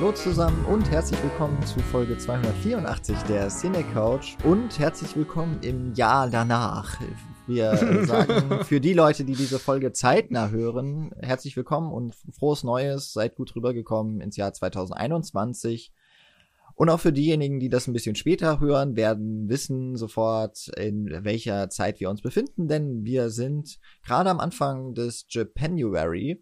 Hallo zusammen und herzlich willkommen zu Folge 284 der Cine Couch und herzlich willkommen im Jahr danach. Wir sagen für die Leute, die diese Folge zeitnah hören, herzlich willkommen und frohes Neues, seid gut rübergekommen ins Jahr 2021. Und auch für diejenigen, die das ein bisschen später hören, werden wissen sofort, in welcher Zeit wir uns befinden, denn wir sind gerade am Anfang des Japanuary.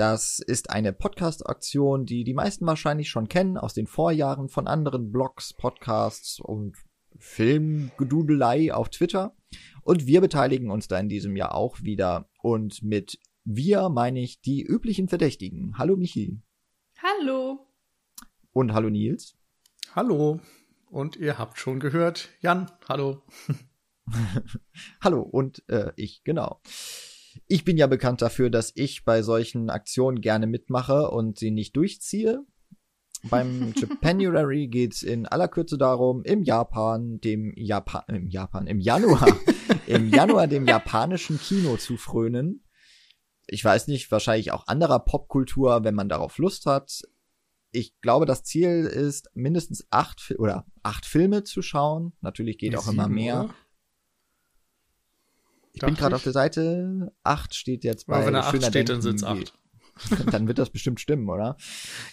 Das ist eine Podcast-Aktion, die die meisten wahrscheinlich schon kennen aus den Vorjahren von anderen Blogs, Podcasts und Filmgedudelei auf Twitter. Und wir beteiligen uns da in diesem Jahr auch wieder. Und mit wir meine ich die üblichen Verdächtigen. Hallo Michi. Hallo. Und hallo Nils. Hallo. Und ihr habt schon gehört, Jan, hallo. hallo und äh, ich, genau. Ich bin ja bekannt dafür, dass ich bei solchen Aktionen gerne mitmache und sie nicht durchziehe. Beim Japanuary geht's in aller Kürze darum, im Japan, dem Japan, im Japan, im Januar, im Januar dem japanischen Kino zu frönen. Ich weiß nicht, wahrscheinlich auch anderer Popkultur, wenn man darauf Lust hat ich glaube, das Ziel ist, mindestens acht oder acht Filme zu schauen. Natürlich geht auch immer mehr. Oder? Ich bin gerade auf der Seite. Acht steht jetzt bei. Aber wenn da acht steht, Denken, dann sind es acht. dann wird das bestimmt stimmen, oder?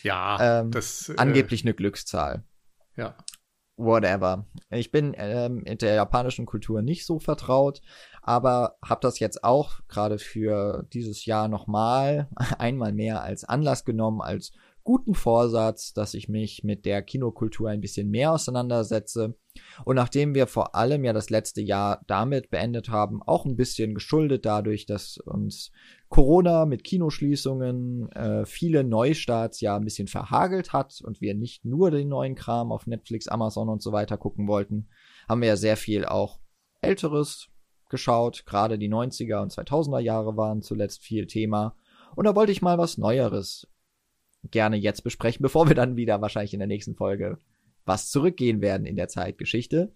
Ja. Ähm, das, äh, angeblich eine Glückszahl. Ja. Whatever. Ich bin ähm, in der japanischen Kultur nicht so vertraut, aber habe das jetzt auch gerade für dieses Jahr nochmal einmal mehr als Anlass genommen, als guten Vorsatz, dass ich mich mit der Kinokultur ein bisschen mehr auseinandersetze. Und nachdem wir vor allem ja das letzte Jahr damit beendet haben, auch ein bisschen geschuldet dadurch, dass uns Corona mit Kinoschließungen äh, viele Neustarts ja ein bisschen verhagelt hat und wir nicht nur den neuen Kram auf Netflix, Amazon und so weiter gucken wollten, haben wir ja sehr viel auch älteres geschaut. Gerade die 90er und 2000er Jahre waren zuletzt viel Thema. Und da wollte ich mal was Neueres gerne jetzt besprechen, bevor wir dann wieder wahrscheinlich in der nächsten Folge was zurückgehen werden in der Zeitgeschichte.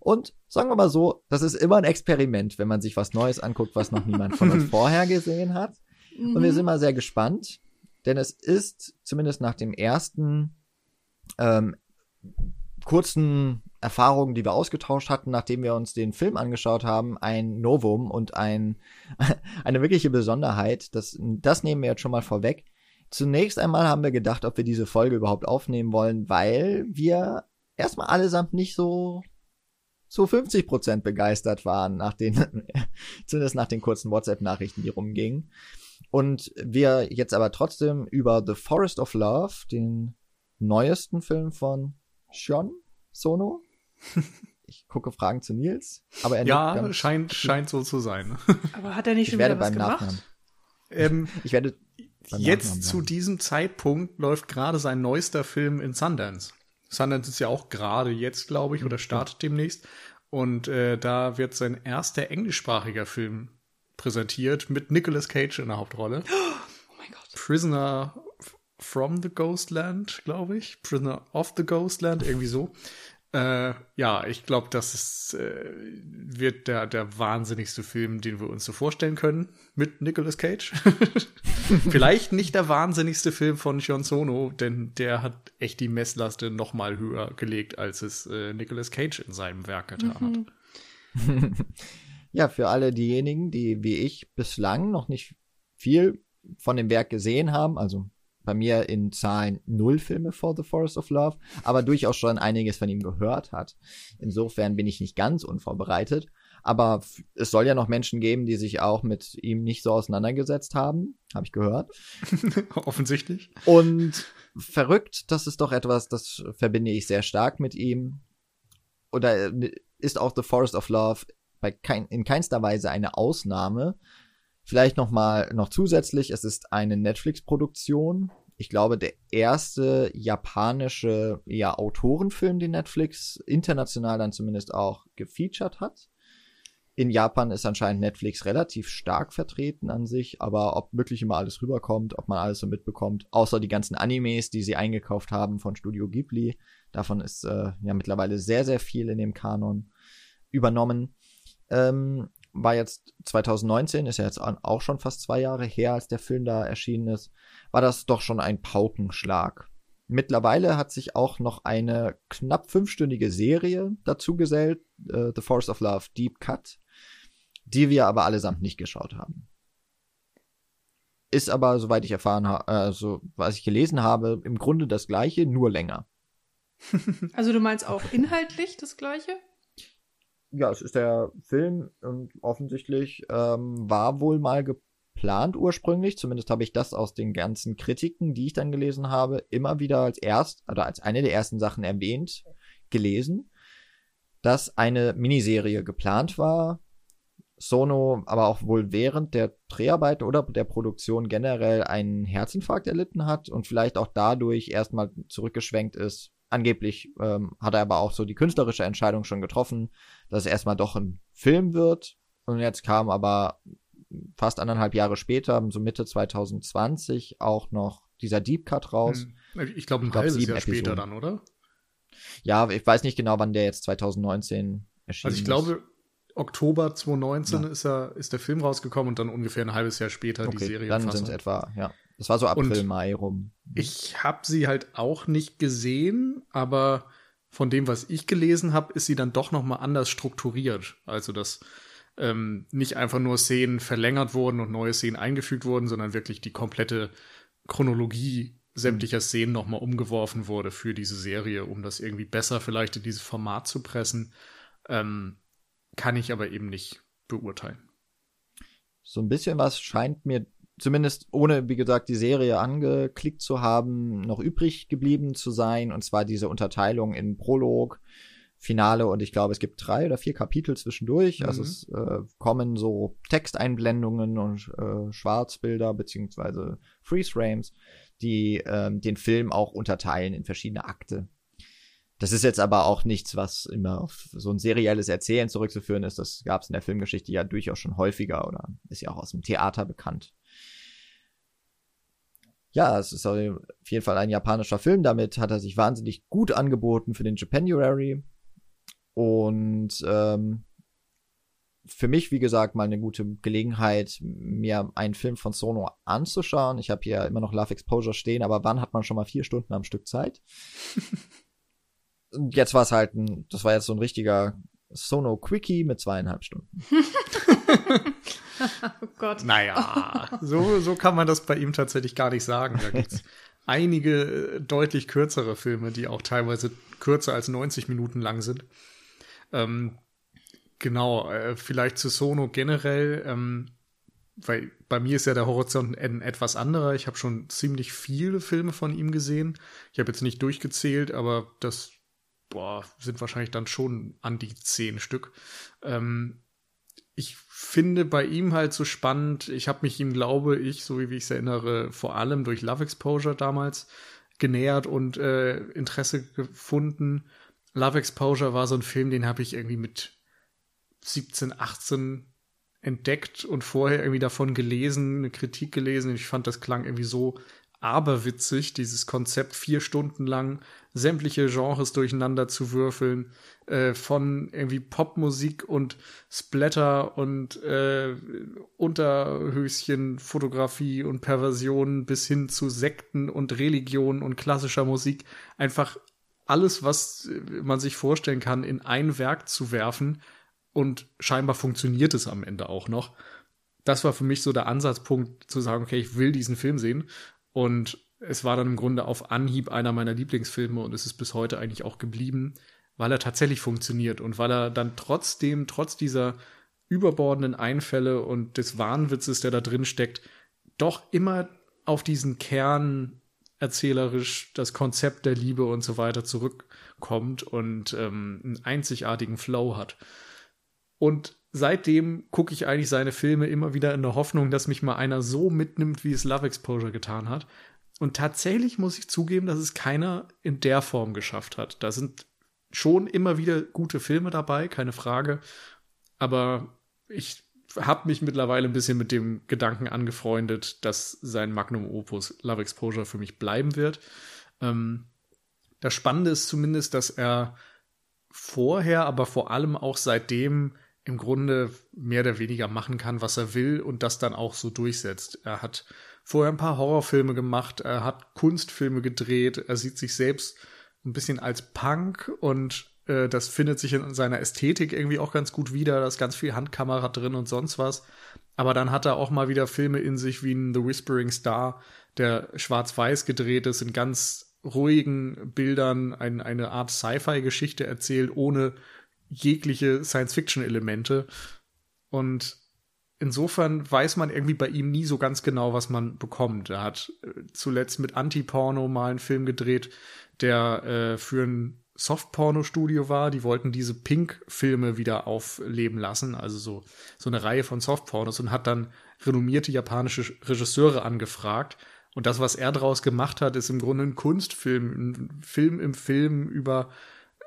Und sagen wir mal so, das ist immer ein Experiment, wenn man sich was Neues anguckt, was noch niemand von uns vorher gesehen hat. Und wir mhm. sind mal sehr gespannt, denn es ist zumindest nach dem ersten ähm, kurzen Erfahrungen, die wir ausgetauscht hatten, nachdem wir uns den Film angeschaut haben, ein Novum und ein, eine wirkliche Besonderheit. Das, das nehmen wir jetzt schon mal vorweg. Zunächst einmal haben wir gedacht, ob wir diese Folge überhaupt aufnehmen wollen, weil wir erstmal allesamt nicht so zu 50 Prozent begeistert waren, nach den, zumindest nach den kurzen WhatsApp-Nachrichten, die rumgingen. Und wir jetzt aber trotzdem über The Forest of Love, den neuesten Film von Sean Sono. Ich gucke Fragen zu Nils, aber er ja scheint scheint so zu sein. Aber hat er nicht schon wieder was gemacht? Ähm, ich werde Jetzt zu diesem Zeitpunkt läuft gerade sein neuester Film in Sundance. Sundance ist ja auch gerade jetzt, glaube ich, oder startet demnächst. Und äh, da wird sein erster englischsprachiger Film präsentiert mit Nicolas Cage in der Hauptrolle. Oh mein Gott. Prisoner from the Ghostland, glaube ich. Prisoner of the Ghostland, irgendwie so. Äh, ja, ich glaube, das ist, äh, wird der, der wahnsinnigste Film, den wir uns so vorstellen können mit Nicolas Cage. Vielleicht nicht der wahnsinnigste Film von John Sono, denn der hat echt die Messlaste noch mal höher gelegt, als es äh, Nicolas Cage in seinem Werk getan mhm. hat. ja, für alle diejenigen, die wie ich bislang noch nicht viel von dem Werk gesehen haben, also bei mir in Zahlen null Filme for The Forest of Love, aber durchaus schon einiges von ihm gehört hat. Insofern bin ich nicht ganz unvorbereitet. Aber es soll ja noch Menschen geben, die sich auch mit ihm nicht so auseinandergesetzt haben, habe ich gehört. Offensichtlich. Und verrückt, das ist doch etwas, das verbinde ich sehr stark mit ihm. Oder äh, ist auch The Forest of Love bei kein, in keinster Weise eine Ausnahme. Vielleicht noch mal noch zusätzlich, es ist eine Netflix-Produktion. Ich glaube, der erste japanische ja, Autorenfilm, den Netflix international dann zumindest auch gefeatured hat. In Japan ist anscheinend Netflix relativ stark vertreten an sich, aber ob wirklich immer alles rüberkommt, ob man alles so mitbekommt, außer die ganzen Animes, die sie eingekauft haben von Studio Ghibli, davon ist äh, ja mittlerweile sehr, sehr viel in dem Kanon übernommen. Ähm, war jetzt 2019, ist ja jetzt auch schon fast zwei Jahre her, als der Film da erschienen ist, war das doch schon ein Paukenschlag. Mittlerweile hat sich auch noch eine knapp fünfstündige Serie dazu gesellt, äh, The Force of Love Deep Cut, die wir aber allesamt nicht geschaut haben. Ist aber, soweit ich erfahren habe, also was ich gelesen habe, im Grunde das gleiche, nur länger. Also du meinst auch inhaltlich das gleiche? Ja, es ist der Film und offensichtlich ähm, war wohl mal geplant ursprünglich, zumindest habe ich das aus den ganzen Kritiken, die ich dann gelesen habe, immer wieder als erst oder als eine der ersten Sachen erwähnt, gelesen, dass eine Miniserie geplant war, Sono aber auch wohl während der Dreharbeiten oder der Produktion generell einen Herzinfarkt erlitten hat und vielleicht auch dadurch erstmal zurückgeschwenkt ist. Angeblich ähm, hat er aber auch so die künstlerische Entscheidung schon getroffen, dass es erstmal doch ein Film wird. Und jetzt kam aber fast anderthalb Jahre später, so Mitte 2020, auch noch dieser Deep Cut raus. Hm. Ich glaube, ein ich halbes Jahr Episoden. später dann, oder? Ja, ich weiß nicht genau, wann der jetzt 2019 erschienen ist. Also ich glaube, Oktober 2019 ja. ist, er, ist der Film rausgekommen und dann ungefähr ein halbes Jahr später okay, die Serie. Dann sind es etwa, ja. Das war so April, und Mai rum. Ich habe sie halt auch nicht gesehen, aber von dem, was ich gelesen habe, ist sie dann doch noch mal anders strukturiert. Also dass ähm, nicht einfach nur Szenen verlängert wurden und neue Szenen eingefügt wurden, sondern wirklich die komplette Chronologie sämtlicher Szenen noch mal umgeworfen wurde für diese Serie, um das irgendwie besser vielleicht in dieses Format zu pressen. Ähm, kann ich aber eben nicht beurteilen. So ein bisschen was scheint mir zumindest ohne, wie gesagt, die Serie angeklickt zu haben, noch übrig geblieben zu sein. Und zwar diese Unterteilung in Prolog, Finale und ich glaube, es gibt drei oder vier Kapitel zwischendurch. Mhm. Also es äh, kommen so Texteinblendungen und äh, Schwarzbilder beziehungsweise Freeze Frames, die äh, den Film auch unterteilen in verschiedene Akte. Das ist jetzt aber auch nichts, was immer auf so ein serielles Erzählen zurückzuführen ist. Das gab es in der Filmgeschichte ja durchaus schon häufiger oder ist ja auch aus dem Theater bekannt. Ja, es ist auf jeden Fall ein japanischer Film. Damit hat er sich wahnsinnig gut angeboten für den Japanuary. Und ähm, für mich, wie gesagt, mal eine gute Gelegenheit, mir einen Film von Sono anzuschauen. Ich habe hier immer noch Love Exposure stehen, aber wann hat man schon mal vier Stunden am Stück Zeit? jetzt war es halt ein, das war jetzt so ein richtiger Sono Quickie mit zweieinhalb Stunden. oh Gott. Naja, so, so kann man das bei ihm tatsächlich gar nicht sagen. Da gibt's einige äh, deutlich kürzere Filme, die auch teilweise kürzer als 90 Minuten lang sind. Ähm, genau, äh, vielleicht zu Sono generell, ähm, weil bei mir ist ja der Horizont ein etwas anderer. Ich habe schon ziemlich viele Filme von ihm gesehen. Ich habe jetzt nicht durchgezählt, aber das boah, sind wahrscheinlich dann schon an die zehn Stück. Ähm, ich finde bei ihm halt so spannend, ich habe mich ihm, glaube ich, so wie ich es erinnere, vor allem durch Love Exposure damals genähert und äh, Interesse gefunden. Love Exposure war so ein Film, den habe ich irgendwie mit 17, 18 entdeckt und vorher irgendwie davon gelesen, eine Kritik gelesen. Ich fand, das klang irgendwie so aberwitzig, dieses Konzept vier Stunden lang sämtliche Genres durcheinander zu würfeln, äh, von irgendwie Popmusik und Splatter und äh, Unterhöschen, Fotografie und Perversion bis hin zu Sekten und Religion und klassischer Musik. Einfach alles, was man sich vorstellen kann, in ein Werk zu werfen und scheinbar funktioniert es am Ende auch noch. Das war für mich so der Ansatzpunkt zu sagen, okay, ich will diesen Film sehen und es war dann im Grunde auf Anhieb einer meiner Lieblingsfilme und es ist bis heute eigentlich auch geblieben, weil er tatsächlich funktioniert und weil er dann trotzdem, trotz dieser überbordenden Einfälle und des Wahnwitzes, der da drin steckt, doch immer auf diesen Kern erzählerisch das Konzept der Liebe und so weiter zurückkommt und ähm, einen einzigartigen Flow hat. Und seitdem gucke ich eigentlich seine Filme immer wieder in der Hoffnung, dass mich mal einer so mitnimmt, wie es Love Exposure getan hat. Und tatsächlich muss ich zugeben, dass es keiner in der Form geschafft hat. Da sind schon immer wieder gute Filme dabei, keine Frage. Aber ich habe mich mittlerweile ein bisschen mit dem Gedanken angefreundet, dass sein Magnum Opus Love Exposure für mich bleiben wird. Ähm, das Spannende ist zumindest, dass er vorher, aber vor allem auch seitdem im Grunde mehr oder weniger machen kann, was er will und das dann auch so durchsetzt. Er hat vorher ein paar Horrorfilme gemacht, er hat Kunstfilme gedreht, er sieht sich selbst ein bisschen als Punk und äh, das findet sich in seiner Ästhetik irgendwie auch ganz gut wieder. Da ist ganz viel Handkamera drin und sonst was. Aber dann hat er auch mal wieder Filme in sich wie ein The Whispering Star, der schwarz-weiß gedreht ist, in ganz ruhigen Bildern ein, eine Art Sci-Fi-Geschichte erzählt, ohne jegliche Science-Fiction-Elemente. Und insofern weiß man irgendwie bei ihm nie so ganz genau, was man bekommt. Er hat äh, zuletzt mit Anti-Porno mal einen Film gedreht, der äh, für ein Soft-Porno-Studio war. Die wollten diese Pink-Filme wieder aufleben lassen, also so, so eine Reihe von Soft-Pornos und hat dann renommierte japanische Regisseure angefragt. Und das, was er daraus gemacht hat, ist im Grunde ein Kunstfilm, ein Film im Film über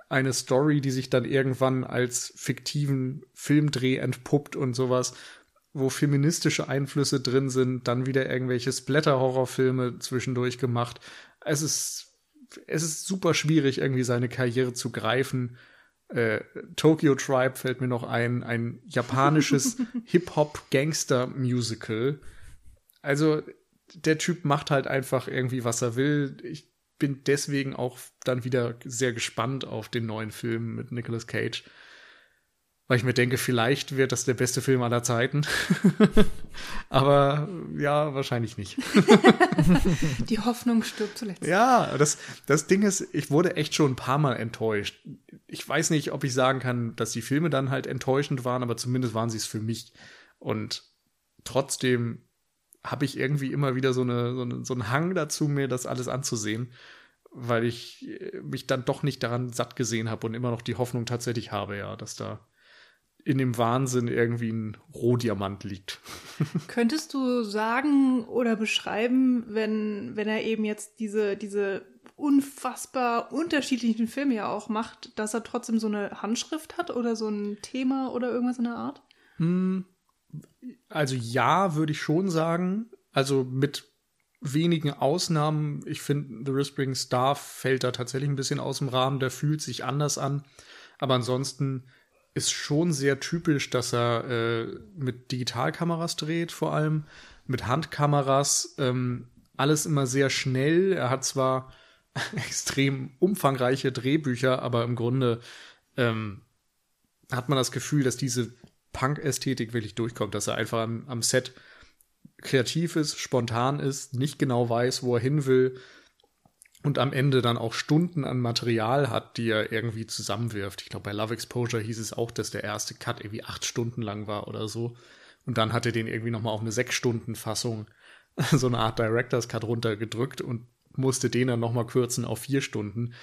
eine Story, die sich dann irgendwann als fiktiven Filmdreh entpuppt und sowas, wo feministische Einflüsse drin sind, dann wieder irgendwelche Splatter-Horrorfilme zwischendurch gemacht. Es ist, es ist super schwierig, irgendwie seine Karriere zu greifen. Äh, Tokyo Tribe fällt mir noch ein, ein japanisches Hip-Hop-Gangster-Musical. Also, der Typ macht halt einfach irgendwie, was er will. Ich bin deswegen auch dann wieder sehr gespannt auf den neuen Film mit Nicolas Cage. Weil ich mir denke, vielleicht wird das der beste Film aller Zeiten. Aber ja, wahrscheinlich nicht. Die Hoffnung stirbt zuletzt. Ja, das, das Ding ist, ich wurde echt schon ein paar Mal enttäuscht. Ich weiß nicht, ob ich sagen kann, dass die Filme dann halt enttäuschend waren, aber zumindest waren sie es für mich. Und trotzdem habe ich irgendwie immer wieder so, eine, so, eine, so einen Hang dazu, mir das alles anzusehen, weil ich äh, mich dann doch nicht daran satt gesehen habe und immer noch die Hoffnung tatsächlich habe, ja, dass da in dem Wahnsinn irgendwie ein Rohdiamant liegt. Könntest du sagen oder beschreiben, wenn, wenn er eben jetzt diese, diese unfassbar unterschiedlichen Filme ja auch macht, dass er trotzdem so eine Handschrift hat oder so ein Thema oder irgendwas in der Art? Hm, also ja, würde ich schon sagen. Also mit wenigen Ausnahmen. Ich finde, The Whispering Star fällt da tatsächlich ein bisschen aus dem Rahmen. Der fühlt sich anders an. Aber ansonsten ist schon sehr typisch, dass er äh, mit Digitalkameras dreht, vor allem mit Handkameras. Ähm, alles immer sehr schnell. Er hat zwar extrem umfangreiche Drehbücher, aber im Grunde ähm, hat man das Gefühl, dass diese Punk-Ästhetik wirklich durchkommt, dass er einfach am, am Set kreativ ist, spontan ist, nicht genau weiß, wo er hin will und am Ende dann auch Stunden an Material hat, die er irgendwie zusammenwirft. Ich glaube, bei Love Exposure hieß es auch, dass der erste Cut irgendwie acht Stunden lang war oder so. Und dann hat er den irgendwie nochmal auf eine sechs Stunden Fassung, so eine Art Director's Cut runtergedrückt und musste den dann nochmal kürzen auf vier Stunden.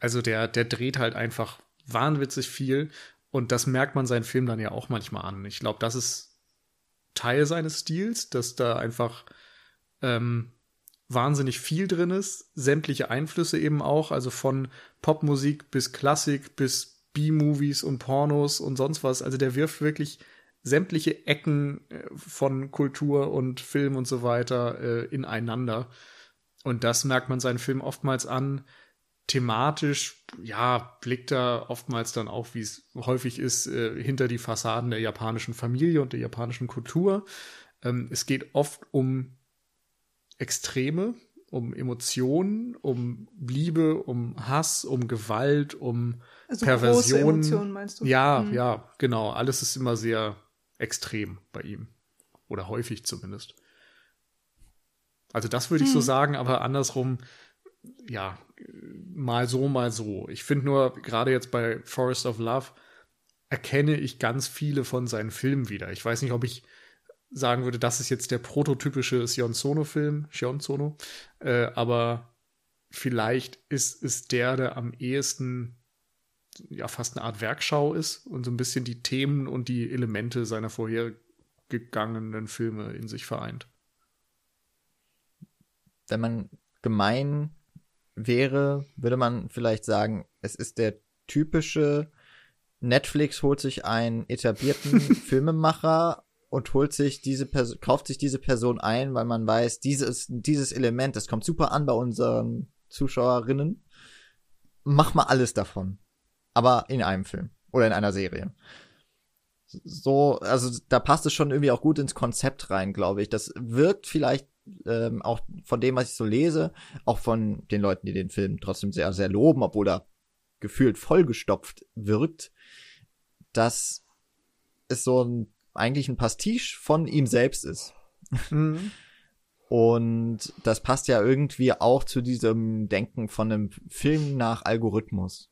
Also der, der dreht halt einfach wahnwitzig viel und das merkt man seinen Film dann ja auch manchmal an. Ich glaube, das ist Teil seines Stils, dass da einfach ähm, wahnsinnig viel drin ist, sämtliche Einflüsse eben auch, also von Popmusik bis Klassik bis B-Movies und Pornos und sonst was. Also der wirft wirklich sämtliche Ecken äh, von Kultur und Film und so weiter äh, ineinander. Und das merkt man seinen Film oftmals an thematisch, ja, blickt er oftmals dann auch, wie es häufig ist, äh, hinter die Fassaden der japanischen Familie und der japanischen Kultur. Ähm, es geht oft um Extreme, um Emotionen, um Liebe, um Hass, um Gewalt, um also Perversion. Emotionen, meinst du? Ja, mhm. ja, genau. Alles ist immer sehr extrem bei ihm. Oder häufig zumindest. Also das würde ich hm. so sagen, aber andersrum, ja, mal so, mal so. Ich finde nur, gerade jetzt bei Forest of Love erkenne ich ganz viele von seinen Filmen wieder. Ich weiß nicht, ob ich sagen würde, das ist jetzt der prototypische Sion Sono-Film, Sion Sono, äh, aber vielleicht ist es der, der am ehesten ja fast eine Art Werkschau ist und so ein bisschen die Themen und die Elemente seiner vorhergegangenen Filme in sich vereint. Wenn man gemein wäre, würde man vielleicht sagen, es ist der typische Netflix holt sich einen etablierten Filmemacher und holt sich diese Person, kauft sich diese Person ein, weil man weiß, dieses, dieses Element, das kommt super an bei unseren Zuschauerinnen. Mach mal alles davon. Aber in einem Film oder in einer Serie. so, also da passt es schon irgendwie auch gut ins Konzept rein, glaube ich. Das wirkt vielleicht ähm, auch von dem, was ich so lese, auch von den Leuten, die den Film trotzdem sehr, sehr loben, obwohl er gefühlt vollgestopft wirkt, dass es so ein, eigentlich ein Pastiche von ihm selbst ist. Mhm. Und das passt ja irgendwie auch zu diesem Denken von einem Film nach Algorithmus.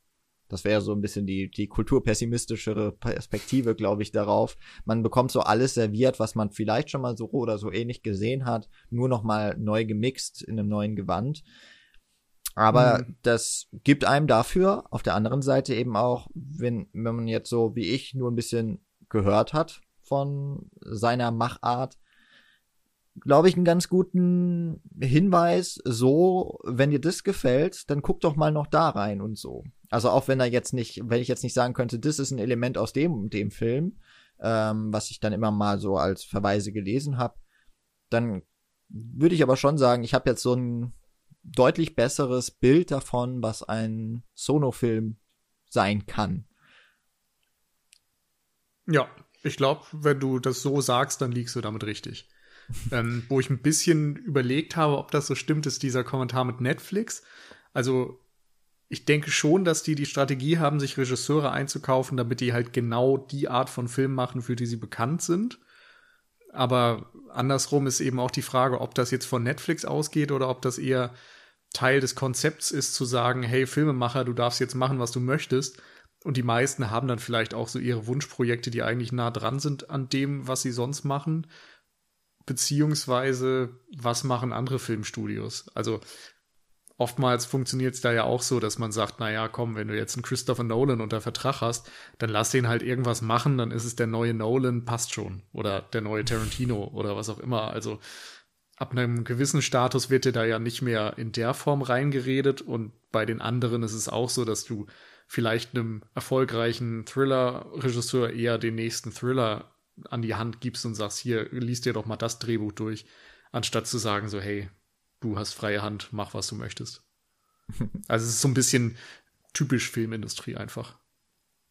Das wäre so ein bisschen die, die kulturpessimistischere Perspektive, glaube ich, darauf. Man bekommt so alles serviert, was man vielleicht schon mal so oder so ähnlich gesehen hat, nur noch mal neu gemixt in einem neuen Gewand. Aber mhm. das gibt einem dafür auf der anderen Seite eben auch, wenn, wenn man jetzt so wie ich nur ein bisschen gehört hat von seiner Machart, glaube ich, einen ganz guten Hinweis. So, wenn dir das gefällt, dann guck doch mal noch da rein und so. Also auch wenn er jetzt nicht, wenn ich jetzt nicht sagen könnte, das ist ein Element aus dem dem Film, ähm, was ich dann immer mal so als Verweise gelesen habe, dann würde ich aber schon sagen, ich habe jetzt so ein deutlich besseres Bild davon, was ein Sono-Film sein kann. Ja, ich glaube, wenn du das so sagst, dann liegst du damit richtig. ähm, wo ich ein bisschen überlegt habe, ob das so stimmt, ist dieser Kommentar mit Netflix. Also ich denke schon, dass die die Strategie haben, sich Regisseure einzukaufen, damit die halt genau die Art von Film machen, für die sie bekannt sind. Aber andersrum ist eben auch die Frage, ob das jetzt von Netflix ausgeht oder ob das eher Teil des Konzepts ist, zu sagen, hey Filmemacher, du darfst jetzt machen, was du möchtest. Und die meisten haben dann vielleicht auch so ihre Wunschprojekte, die eigentlich nah dran sind an dem, was sie sonst machen. Beziehungsweise, was machen andere Filmstudios? Also oftmals funktioniert es da ja auch so, dass man sagt, naja, komm, wenn du jetzt einen Christopher Nolan unter Vertrag hast, dann lass den halt irgendwas machen, dann ist es der neue Nolan, passt schon. Oder der neue Tarantino oder was auch immer. Also ab einem gewissen Status wird dir da ja nicht mehr in der Form reingeredet und bei den anderen ist es auch so, dass du vielleicht einem erfolgreichen Thriller-Regisseur eher den nächsten Thriller an die Hand gibst und sagst, hier, liest dir doch mal das Drehbuch durch, anstatt zu sagen so, hey, du hast freie Hand, mach was du möchtest. also es ist so ein bisschen typisch Filmindustrie einfach.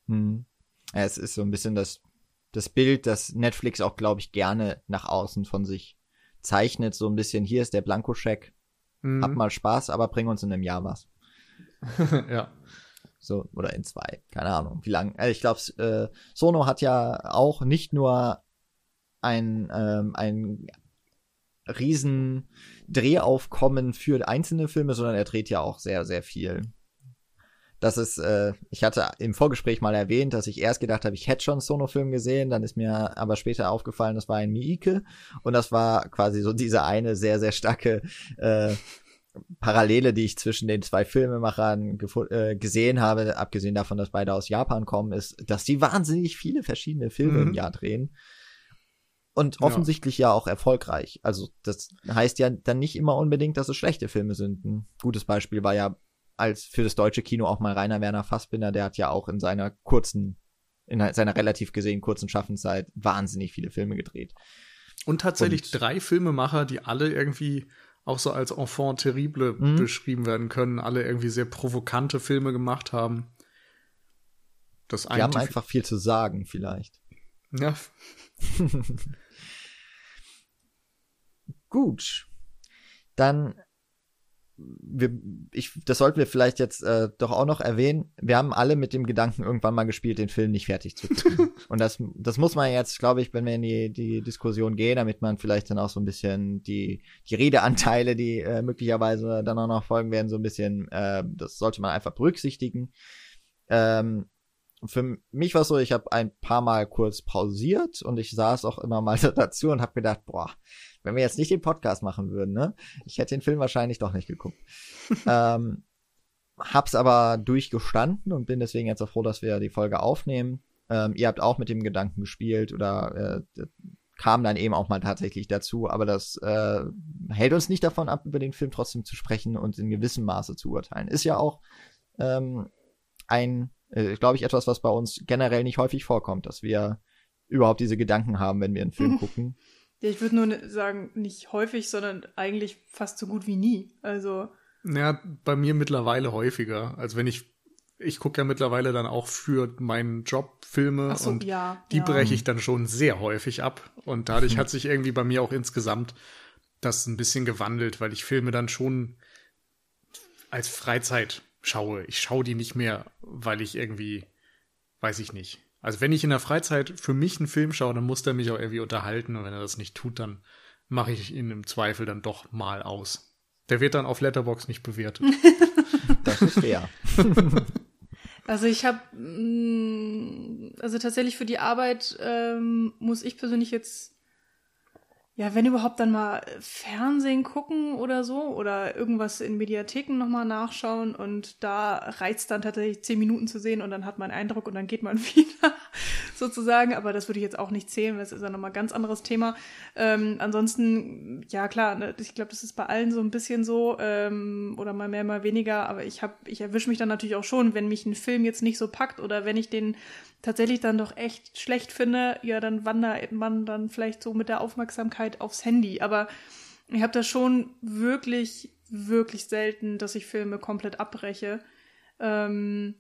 Hm. Ja, es ist so ein bisschen das, das Bild, das Netflix auch, glaube ich, gerne nach außen von sich zeichnet. So ein bisschen, hier ist der Blankoscheck, mhm. hab mal Spaß, aber bring uns in einem Jahr was. ja. So, oder in zwei, keine Ahnung, wie lang. Also ich glaube, äh, Sono hat ja auch nicht nur ein, ähm, ein riesen Drehaufkommen für einzelne Filme, sondern er dreht ja auch sehr, sehr viel. Das ist, äh, ich hatte im Vorgespräch mal erwähnt, dass ich erst gedacht habe, ich hätte schon Sono-Film gesehen, dann ist mir aber später aufgefallen, das war ein Miike und das war quasi so diese eine sehr, sehr starke äh, Parallele, die ich zwischen den zwei Filmemachern äh, gesehen habe, abgesehen davon, dass beide aus Japan kommen, ist, dass die wahnsinnig viele verschiedene Filme mhm. im Jahr drehen und offensichtlich ja. ja. auch erfolgreich. Also das heißt ja dann nicht immer unbedingt, dass es schlechte Filme sind. Ein gutes Beispiel war ja als für das deutsche Kino auch mal Rainer Werner Fassbinder, der hat ja auch in seiner kurzen, in seiner relativ gesehen kurzen Schaffenszeit wahnsinnig viele Filme gedreht. Und tatsächlich und, drei Filmemacher, die alle irgendwie auch so als Enfant terrible mhm. beschrieben werden können, alle irgendwie sehr provokante Filme gemacht haben. Das die haben einfach viel zu sagen, vielleicht. Ja. Gut. Dann wir, ich, das sollten wir vielleicht jetzt äh, doch auch noch erwähnen. Wir haben alle mit dem Gedanken irgendwann mal gespielt, den Film nicht fertig zu kriegen. Und das, das muss man jetzt, glaube ich, wenn wir in die, die Diskussion gehen, damit man vielleicht dann auch so ein bisschen die, die Redeanteile, die äh, möglicherweise dann auch noch folgen werden, so ein bisschen, äh, das sollte man einfach berücksichtigen. Ähm, für mich war es so, ich habe ein paar Mal kurz pausiert und ich saß auch immer mal dazu und habe gedacht, boah, wenn wir jetzt nicht den Podcast machen würden, ne, ich hätte den Film wahrscheinlich doch nicht geguckt. ähm, hab's aber durchgestanden und bin deswegen jetzt auch froh, dass wir die Folge aufnehmen. Ähm, ihr habt auch mit dem Gedanken gespielt oder äh, kam dann eben auch mal tatsächlich dazu, aber das äh, hält uns nicht davon ab, über den Film trotzdem zu sprechen und in gewissem Maße zu urteilen. Ist ja auch ähm, ein äh, glaube ich, etwas, was bei uns generell nicht häufig vorkommt, dass wir überhaupt diese Gedanken haben, wenn wir einen Film gucken. Ja, ich würde nur ne, sagen, nicht häufig, sondern eigentlich fast so gut wie nie. Also. Ja, bei mir mittlerweile häufiger. Also wenn ich ich gucke ja mittlerweile dann auch für meinen Job Filme so, und ja, die ja. breche ich dann schon sehr häufig ab. Und dadurch hat sich irgendwie bei mir auch insgesamt das ein bisschen gewandelt, weil ich Filme dann schon als Freizeit schaue. Ich schaue die nicht mehr, weil ich irgendwie, weiß ich nicht. Also wenn ich in der Freizeit für mich einen Film schaue, dann muss der mich auch irgendwie unterhalten. Und wenn er das nicht tut, dann mache ich ihn im Zweifel dann doch mal aus. Der wird dann auf Letterbox nicht bewertet. Das ist fair. Also ich habe, also tatsächlich für die Arbeit ähm, muss ich persönlich jetzt, ja, wenn überhaupt dann mal Fernsehen gucken oder so oder irgendwas in Mediatheken nochmal nachschauen und da reizt dann tatsächlich zehn Minuten zu sehen und dann hat man einen Eindruck und dann geht man wieder sozusagen, aber das würde ich jetzt auch nicht zählen, weil das ist ja nochmal ein ganz anderes Thema. Ähm, ansonsten, ja klar, ne, ich glaube, das ist bei allen so ein bisschen so ähm, oder mal mehr, mal weniger, aber ich ich erwische mich dann natürlich auch schon, wenn mich ein Film jetzt nicht so packt oder wenn ich den tatsächlich dann doch echt schlecht finde, ja, dann wandert man dann vielleicht so mit der Aufmerksamkeit aufs Handy. Aber ich habe das schon wirklich, wirklich selten, dass ich Filme komplett abbreche. Ähm,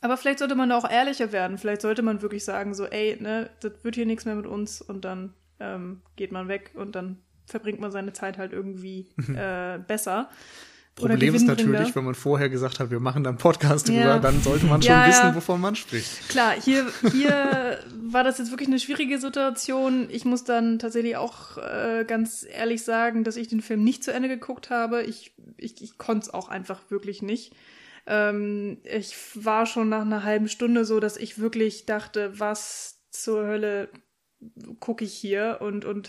aber vielleicht sollte man da auch ehrlicher werden. Vielleicht sollte man wirklich sagen, so, ey, ne, das wird hier nichts mehr mit uns und dann ähm, geht man weg und dann verbringt man seine Zeit halt irgendwie äh, besser. Problem ist natürlich, wenn man vorher gesagt hat, wir machen da einen Podcast drüber, Ja. dann sollte man schon Ja, wissen, wovon man spricht. Klar, hier, hier war das jetzt wirklich eine schwierige Situation. Ich muss dann tatsächlich auch äh, ganz ehrlich sagen, dass ich den Film nicht zu Ende geguckt habe. Ich, ich, ich konnte es auch einfach wirklich nicht. Ähm, ich war schon nach einer halben Stunde so, dass ich wirklich dachte, was zur Hölle gucke ich hier und, und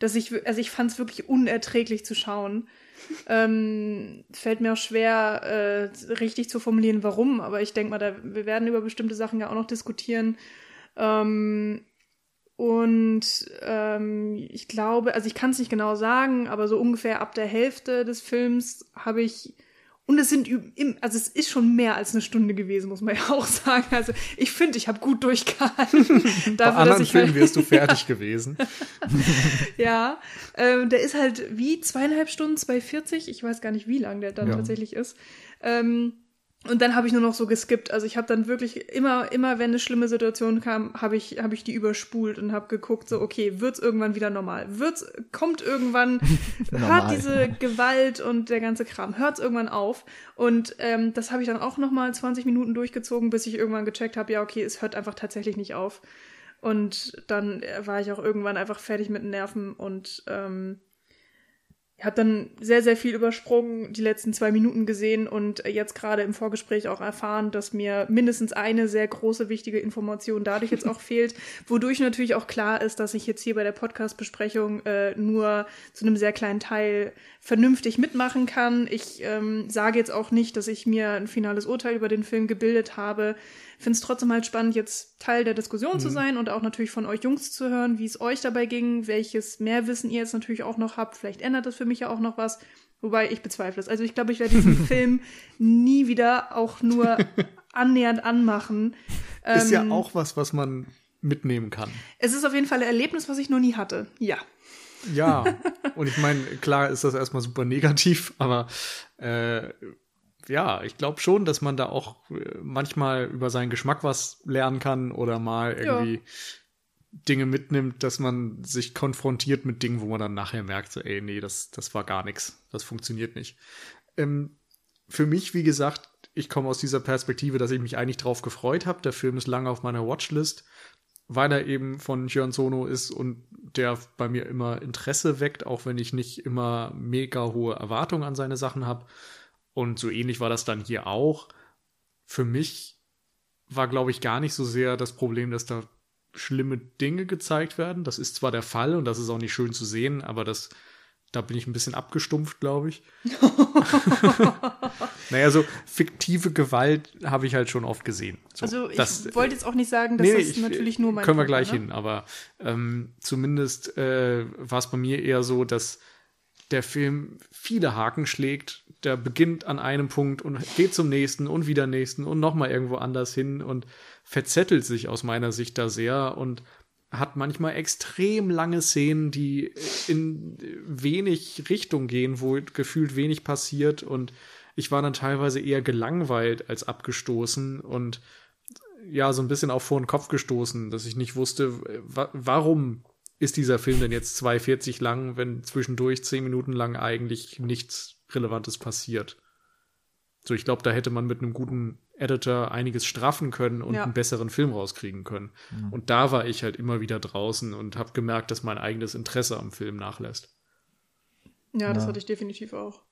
dass ich, also ich fand es wirklich unerträglich zu schauen. Ähm, fällt mir auch schwer, äh, richtig zu formulieren, warum, aber ich denke mal, da, wir werden über bestimmte Sachen ja auch noch diskutieren. Ähm, und ähm, ich glaube, also ich kann es nicht genau sagen, aber so ungefähr ab der Hälfte des Films habe ich und es sind im, also es ist schon mehr als eine Stunde gewesen, muss man ja auch sagen. Also ich finde, ich habe gut durchgehalten. Bei Dafür, anderen ich Filmen halt- wärst du fertig gewesen. ja, ähm, der ist halt wie zweieinhalb Stunden, 2,40. Ich weiß gar nicht, wie lang der dann Ja. tatsächlich ist. Ähm, und dann habe ich nur noch so geskippt. Also ich habe dann wirklich immer, immer wenn eine schlimme Situation kam, habe ich, habe ich die überspult und habe geguckt, so okay, wird's irgendwann wieder normal? Wird's, kommt irgendwann, hört diese Gewalt und der ganze Kram, hört's irgendwann auf? Und ähm, das habe ich dann auch noch mal 20 Minuten durchgezogen, bis ich irgendwann gecheckt habe, ja okay, es hört einfach tatsächlich nicht auf. Und dann äh, war ich auch irgendwann einfach fertig mit den Nerven und ähm, habe dann sehr, sehr viel übersprungen, die letzten zwei Minuten gesehen und jetzt gerade im Vorgespräch auch erfahren, dass mir mindestens eine sehr große, wichtige Information dadurch jetzt auch fehlt, wodurch natürlich auch klar ist, dass ich jetzt hier bei der Podcast-Besprechung äh, nur zu einem sehr kleinen Teil vernünftig mitmachen kann. Ich ähm, sage jetzt auch nicht, dass ich mir ein finales Urteil über den Film gebildet habe. Finde es trotzdem halt spannend, jetzt Teil der Diskussion zu sein und auch natürlich von euch Jungs zu hören, wie es euch dabei ging, welches Mehrwissen ihr jetzt natürlich auch noch habt. Vielleicht ändert das für mich ja auch noch was. Wobei ich bezweifle es. Also ich glaube, ich werde diesen Film nie wieder auch nur annähernd anmachen. Ist ja Ähm, auch was, was man mitnehmen kann. Es ist auf jeden Fall ein Erlebnis, was ich noch nie hatte. Ja. Ja, und ich meine, klar ist das erstmal super negativ, aber äh, ja, ich glaube schon, dass man da auch äh, manchmal über seinen Geschmack was lernen kann oder mal Ja. irgendwie Dinge mitnimmt, dass man sich konfrontiert mit Dingen, wo man dann nachher merkt, so, ey, nee, das, das war gar nichts, das funktioniert nicht. Ähm, für mich, wie gesagt, ich komme aus dieser Perspektive, dass ich mich eigentlich drauf gefreut habe. Der Film ist lange auf meiner Watchlist, weil er eben von Jian Sono ist und der bei mir immer Interesse weckt, auch wenn ich nicht immer mega hohe Erwartungen an seine Sachen habe. Und so ähnlich war das dann hier auch. Für mich war, glaube ich, gar nicht so sehr das Problem, dass da schlimme Dinge gezeigt werden. Das ist zwar der Fall und das ist auch nicht schön zu sehen, aber das, da bin ich ein bisschen abgestumpft, glaube ich. naja, so fiktive Gewalt habe ich halt schon oft gesehen. So, Also ich das- wollte jetzt auch nicht sagen, dass Nee, das ich- natürlich nur mein Können wir Punkt war, gleich ne? hin, aber ähm, zumindest äh, war es bei mir eher so, dass der Film viele Haken schlägt. Der beginnt an einem Punkt und geht zum nächsten und wieder nächsten und nochmal irgendwo anders hin und verzettelt sich aus meiner Sicht da sehr und hat manchmal extrem lange Szenen, die in wenig Richtung gehen, wo gefühlt wenig passiert und ich war dann teilweise eher gelangweilt als abgestoßen und ja, so ein bisschen auch vor den Kopf gestoßen, dass ich nicht wusste, wa warum ist dieser Film denn jetzt 2,40 lang, wenn zwischendurch 10 Minuten lang eigentlich nichts Relevantes passiert. So, ich glaube, da hätte man mit einem guten Editor einiges straffen können und ja. einen besseren Film rauskriegen können. Mhm. Und da war ich halt immer wieder draußen und habe gemerkt, dass mein eigenes Interesse am Film nachlässt. Ja, das ja. hatte ich definitiv auch.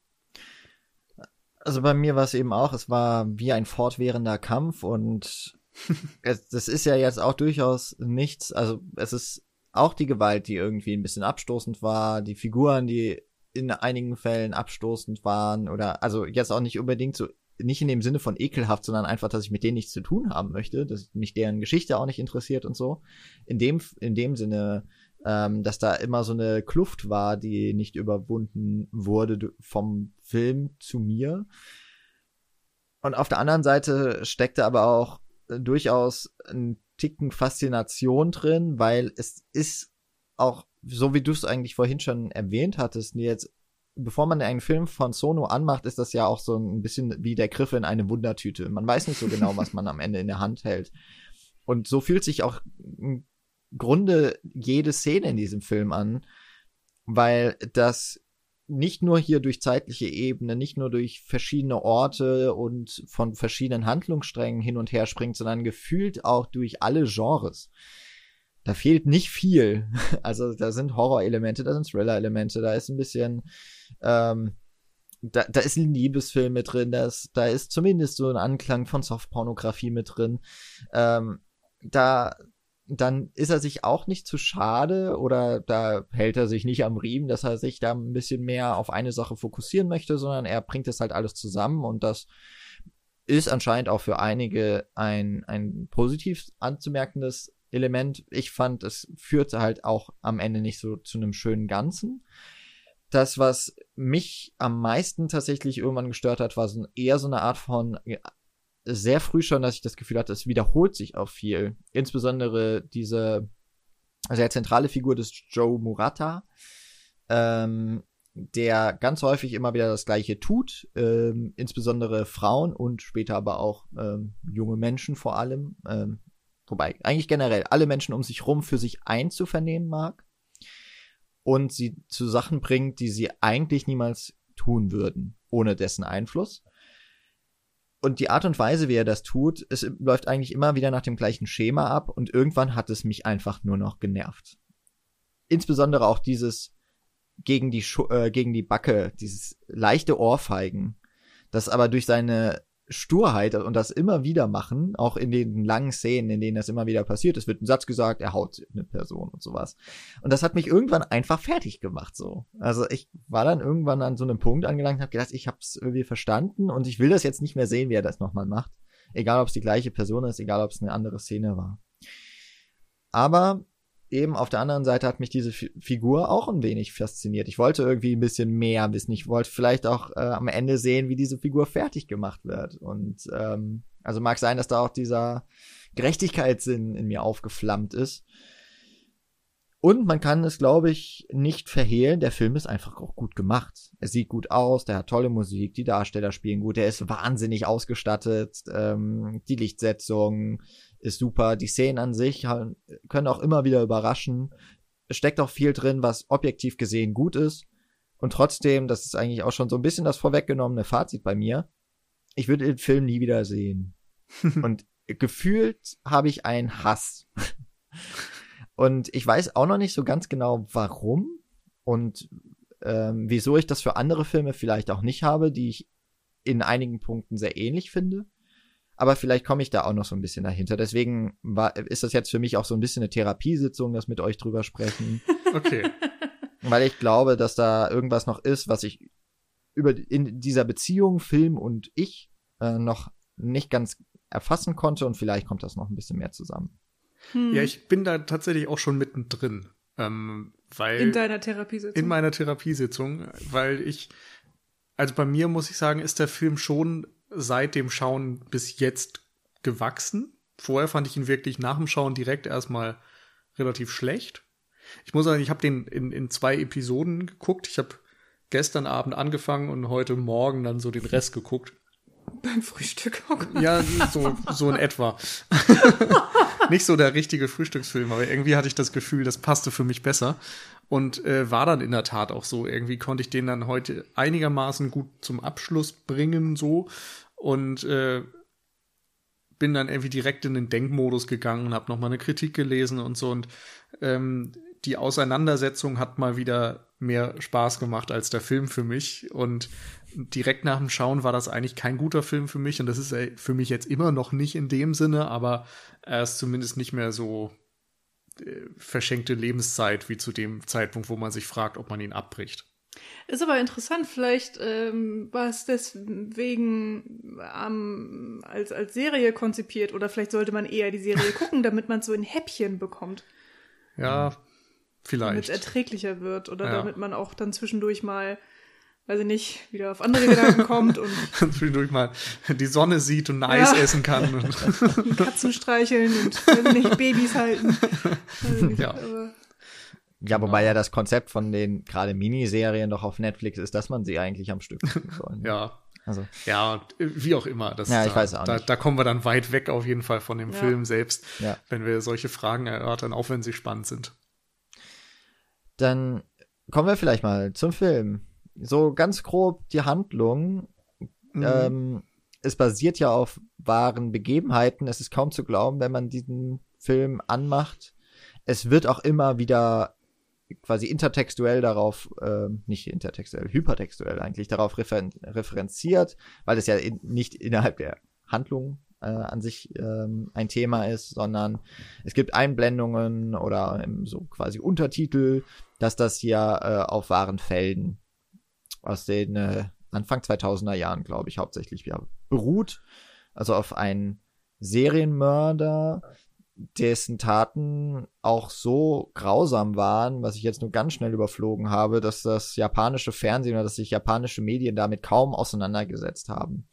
Also bei mir war es eben auch, es war wie ein fortwährender Kampf und es, das ist ja jetzt auch durchaus nichts, also es ist auch die Gewalt, die irgendwie ein bisschen abstoßend war, die Figuren, die in einigen Fällen abstoßend waren oder also jetzt auch nicht unbedingt so nicht in dem Sinne von ekelhaft, sondern einfach, dass ich mit denen nichts zu tun haben möchte, dass mich deren Geschichte auch nicht interessiert und so. In dem in dem Sinne, ähm, dass da immer so eine Kluft war, die nicht überwunden wurde vom Film zu mir. Und auf der anderen Seite steckte aber auch durchaus ein Ticken Faszination drin, weil es ist auch, so wie du es eigentlich vorhin schon erwähnt hattest, jetzt, bevor man einen Film von Sono anmacht, ist das ja auch so ein bisschen wie der Griff in eine Wundertüte. Man weiß nicht so genau, was man am Ende in der Hand hält. Und so fühlt sich auch im Grunde jede Szene in diesem Film an, weil das nicht nur hier durch zeitliche Ebene, nicht nur durch verschiedene Orte und von verschiedenen Handlungssträngen hin und her springt, sondern gefühlt auch durch alle Genres. Da fehlt nicht viel. Also da sind Horror-Elemente, da sind Thriller-Elemente, da ist ein bisschen, ähm, da, da ist ein Liebesfilm mit drin, da ist, da ist zumindest so ein Anklang von Softpornografie mit drin. Ähm, da, dann ist er sich auch nicht zu schade oder da hält er sich nicht am Riemen, dass er sich da ein bisschen mehr auf eine Sache fokussieren möchte, sondern er bringt es halt alles zusammen und das ist anscheinend auch für einige ein, ein positiv anzumerkendes Element. Ich fand, es führte halt auch am Ende nicht so zu einem schönen Ganzen. Das, was mich am meisten tatsächlich irgendwann gestört hat, war so eher so eine Art von sehr früh schon, dass ich das Gefühl hatte, es wiederholt sich auch viel. Insbesondere diese sehr zentrale Figur des Joe Murata, ähm, der ganz häufig immer wieder das Gleiche tut, ähm, insbesondere Frauen und später aber auch ähm, junge Menschen vor allem, ähm, wobei eigentlich generell alle Menschen um sich rum für sich einzuvernehmen mag und sie zu Sachen bringt, die sie eigentlich niemals tun würden, ohne dessen Einfluss. Und die Art und Weise, wie er das tut, es läuft eigentlich immer wieder nach dem gleichen Schema ab und irgendwann hat es mich einfach nur noch genervt. Insbesondere auch dieses gegen die, Schu äh, gegen die Backe, dieses leichte Ohrfeigen, das aber durch seine Sturheit und das immer wieder machen, auch in den langen Szenen, in denen das immer wieder passiert. Es wird ein Satz gesagt, er haut eine Person und sowas. Und das hat mich irgendwann einfach fertig gemacht, so. Also ich war dann irgendwann an so einem Punkt angelangt habe gedacht, ich habe es irgendwie verstanden und ich will das jetzt nicht mehr sehen, wie er das nochmal macht. Egal, ob es die gleiche Person ist, egal, ob es eine andere Szene war. Aber eben auf der anderen Seite hat mich diese F Figur auch ein wenig fasziniert. Ich wollte irgendwie ein bisschen mehr wissen. Ich wollte vielleicht auch äh, am Ende sehen, wie diese Figur fertig gemacht wird. Und ähm, also mag sein, dass da auch dieser Gerechtigkeitssinn in mir aufgeflammt ist. Und man kann es, glaube ich, nicht verhehlen. Der Film ist einfach auch gut gemacht. Er sieht gut aus, der hat tolle Musik, die Darsteller spielen gut, er ist wahnsinnig ausgestattet, ähm, die Lichtsetzung, ist super. Die Szenen an sich können auch immer wieder überraschen. Es steckt auch viel drin, was objektiv gesehen gut ist. Und trotzdem, das ist eigentlich auch schon so ein bisschen das vorweggenommene Fazit bei mir. Ich würde den Film nie wieder sehen. Und gefühlt habe ich einen Hass. und ich weiß auch noch nicht so ganz genau, warum und ähm, wieso ich das für andere Filme vielleicht auch nicht habe, die ich in einigen Punkten sehr ähnlich finde aber vielleicht komme ich da auch noch so ein bisschen dahinter. Deswegen war, ist das jetzt für mich auch so ein bisschen eine Therapiesitzung, das mit euch drüber sprechen. Okay. Weil ich glaube, dass da irgendwas noch ist, was ich über in dieser Beziehung Film und ich äh, noch nicht ganz erfassen konnte und vielleicht kommt das noch ein bisschen mehr zusammen. Hm. Ja, ich bin da tatsächlich auch schon mittendrin. Ähm, weil in deiner Therapiesitzung. In meiner Therapiesitzung, weil ich, also bei mir muss ich sagen, ist der Film schon seit dem Schauen bis jetzt gewachsen. Vorher fand ich ihn wirklich nach dem Schauen direkt erstmal relativ schlecht. Ich muss sagen, ich habe den in, in zwei Episoden geguckt. Ich habe gestern Abend angefangen und heute Morgen dann so den Rest geguckt. Beim Frühstück. Ja, so, so in etwa. Nicht so der richtige Frühstücksfilm, aber irgendwie hatte ich das Gefühl, das passte für mich besser. Und äh, war dann in der Tat auch so. Irgendwie konnte ich den dann heute einigermaßen gut zum Abschluss bringen, so. Und äh, bin dann irgendwie direkt in den Denkmodus gegangen und habe nochmal eine Kritik gelesen und so. Und ähm, die Auseinandersetzung hat mal wieder mehr Spaß gemacht als der Film für mich. Und direkt nach dem Schauen war das eigentlich kein guter Film für mich. Und das ist für mich jetzt immer noch nicht in dem Sinne, aber er ist zumindest nicht mehr so äh, verschenkte Lebenszeit wie zu dem Zeitpunkt, wo man sich fragt, ob man ihn abbricht. Ist aber interessant, vielleicht ähm, war es deswegen ähm, als, als Serie konzipiert oder vielleicht sollte man eher die Serie gucken, damit man so ein Häppchen bekommt. Ja, vielleicht. Damit es erträglicher wird oder ja. damit man auch dann zwischendurch mal weiß ich nicht, wieder auf andere Gedanken kommt und zwischendurch mal die Sonne sieht und Eis ja. essen kann. Und Katzen streicheln und weiß ich nicht, Babys halten. Nicht, ja. Aber ja, wobei genau. ja das Konzept von den gerade Miniserien doch auf Netflix ist, dass man sie eigentlich am Stück gucken soll. Ne? ja. Also. Ja, wie auch immer. Das, ja, ich da, weiß auch da, nicht. Da kommen wir dann weit weg auf jeden Fall von dem ja. Film selbst, ja. wenn wir solche Fragen erörtern, auch wenn sie spannend sind. Dann kommen wir vielleicht mal zum Film so ganz grob die Handlung. Mhm. Ähm, es basiert ja auf wahren Begebenheiten. Es ist kaum zu glauben, wenn man diesen Film anmacht. Es wird auch immer wieder quasi intertextuell darauf, äh, nicht intertextuell, hypertextuell eigentlich darauf referen referenziert, weil es ja in, nicht innerhalb der Handlung äh, an sich ähm, ein Thema ist, sondern es gibt Einblendungen oder so quasi Untertitel, dass das hier äh, auf wahren Fällen aus den äh, Anfang 2000er Jahren, glaube ich, hauptsächlich ja, beruht. Also auf einen Serienmörder, dessen Taten auch so grausam waren, was ich jetzt nur ganz schnell überflogen habe, dass das japanische Fernsehen oder dass sich japanische Medien damit kaum auseinandergesetzt haben.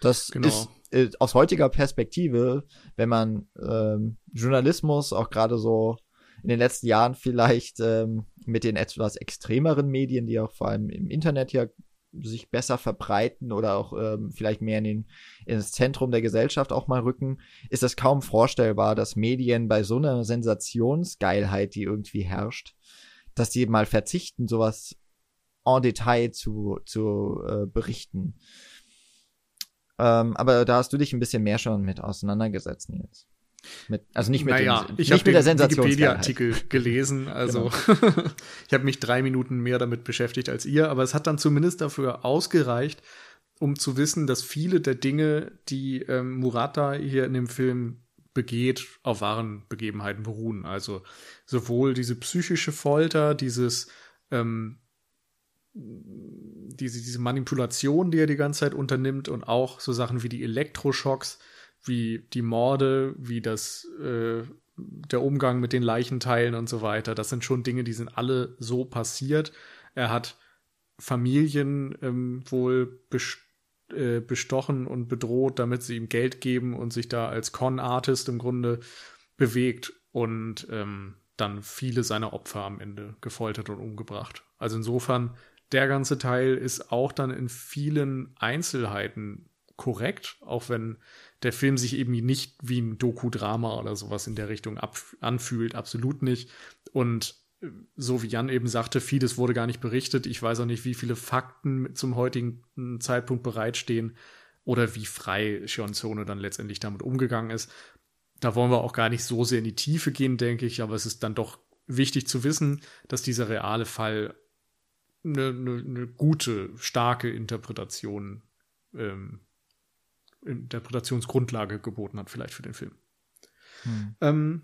Das genau. ist äh, aus heutiger Perspektive, wenn man ähm, Journalismus auch gerade so in den letzten Jahren vielleicht ähm, mit den etwas extremeren Medien, die auch vor allem im Internet ja sich besser verbreiten oder auch ähm, vielleicht mehr in den, ins Zentrum der Gesellschaft auch mal rücken, ist es kaum vorstellbar, dass Medien bei so einer Sensationsgeilheit, die irgendwie herrscht, dass die mal verzichten, sowas en Detail zu, zu äh, berichten. Ähm, aber da hast du dich ein bisschen mehr schon mit auseinandergesetzt, Nils. Mit, also nicht mit, naja, dem, ich nicht mit der Wikipedia-Artikel gelesen, also genau. ich habe mich drei Minuten mehr damit beschäftigt als ihr, aber es hat dann zumindest dafür ausgereicht, um zu wissen, dass viele der Dinge, die ähm, Murata hier in dem Film begeht, auf wahren Begebenheiten beruhen. Also sowohl diese psychische Folter, dieses ähm, diese, diese Manipulation, die er die ganze Zeit unternimmt und auch so Sachen wie die Elektroschocks, wie die Morde, wie das, äh, der Umgang mit den Leichenteilen und so weiter. Das sind schon Dinge, die sind alle so passiert. Er hat Familien ähm, wohl äh, bestochen und bedroht, damit sie ihm Geld geben und sich da als Con-Artist im Grunde bewegt und ähm, dann viele seiner Opfer am Ende gefoltert und umgebracht. Also insofern, der ganze Teil ist auch dann in vielen Einzelheiten korrekt, auch wenn der Film sich eben nicht wie ein Doku-Drama oder sowas in der Richtung anfühlt, absolut nicht. Und äh, so wie Jan eben sagte, vieles wurde gar nicht berichtet. Ich weiß auch nicht, wie viele Fakten zum heutigen Zeitpunkt bereitstehen oder wie frei Shion Sono dann letztendlich damit umgegangen ist. Da wollen wir auch gar nicht so sehr in die Tiefe gehen, denke ich, aber es ist dann doch wichtig zu wissen, dass dieser reale Fall eine, eine, eine gute, starke Interpretation ähm, Interpretationsgrundlage geboten hat, vielleicht für den Film. Hm. Ähm,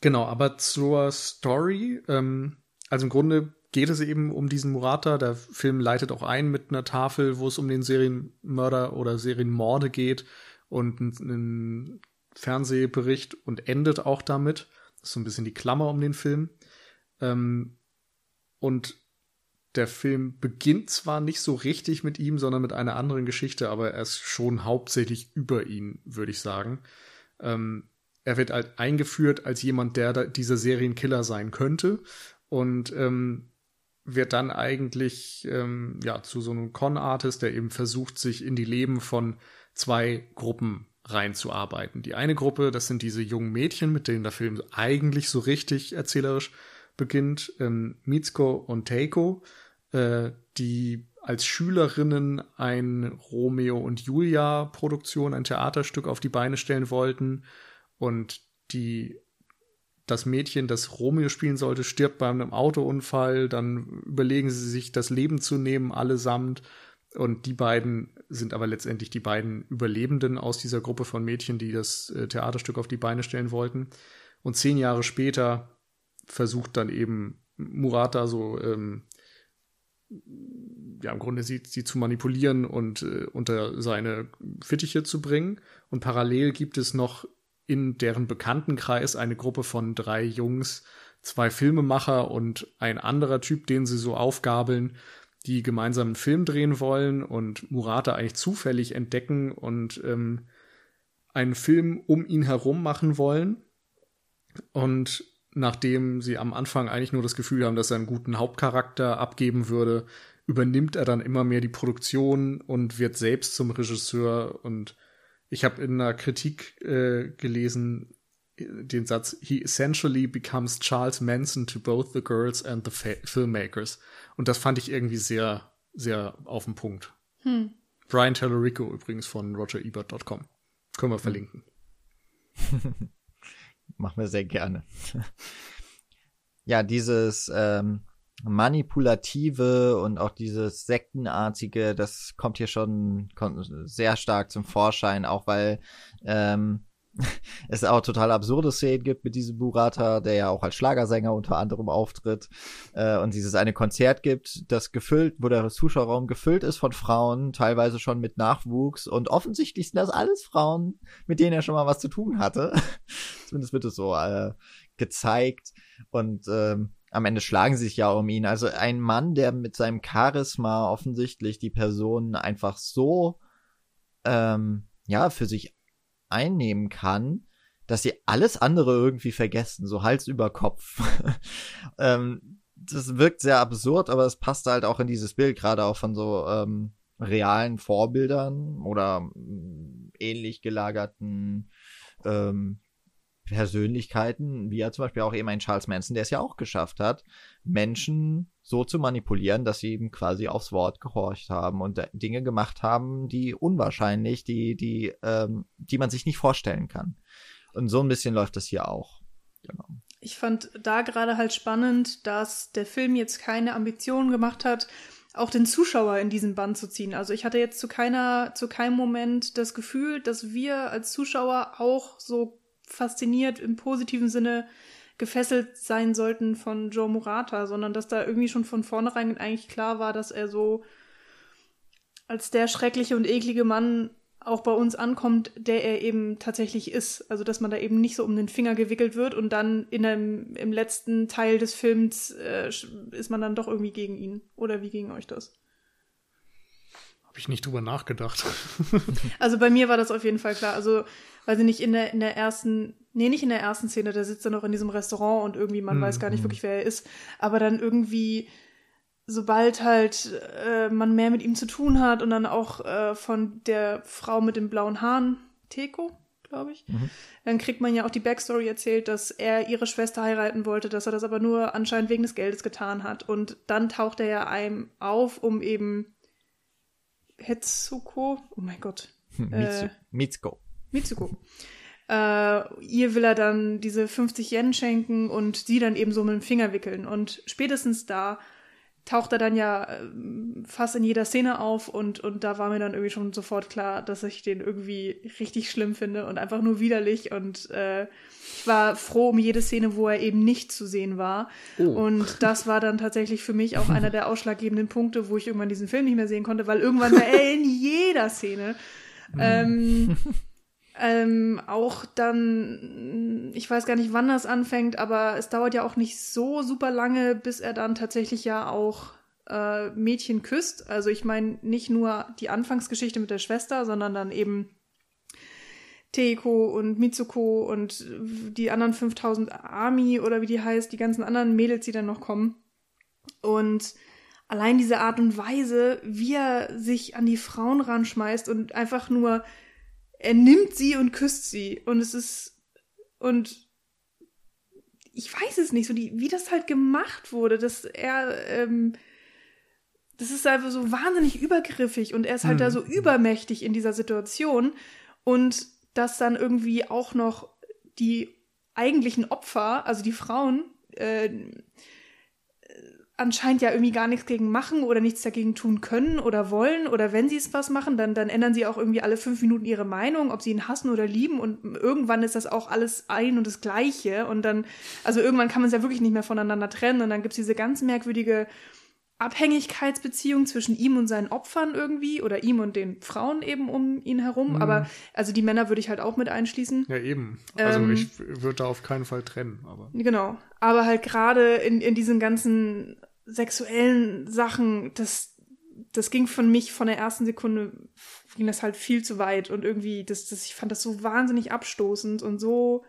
genau, aber zur Story, ähm, also im Grunde geht es eben um diesen Murata. Der Film leitet auch ein mit einer Tafel, wo es um den Serienmörder oder Serienmorde geht und einen Fernsehbericht und endet auch damit. Das ist so ein bisschen die Klammer um den Film. Ähm, und der Film beginnt zwar nicht so richtig mit ihm, sondern mit einer anderen Geschichte, aber er ist schon hauptsächlich über ihn, würde ich sagen. Ähm, er wird halt eingeführt als jemand, der dieser Serienkiller sein könnte und ähm, wird dann eigentlich ähm, ja zu so einem Con-Artist, der eben versucht, sich in die Leben von zwei Gruppen reinzuarbeiten. Die eine Gruppe, das sind diese jungen Mädchen, mit denen der Film eigentlich so richtig erzählerisch beginnt, ähm, Mitsuko und Teiko, äh, die als Schülerinnen ein Romeo und Julia Produktion, ein Theaterstück auf die Beine stellen wollten und die das Mädchen, das Romeo spielen sollte, stirbt bei einem Autounfall, dann überlegen sie sich, das Leben zu nehmen, allesamt. Und die beiden sind aber letztendlich die beiden Überlebenden aus dieser Gruppe von Mädchen, die das äh, Theaterstück auf die Beine stellen wollten. Und zehn Jahre später versucht dann eben Murata so ähm, ja, im Grunde sie, sie zu manipulieren und äh, unter seine Fittiche zu bringen. Und parallel gibt es noch in deren Bekanntenkreis eine Gruppe von drei Jungs, zwei Filmemacher und ein anderer Typ, den sie so aufgabeln, die gemeinsam einen Film drehen wollen und Murata eigentlich zufällig entdecken und ähm, einen Film um ihn herum machen wollen. Und nachdem sie am Anfang eigentlich nur das Gefühl haben, dass er einen guten Hauptcharakter abgeben würde, übernimmt er dann immer mehr die Produktion und wird selbst zum Regisseur. Und ich habe in einer Kritik äh, gelesen äh, den Satz, he essentially becomes Charles Manson to both the girls and the filmmakers. Und das fand ich irgendwie sehr, sehr auf den Punkt. Hm. Brian Tellerico übrigens von RogerEbert.com. Können wir verlinken. Machen wir sehr gerne. ja, dieses ähm, manipulative und auch dieses sektenartige, das kommt hier schon sehr stark zum Vorschein, auch weil ähm, es auch total absurde Szenen gibt mit diesem Burata, der ja auch als Schlagersänger unter anderem auftritt äh, und dieses eine Konzert gibt, das gefüllt, wo der Zuschauerraum gefüllt ist von Frauen, teilweise schon mit Nachwuchs und offensichtlich sind das alles Frauen, mit denen er schon mal was zu tun hatte. Zumindest wird es so äh, gezeigt und ähm, am Ende schlagen sie sich ja um ihn. Also ein Mann, der mit seinem Charisma offensichtlich die Person einfach so ähm, ja für sich einnehmen kann, dass sie alles andere irgendwie vergessen, so Hals über Kopf. ähm, das wirkt sehr absurd, aber es passt halt auch in dieses Bild, gerade auch von so ähm, realen Vorbildern oder mm, ähnlich gelagerten ähm, Persönlichkeiten, wie ja zum Beispiel auch eben ein Charles Manson, der es ja auch geschafft hat, Menschen so zu manipulieren, dass sie eben quasi aufs Wort gehorcht haben und Dinge gemacht haben, die unwahrscheinlich, die, die, ähm, die man sich nicht vorstellen kann. Und so ein bisschen läuft das hier auch. Genau. Ich fand da gerade halt spannend, dass der Film jetzt keine Ambitionen gemacht hat, auch den Zuschauer in diesen Band zu ziehen. Also ich hatte jetzt zu keiner, zu keinem Moment das Gefühl, dass wir als Zuschauer auch so fasziniert im positiven Sinne gefesselt sein sollten von Joe Murata, sondern dass da irgendwie schon von vornherein eigentlich klar war, dass er so als der schreckliche und eklige Mann auch bei uns ankommt, der er eben tatsächlich ist. Also dass man da eben nicht so um den Finger gewickelt wird und dann in einem, im letzten Teil des Films äh, ist man dann doch irgendwie gegen ihn. Oder wie ging euch das? Habe ich nicht drüber nachgedacht. also bei mir war das auf jeden Fall klar. Also weiß ich nicht, in der, in der ersten, nee, nicht in der ersten Szene, da sitzt er noch in diesem Restaurant und irgendwie man mhm. weiß gar nicht mhm. wirklich, wer er ist. Aber dann irgendwie, sobald halt äh, man mehr mit ihm zu tun hat und dann auch äh, von der Frau mit den blauen Haaren, Teko, glaube ich, mhm. dann kriegt man ja auch die Backstory erzählt, dass er ihre Schwester heiraten wollte, dass er das aber nur anscheinend wegen des Geldes getan hat. Und dann taucht er ja einem auf, um eben Hetsuko, oh mein Gott. Äh, Mitsuko. Mitsuko. Äh, ihr will er dann diese 50 Yen schenken und sie dann eben so mit dem Finger wickeln. Und spätestens da taucht er dann ja äh, fast in jeder Szene auf und, und da war mir dann irgendwie schon sofort klar, dass ich den irgendwie richtig schlimm finde und einfach nur widerlich und äh, ich war froh um jede Szene, wo er eben nicht zu sehen war. Oh. Und das war dann tatsächlich für mich auch einer der ausschlaggebenden Punkte, wo ich irgendwann diesen Film nicht mehr sehen konnte, weil irgendwann war er in jeder Szene. Mhm. ähm, ähm, auch dann, ich weiß gar nicht, wann das anfängt, aber es dauert ja auch nicht so super lange, bis er dann tatsächlich ja auch äh, Mädchen küsst. Also ich meine nicht nur die Anfangsgeschichte mit der Schwester, sondern dann eben Teiko und Mitsuko und die anderen 5000 Army oder wie die heißt, die ganzen anderen Mädels, die dann noch kommen. Und allein diese Art und Weise, wie er sich an die Frauen ranschmeißt und einfach nur, er nimmt sie und küsst sie. Und es ist, und ich weiß es nicht, so die, wie das halt gemacht wurde, dass er, ähm, das ist einfach so wahnsinnig übergriffig und er ist halt mhm. da so übermächtig in dieser Situation und dass dann irgendwie auch noch die eigentlichen Opfer, also die Frauen, äh, anscheinend ja irgendwie gar nichts gegen machen oder nichts dagegen tun können oder wollen oder wenn sie es was machen, dann, dann ändern sie auch irgendwie alle fünf Minuten ihre Meinung, ob sie ihn hassen oder lieben und irgendwann ist das auch alles ein und das Gleiche und dann, also irgendwann kann man es ja wirklich nicht mehr voneinander trennen und dann gibt es diese ganz merkwürdige Abhängigkeitsbeziehung zwischen ihm und seinen Opfern irgendwie oder ihm und den Frauen eben um ihn herum. Mhm. Aber also die Männer würde ich halt auch mit einschließen. Ja, eben. Also ähm, ich würde da auf keinen Fall trennen. Aber. Genau. Aber halt gerade in, in diesen ganzen sexuellen Sachen, das, das ging von mich von der ersten Sekunde, ging das halt viel zu weit. Und irgendwie, das, das, ich fand das so wahnsinnig abstoßend und so,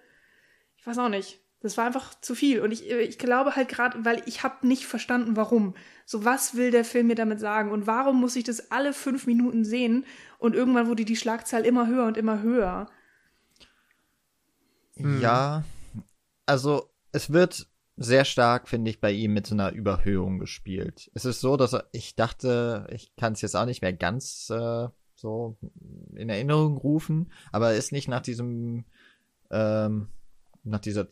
ich weiß auch nicht. Das war einfach zu viel. Und ich, ich glaube halt gerade, weil ich habe nicht verstanden, warum. So, was will der Film mir damit sagen? Und warum muss ich das alle fünf Minuten sehen? Und irgendwann wurde die Schlagzahl immer höher und immer höher. Ja, also es wird sehr stark, finde ich, bei ihm mit so einer Überhöhung gespielt. Es ist so, dass er, ich dachte, ich kann es jetzt auch nicht mehr ganz äh, so in Erinnerung rufen, aber er ist nicht nach diesem, ähm, nach dieser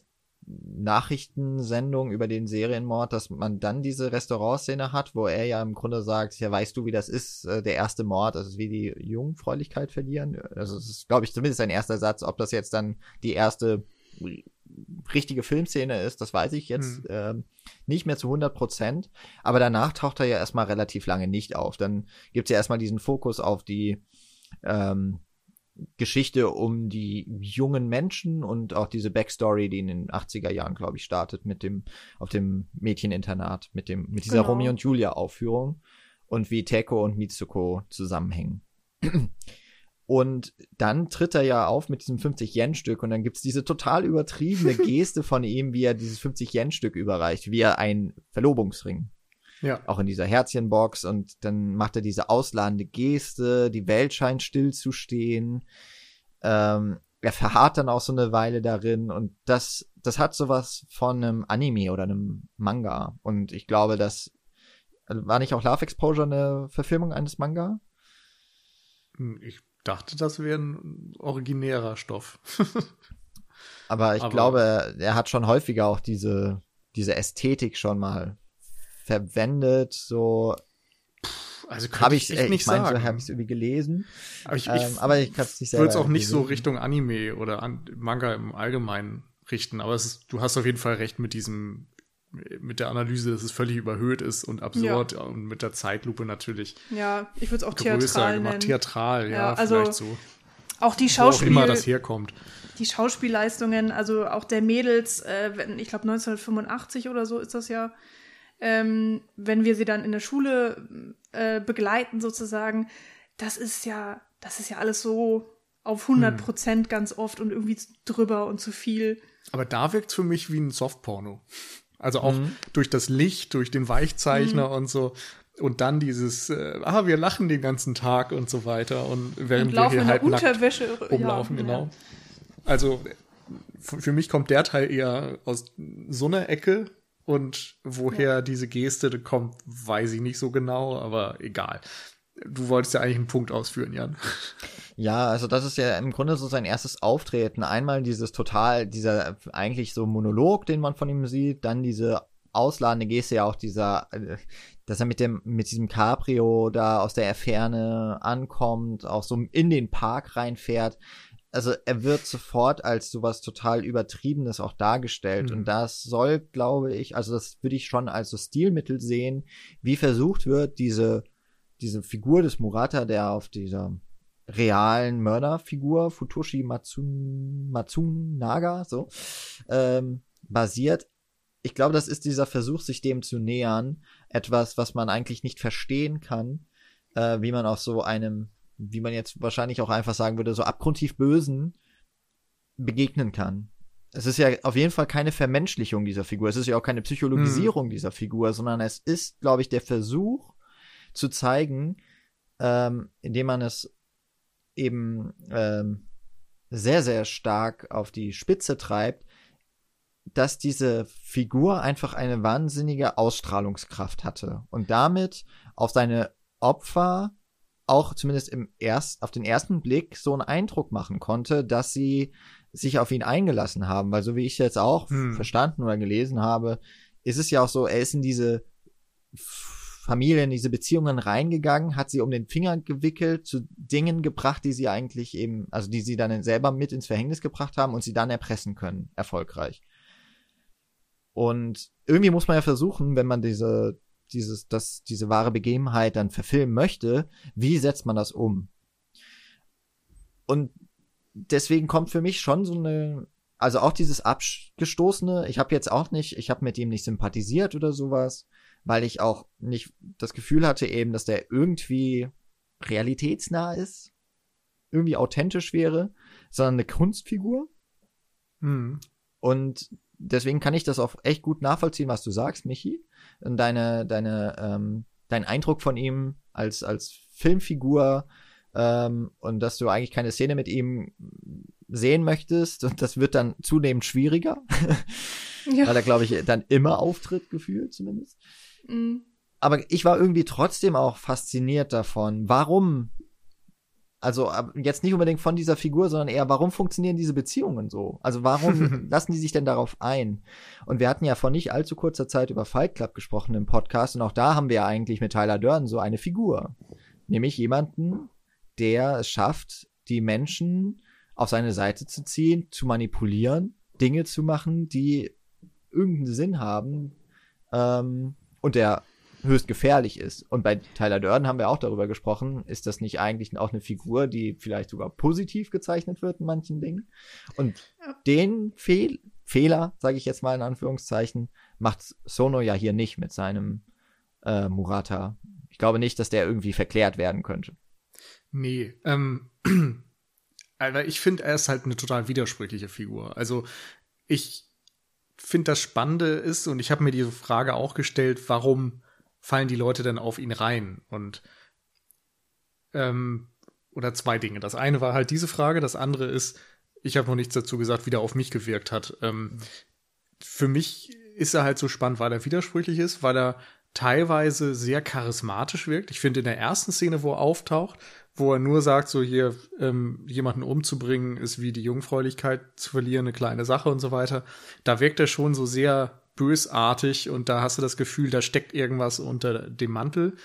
Nachrichtensendung über den Serienmord, dass man dann diese Restaurantszene hat, wo er ja im Grunde sagt, ja, weißt du, wie das ist, äh, der erste Mord, also wie die Jungfräulichkeit verlieren. Also es ist, glaube ich, zumindest ein erster Satz, ob das jetzt dann die erste richtige Filmszene ist, das weiß ich jetzt hm. ähm, nicht mehr zu 100 Prozent. Aber danach taucht er ja erstmal relativ lange nicht auf. Dann gibt es ja erstmal diesen Fokus auf die ähm, Geschichte um die jungen Menschen und auch diese Backstory, die in den 80er Jahren, glaube ich, startet mit dem, auf dem Mädcheninternat, mit dem, mit dieser genau. Romeo und Julia Aufführung und wie Teko und Mitsuko zusammenhängen. Und dann tritt er ja auf mit diesem 50-Yen-Stück und dann gibt's diese total übertriebene Geste von ihm, wie er dieses 50-Yen-Stück überreicht, wie er einen Verlobungsring. Ja. Auch in dieser Herzchenbox und dann macht er diese ausladende Geste, die Welt scheint stillzustehen. Ähm, er verharrt dann auch so eine Weile darin und das, das hat sowas von einem Anime oder einem Manga. Und ich glaube, dass also war nicht auch Love Exposure eine Verfilmung eines Manga? Hm, ich dachte, das wäre ein originärer Stoff. Aber ich Aber glaube, er hat schon häufiger auch diese, diese Ästhetik schon mal verwendet. So, also habe ich, ich, nicht ich mein, sagen. So habe ich es irgendwie gelesen. Aber ich, ähm, aber ich kann es nicht selber. Würde es auch nicht so Richtung Anime oder an Manga im Allgemeinen richten. Aber ist, du hast auf jeden Fall recht mit diesem mit der Analyse, dass es völlig überhöht ist und absurd ja. und mit der Zeitlupe natürlich. Ja, ich würde es auch theatral gemacht. nennen. Theatral, ja, ja also vielleicht so. Auch die Schauspiel Wo auch immer das herkommt. Die Schauspielleistungen, also auch der Mädels, äh, ich glaube 1985 oder so ist das ja, ähm, wenn wir sie dann in der Schule äh, begleiten sozusagen, das ist ja, das ist ja alles so auf 100 hm. Prozent hm. ganz oft und irgendwie drüber und zu viel. Aber da wirkt es für mich wie ein Softporno. Also auch mhm. durch das Licht, durch den Weichzeichner mhm. und so. Und dann dieses, äh, ah, wir lachen den ganzen Tag und so weiter. Und während und wir hier halt Unterwäsche, nackt rumlaufen, ja, genau. Ja. Also für mich kommt der Teil eher aus so einer Ecke. Und woher ja. diese Geste kommt, weiß ich nicht so genau, aber egal. Du wolltest ja eigentlich einen Punkt ausführen, Jan. Ja, also das ist ja im Grunde so sein erstes Auftreten. Einmal dieses total, dieser eigentlich so Monolog, den man von ihm sieht, dann diese ausladende Geste, ja auch dieser, äh, dass er mit dem, mit diesem Cabrio da aus der Ferne ankommt, auch so in den Park reinfährt. Also er wird sofort als sowas total Übertriebenes auch dargestellt. Mhm. Und das soll, glaube ich, also das würde ich schon als so Stilmittel sehen, wie versucht wird, diese, diese Figur des Murata, der auf dieser realen Mörderfigur, Futoshi Matsun, Matsunaga, so, ähm, basiert. Ich glaube, das ist dieser Versuch, sich dem zu nähern. Etwas, was man eigentlich nicht verstehen kann, äh, wie man auf so einem, wie man jetzt wahrscheinlich auch einfach sagen würde, so abgrundtief Bösen begegnen kann. es ist ja auf jeden Fall keine Vermenschlichung dieser Figur. Es ist ja auch keine Psychologisierung hm. dieser Figur, sondern es ist, glaube ich, der Versuch zu zeigen, ähm, indem man es eben ähm, sehr, sehr stark auf die Spitze treibt, dass diese Figur einfach eine wahnsinnige Ausstrahlungskraft hatte und damit auf seine Opfer auch zumindest im erst, auf den ersten Blick so einen Eindruck machen konnte, dass sie sich auf ihn eingelassen haben, weil so wie ich es jetzt auch hm. verstanden oder gelesen habe, ist es ja auch so, er ist in diese Familie, in diese Beziehungen reingegangen, hat sie um den Finger gewickelt, zu Dingen gebracht, die sie eigentlich eben, also die sie dann selber mit ins Verhängnis gebracht haben und sie dann erpressen können, erfolgreich. Und irgendwie muss man ja versuchen, wenn man diese, dieses, das, diese wahre Begebenheit dann verfilmen möchte, wie setzt man das um? Und deswegen kommt für mich schon so eine, also auch dieses Abgestoßene, ich habe jetzt auch nicht, ich habe mit ihm nicht sympathisiert oder sowas, weil ich auch nicht das Gefühl hatte eben, dass der irgendwie realitätsnah ist, irgendwie authentisch wäre, sondern eine Kunstfigur. Hm. Und deswegen kann ich das auch echt gut nachvollziehen, was du sagst, Michi. Und deine, deine, ähm, dein Eindruck von ihm als, als Filmfigur, ähm, und dass du eigentlich keine Szene mit ihm sehen möchtest und das wird dann zunehmend schwieriger, ja. weil er, glaube ich, dann immer auftritt, gefühlt zumindest. Mhm. Aber ich war irgendwie trotzdem auch fasziniert davon, warum, also jetzt nicht unbedingt von dieser Figur, sondern eher, warum funktionieren diese Beziehungen so? Also warum lassen die sich denn darauf ein? Und wir hatten ja vor nicht allzu kurzer Zeit über Fight Club gesprochen im Podcast und auch da haben wir ja eigentlich mit Tyler Durden so eine Figur. Nämlich jemanden, der es schafft, die Menschen auf seine Seite zu ziehen, zu manipulieren, Dinge zu machen, die irgendeinen Sinn haben ähm, und der höchst gefährlich ist. Und bei Tyler Durden haben wir auch darüber gesprochen, ist das nicht eigentlich auch eine Figur, die vielleicht sogar positiv gezeichnet wird in manchen Dingen? Und ja. den Fehl Fehler, sage ich jetzt mal in Anführungszeichen, macht Sono ja hier nicht mit seinem äh, Murata. Ich glaube nicht, dass der irgendwie verklärt werden könnte. Nee, ähm, aber ich finde, er ist halt eine total widersprüchliche Figur. Also ich finde, das Spannende ist, und ich habe mir diese Frage auch gestellt, warum fallen die Leute denn auf ihn rein? Und ähm, oder zwei Dinge. Das eine war halt diese Frage, das andere ist, ich habe noch nichts dazu gesagt, wie der auf mich gewirkt hat. Ähm, für mich ist er halt so spannend, weil er widersprüchlich ist, weil er teilweise sehr charismatisch wirkt. Ich finde in der ersten Szene, wo er auftaucht, wo er nur sagt, so hier ähm, jemanden umzubringen ist wie die Jungfräulichkeit zu verlieren, eine kleine Sache und so weiter. Da wirkt er schon so sehr bösartig und da hast du das Gefühl, da steckt irgendwas unter dem Mantel.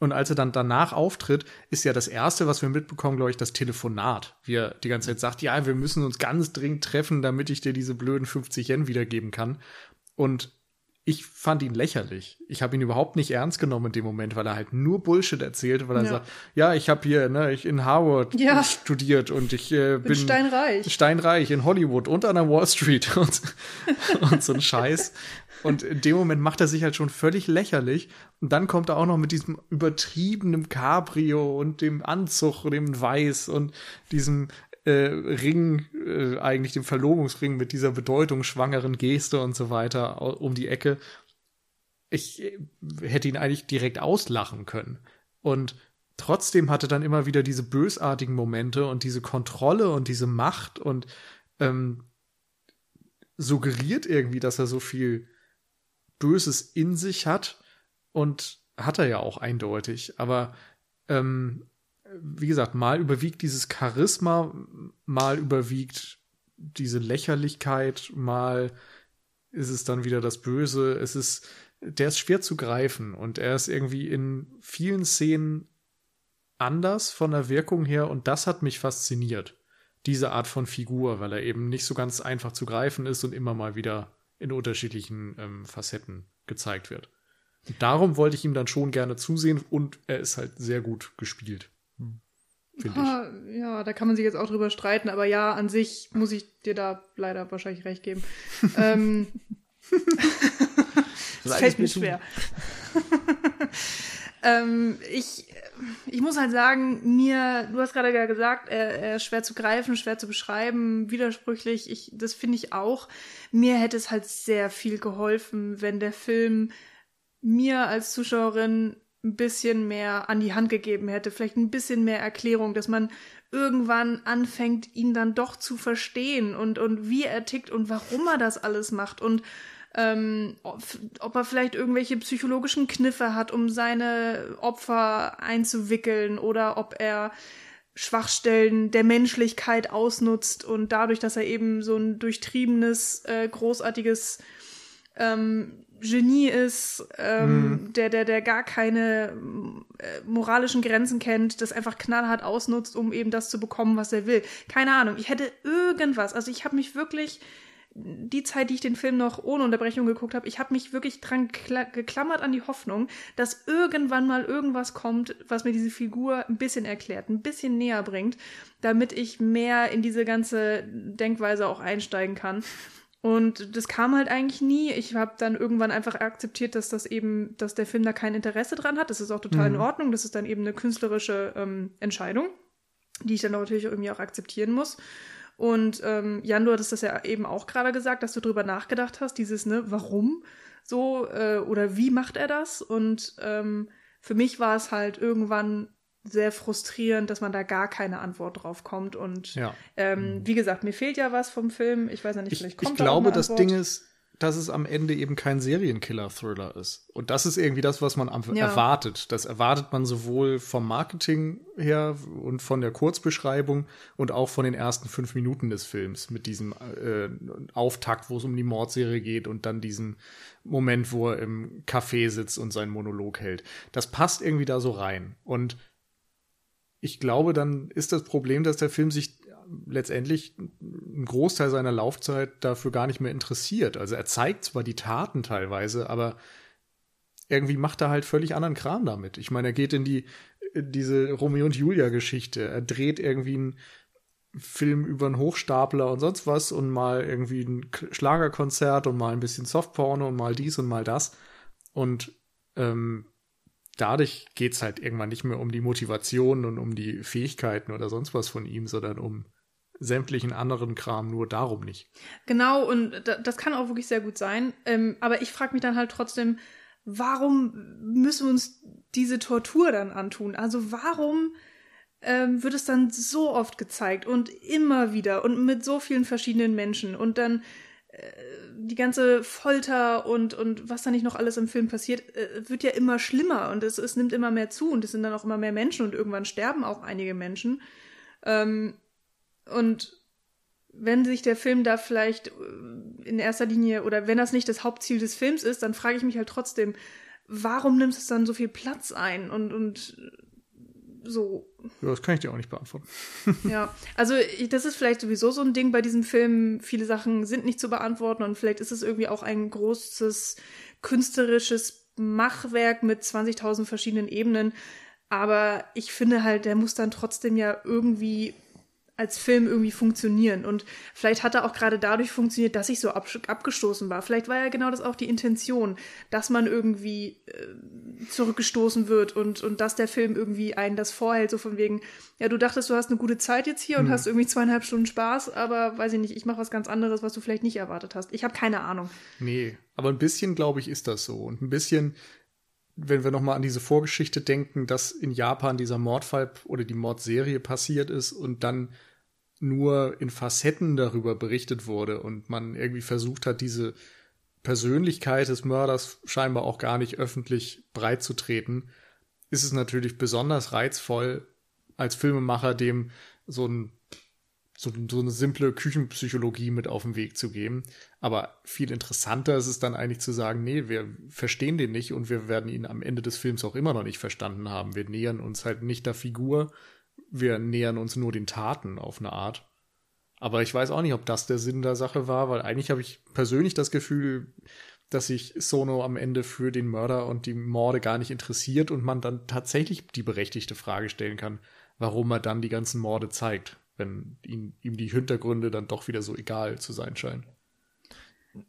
Und als er dann danach auftritt, ist ja das erste, was wir mitbekommen, glaube ich, das Telefonat. Wie er die ganze Zeit sagt, ja, wir müssen uns ganz dringend treffen, damit ich dir diese blöden 50 Yen wiedergeben kann. Und ich fand ihn lächerlich. Ich habe ihn überhaupt nicht ernst genommen in dem Moment, weil er halt nur Bullshit erzählt, weil er ja. sagt, ja, ich habe hier, ne, ich in Harvard ja. studiert und ich äh, bin, bin, steinreich. Steinreich in Hollywood und an der Wall Street und, und so ein Scheiß. Und in dem Moment macht er sich halt schon völlig lächerlich. Und dann kommt er auch noch mit diesem übertriebenen Cabrio und dem Anzug, dem Weiß und diesem äh, Ring, äh, eigentlich dem Verlobungsring mit dieser bedeutungsschwangeren Geste und so weiter um die Ecke. Ich äh, hätte ihn eigentlich direkt auslachen können. Und trotzdem hatte dann immer wieder diese bösartigen Momente und diese Kontrolle und diese Macht und ähm, suggeriert irgendwie, dass er so viel Böses in sich hat und hat er ja auch eindeutig. Aber ähm, wie gesagt, mal überwiegt dieses Charisma, mal überwiegt diese Lächerlichkeit, mal ist es dann wieder das Böse. Es ist, der ist schwer zu greifen und er ist irgendwie in vielen Szenen anders von der Wirkung her und das hat mich fasziniert. Diese Art von Figur, weil er eben nicht so ganz einfach zu greifen ist und immer mal wieder in unterschiedlichen ähm, Facetten gezeigt wird. Darum wollte ich ihm dann schon gerne zusehen und er ist halt sehr gut gespielt. Ah, ja, da kann man sich jetzt auch drüber streiten, aber ja, an sich muss ich dir da leider wahrscheinlich recht geben. ähm, das fällt mir schwer. ähm, ich ich muss halt sagen, mir, du hast gerade gesagt, er, er ist schwer zu greifen, schwer zu beschreiben, widersprüchlich. Ich, das finde ich auch. Mir hätte es halt sehr viel geholfen, wenn der Film mir als Zuschauerin ein bisschen mehr an die Hand gegeben hätte, vielleicht ein bisschen mehr Erklärung, dass man irgendwann anfängt, ihn dann doch zu verstehen und, und wie er tickt und warum er das alles macht und ähm, ob, ob er vielleicht irgendwelche psychologischen Kniffe hat, um seine Opfer einzuwickeln oder ob er Schwachstellen der Menschlichkeit ausnutzt und dadurch, dass er eben so ein durchtriebenes, äh, großartiges ähm, Genie ist, ähm, mhm. der, der, der gar keine äh, moralischen Grenzen kennt, das einfach knallhart ausnutzt, um eben das zu bekommen, was er will. Keine Ahnung. Ich hätte irgendwas. Also ich habe mich wirklich die Zeit, die ich den Film noch ohne Unterbrechung geguckt habe, ich habe mich wirklich dran geklammert an die Hoffnung, dass irgendwann mal irgendwas kommt, was mir diese Figur ein bisschen erklärt, ein bisschen näher bringt, damit ich mehr in diese ganze Denkweise auch einsteigen kann. Und das kam halt eigentlich nie. Ich habe dann irgendwann einfach akzeptiert, dass das eben, dass der Film da kein Interesse dran hat. Das ist auch total mhm. in Ordnung. Das ist dann eben eine künstlerische ähm, Entscheidung, die ich dann natürlich irgendwie auch akzeptieren muss. Und ähm, Jan, du hattest das ja eben auch gerade gesagt, dass du drüber nachgedacht hast, dieses, ne, warum so äh, oder wie macht er das? Und ähm, für mich war es halt irgendwann sehr frustrierend, dass man da gar keine Antwort drauf kommt. Und ja. ähm, mhm. wie gesagt, mir fehlt ja was vom Film. Ich weiß ja nicht, vielleicht ich, kommt Ich glaube, das Ding ist, dass es am Ende eben kein Serienkiller-Thriller ist. Und das ist irgendwie das, was man ja. erwartet. Das erwartet man sowohl vom Marketing her und von der Kurzbeschreibung und auch von den ersten fünf Minuten des Films mit diesem äh, Auftakt, wo es um die Mordserie geht und dann diesen Moment, wo er im Café sitzt und seinen Monolog hält. Das passt irgendwie da so rein. Und ich glaube, dann ist das Problem, dass der Film sich letztendlich einen Großteil seiner Laufzeit dafür gar nicht mehr interessiert. Also er zeigt zwar die Taten teilweise, aber irgendwie macht er halt völlig anderen Kram damit. Ich meine, er geht in die in diese Romeo und Julia Geschichte. Er dreht irgendwie einen Film über einen Hochstapler und sonst was und mal irgendwie ein Schlagerkonzert und mal ein bisschen Softporno und mal dies und mal das. Und ähm, dadurch geht's halt irgendwann nicht mehr um die Motivation und um die Fähigkeiten oder sonst was von ihm, sondern um sämtlichen anderen Kram, nur darum nicht. Genau, und das kann auch wirklich sehr gut sein. Ähm, aber ich frage mich dann halt trotzdem, warum müssen wir uns diese Tortur dann antun? Also warum ähm, wird es dann so oft gezeigt und immer wieder und mit so vielen verschiedenen Menschen und dann die ganze Folter und, und was da nicht noch alles im Film passiert, äh, wird ja immer schlimmer und es, es nimmt immer mehr zu und es sind dann auch immer mehr Menschen und irgendwann sterben auch einige Menschen. Ähm, und wenn sich der Film da vielleicht äh, in erster Linie oder wenn das nicht das Hauptziel des Films ist, dann frage ich mich halt trotzdem, warum nimmt es dann so viel Platz ein und, und so. Ja, das kann ich dir auch nicht beantworten. ja, also das ist vielleicht sowieso so ein Ding bei diesem Film. Viele Sachen sind nicht zu beantworten und vielleicht ist es irgendwie auch ein großes künstlerisches Machwerk mit 20.000 verschiedenen Ebenen. Aber ich finde halt, der muss dann trotzdem ja irgendwie als Film irgendwie funktionieren. Und vielleicht hat er auch gerade dadurch funktioniert, dass ich so ab abgestoßen war. Vielleicht war ja genau das auch die Intention, dass man irgendwie äh, zurückgestoßen wird und, und dass der Film irgendwie einen das vorhält, so von wegen, ja, du dachtest, du hast eine gute Zeit jetzt hier und hm. hast irgendwie zweieinhalb Stunden Spaß, aber weiß ich nicht, ich mache was ganz anderes, was du vielleicht nicht erwartet hast. Ich habe keine Ahnung. Nee, aber ein bisschen, glaube ich, ist das so. Und ein bisschen wenn wir nochmal an diese Vorgeschichte denken, dass in Japan dieser Mordfall oder die Mordserie passiert ist und dann nur in Facetten darüber berichtet wurde und man irgendwie versucht hat, diese Persönlichkeit des Mörders scheinbar auch gar nicht öffentlich breit zu treten, ist es natürlich besonders reizvoll, als Filmemacher dem so, ein, so, so eine simple Küchenpsychologie mit auf den Weg zu geben. Aber viel interessanter ist es dann eigentlich zu sagen, nee, wir verstehen den nicht und wir werden ihn am Ende des Films auch immer noch nicht verstanden haben. Wir nähern uns halt nicht der Figur, wir nähern uns nur den Taten auf eine Art. Aber ich weiß auch nicht, ob das der Sinn der Sache war, weil eigentlich habe ich persönlich das Gefühl, dass sich Sono am Ende für den Mörder und die Morde gar nicht interessiert und man dann tatsächlich die berechtigte Frage stellen kann, warum er dann die ganzen Morde zeigt, wenn ihm, ihm die Hintergründe dann doch wieder so egal zu sein scheinen.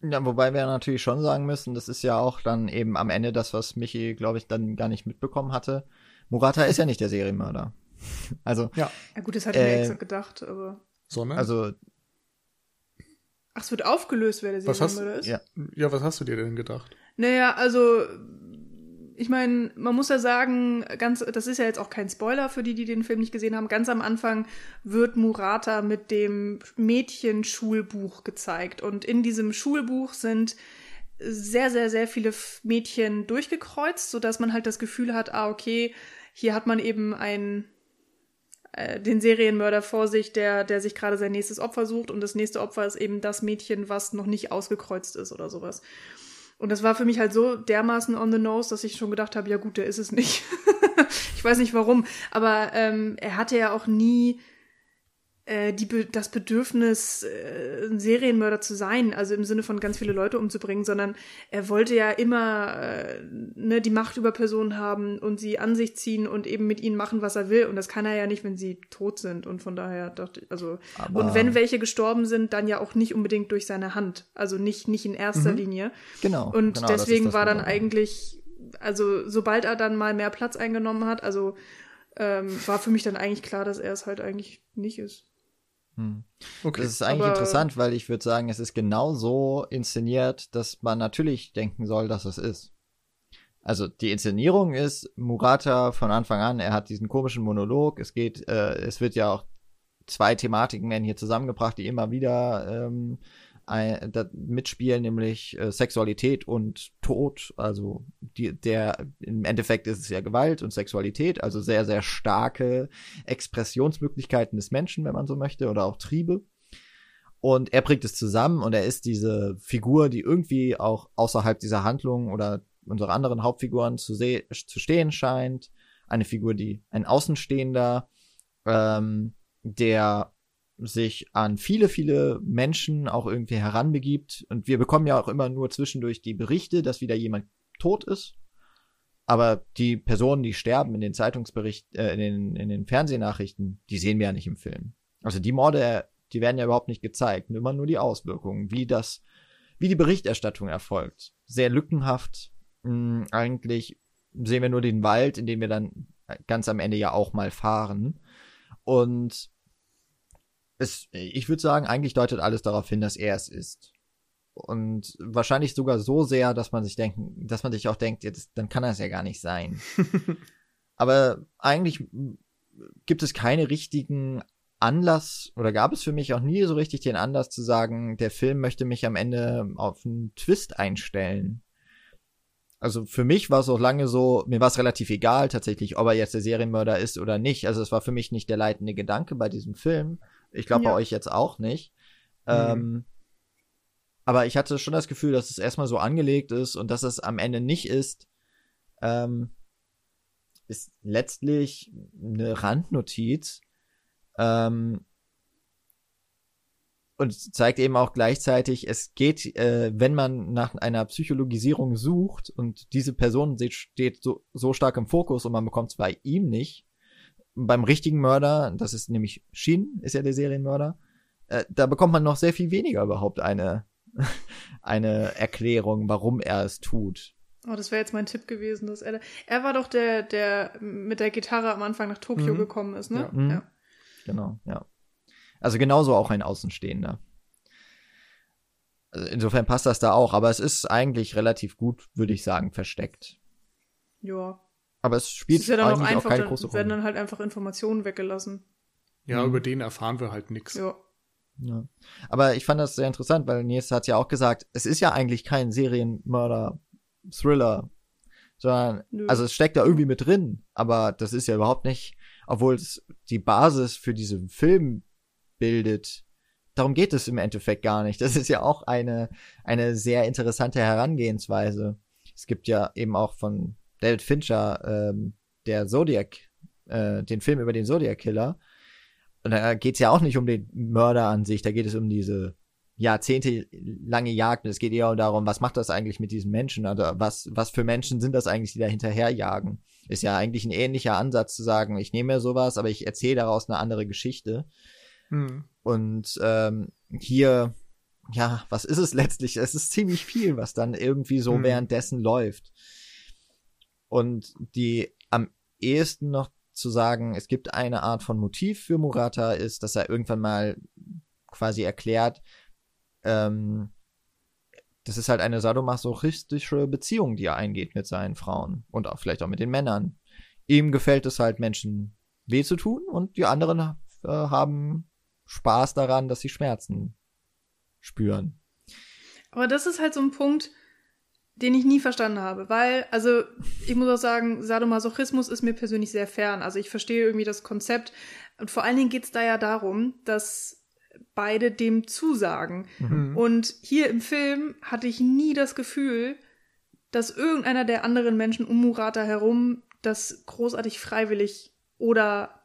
Ja, wobei wir natürlich schon sagen müssen, das ist ja auch dann eben am Ende das, was Michi, glaube ich, dann gar nicht mitbekommen hatte Murata ist ja nicht der Serienmörder. Also. Ja. Ja, gut, das hatte ich mir extra gedacht, aber. Sondern? Also. Ach, es wird aufgelöst, wer der Serienmörder ist? Ja. ja, was hast du dir denn gedacht? Naja, also ich meine, man muss ja sagen, ganz, das ist ja jetzt auch kein Spoiler für die, die den Film nicht gesehen haben. Ganz am Anfang wird Murata mit dem Mädchenschulbuch gezeigt. Und in diesem Schulbuch sind sehr, sehr, sehr viele Mädchen durchgekreuzt, sodass man halt das Gefühl hat, ah, okay, hier hat man eben einen äh, den Serienmörder vor sich, der, der sich gerade sein nächstes Opfer sucht und das nächste Opfer ist eben das Mädchen, was noch nicht ausgekreuzt ist oder sowas. Und das war für mich halt so dermaßen on the nose, dass ich schon gedacht habe, ja gut, der ist es nicht. ich weiß nicht warum, aber ähm, er hatte ja auch nie die, das Bedürfnis, äh, ein Serienmörder zu sein, also im Sinne von ganz viele Leute umzubringen, sondern er wollte ja immer äh, ne, die Macht über Personen haben und sie an sich ziehen und eben mit ihnen machen, was er will. Und das kann er ja nicht, wenn sie tot sind. Und von daher dachte ich, also, Aber und wenn welche gestorben sind, dann ja auch nicht unbedingt durch seine Hand. Also nicht, nicht in erster mhm. Linie. Genau. Und genau, deswegen war dann eigentlich, also sobald er dann mal mehr Platz eingenommen hat, also ähm, war für mich dann eigentlich klar, dass er es halt eigentlich nicht ist. Hm. Okay. Das ist eigentlich interessant, weil ich würde sagen, es ist genau so inszeniert, dass man natürlich denken soll, dass es ist. Also die Inszenierung ist Murata von Anfang an, er hat diesen komischen Monolog, es geht, äh, es wird ja auch zwei Thematiken werden hier zusammengebracht, die immer wieder ähm, ein, mitspielen, nämlich äh, Sexualität und Tod. Also die, der im Endeffekt ist es ja Gewalt und Sexualität, also sehr, sehr starke Expressionsmöglichkeiten des Menschen, wenn man so möchte, oder auch Triebe. Und er bringt es zusammen und er ist diese Figur, die irgendwie auch außerhalb dieser Handlung oder unserer anderen Hauptfiguren zu, zu stehen scheint. Eine Figur, die ein Außenstehender, ähm, der sich an viele, viele Menschen auch irgendwie heranbegibt. Und wir bekommen ja auch immer nur zwischendurch die Berichte, dass wieder jemand tot ist. Aber die Personen, die sterben in den Zeitungsberichten, äh, in, den, in den Fernsehnachrichten, die sehen wir ja nicht im Film. Also die Morde, die werden ja überhaupt nicht gezeigt. Immer nur die Auswirkungen, wie das, wie die Berichterstattung erfolgt. Sehr lückenhaft. Mh, eigentlich sehen wir nur den Wald, in dem wir dann ganz am Ende ja auch mal fahren. Und es, ich würde sagen, eigentlich deutet alles darauf hin, dass er es ist. Und wahrscheinlich sogar so sehr, dass man sich denken, dass man sich auch denkt, jetzt, dann kann das ja gar nicht sein. Aber eigentlich gibt es keine richtigen Anlass oder gab es für mich auch nie so richtig den Anlass zu sagen, der Film möchte mich am Ende auf einen Twist einstellen. Also für mich war es auch lange so, mir war es relativ egal tatsächlich, ob er jetzt der Serienmörder ist oder nicht. Also es war für mich nicht der leitende Gedanke bei diesem Film. Ich glaube ja. bei euch jetzt auch nicht. Mhm. Ähm, aber ich hatte schon das Gefühl, dass es erstmal so angelegt ist und dass es am Ende nicht ist, ähm, ist letztlich eine Randnotiz. Ähm, und zeigt eben auch gleichzeitig, es geht, äh, wenn man nach einer Psychologisierung sucht und diese Person steht so, so stark im Fokus und man bekommt es bei ihm nicht, beim richtigen Mörder, das ist nämlich Shin, ist ja der Serienmörder, äh, da bekommt man noch sehr viel weniger überhaupt eine, eine Erklärung, warum er es tut. Oh, das wäre jetzt mein Tipp gewesen, dass er, er war doch der, der mit der Gitarre am Anfang nach Tokio mhm. gekommen ist, ne? Ja. Mhm. ja. Genau, ja. Also genauso auch ein Außenstehender. Also insofern passt das da auch, aber es ist eigentlich relativ gut, würde ich sagen, versteckt. Ja. Aber es spielt ja dann eigentlich auch, einfach, auch keine große Rolle. werden dann halt einfach Informationen weggelassen. Ja, mhm. über den erfahren wir halt nichts. Ja. ja. Aber ich fand das sehr interessant, weil Nils hat ja auch gesagt, es ist ja eigentlich kein Serienmörder-Thriller, sondern, Nö. also es steckt da irgendwie mit drin, aber das ist ja überhaupt nicht, obwohl es die Basis für diesen Film bildet. Darum geht es im Endeffekt gar nicht. Das ist ja auch eine, eine sehr interessante Herangehensweise. Es gibt ja eben auch von David Fincher, ähm, der Zodiac, äh, den Film über den Zodiac Killer. Und da geht es ja auch nicht um den Mörder an sich, da geht es um diese jahrzehntelange Jagd. Es geht eher darum, was macht das eigentlich mit diesen Menschen? Also was, was für Menschen sind das eigentlich, die da hinterherjagen? Ist ja eigentlich ein ähnlicher Ansatz zu sagen, ich nehme mir sowas, aber ich erzähle daraus eine andere Geschichte. Hm. Und ähm, hier, ja, was ist es letztlich? Es ist ziemlich viel, was dann irgendwie so hm. währenddessen läuft. Und die am ehesten noch zu sagen, es gibt eine Art von Motiv für Murata, ist, dass er irgendwann mal quasi erklärt, ähm, das ist halt eine sadomasochistische Beziehung, die er eingeht mit seinen Frauen und auch vielleicht auch mit den Männern. Ihm gefällt es halt, Menschen weh zu tun und die anderen äh, haben Spaß daran, dass sie Schmerzen spüren. Aber das ist halt so ein Punkt, den ich nie verstanden habe, weil, also ich muss auch sagen, Sadomasochismus ist mir persönlich sehr fern. Also ich verstehe irgendwie das Konzept und vor allen Dingen geht es da ja darum, dass beide dem zusagen. Mhm. Und hier im Film hatte ich nie das Gefühl, dass irgendeiner der anderen Menschen um Murata herum das großartig freiwillig oder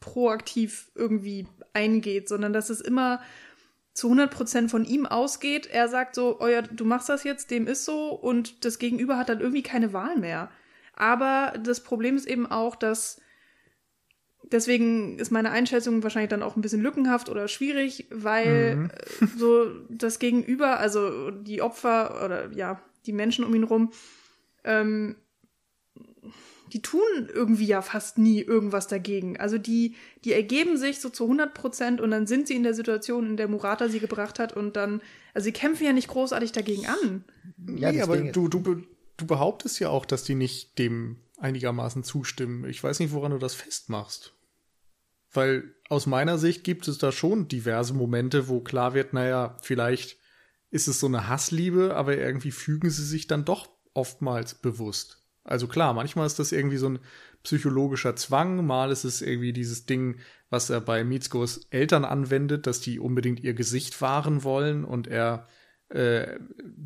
proaktiv irgendwie eingeht, sondern dass es immer zu 100% von ihm ausgeht. Er sagt so, oh ja, du machst das jetzt, dem ist so und das Gegenüber hat dann irgendwie keine Wahl mehr. Aber das Problem ist eben auch, dass deswegen ist meine Einschätzung wahrscheinlich dann auch ein bisschen lückenhaft oder schwierig, weil mhm. Äh, so das Gegenüber, also die Opfer oder ja, die Menschen um ihn rum, ähm, die tun irgendwie ja fast nie irgendwas dagegen. Also die, die ergeben sich so zu 100 Prozent und dann sind sie in der Situation, in der Murata sie gebracht hat und dann, also sie kämpfen ja nicht großartig dagegen an. Ja, nee, aber du, du, du behauptest ja auch, dass die nicht dem einigermaßen zustimmen. Ich weiß nicht, woran du das festmachst. Weil aus meiner Sicht gibt es da schon diverse Momente, wo klar wird, naja, vielleicht ist es so eine Hassliebe, aber irgendwie fügen sie sich dann doch oftmals bewusst. Also klar, manchmal ist das irgendwie so ein psychologischer Zwang, mal ist es irgendwie dieses Ding, was er bei Mitskos Eltern anwendet, dass die unbedingt ihr Gesicht wahren wollen und er äh,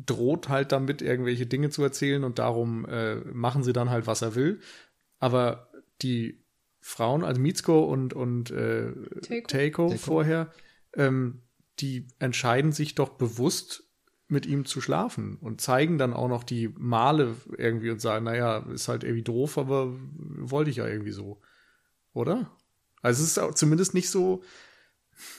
droht halt damit, irgendwelche Dinge zu erzählen und darum äh, machen sie dann halt, was er will. Aber die Frauen, also Mitsuko und, und äh, Teiko, Teiko. vorher, ähm, die entscheiden sich doch bewusst, mit ihm zu schlafen und zeigen dann auch noch die Male irgendwie und sagen, naja, ist halt irgendwie doof, aber wollte ich ja irgendwie so. Oder? Also es ist zumindest nicht so,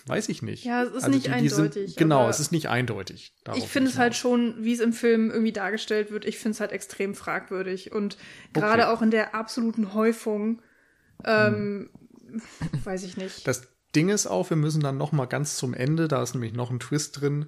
weiß ich nicht. Ja, es ist also nicht die, die eindeutig. Sind, genau, es ist nicht eindeutig. Ich finde es halt schon, wie es im Film irgendwie dargestellt wird, ich finde es halt extrem fragwürdig. Und gerade okay. auch in der absoluten Häufung ähm, hm. Weiß ich nicht. Das Ding ist auch, wir müssen dann noch mal ganz zum Ende, da ist nämlich noch ein Twist drin.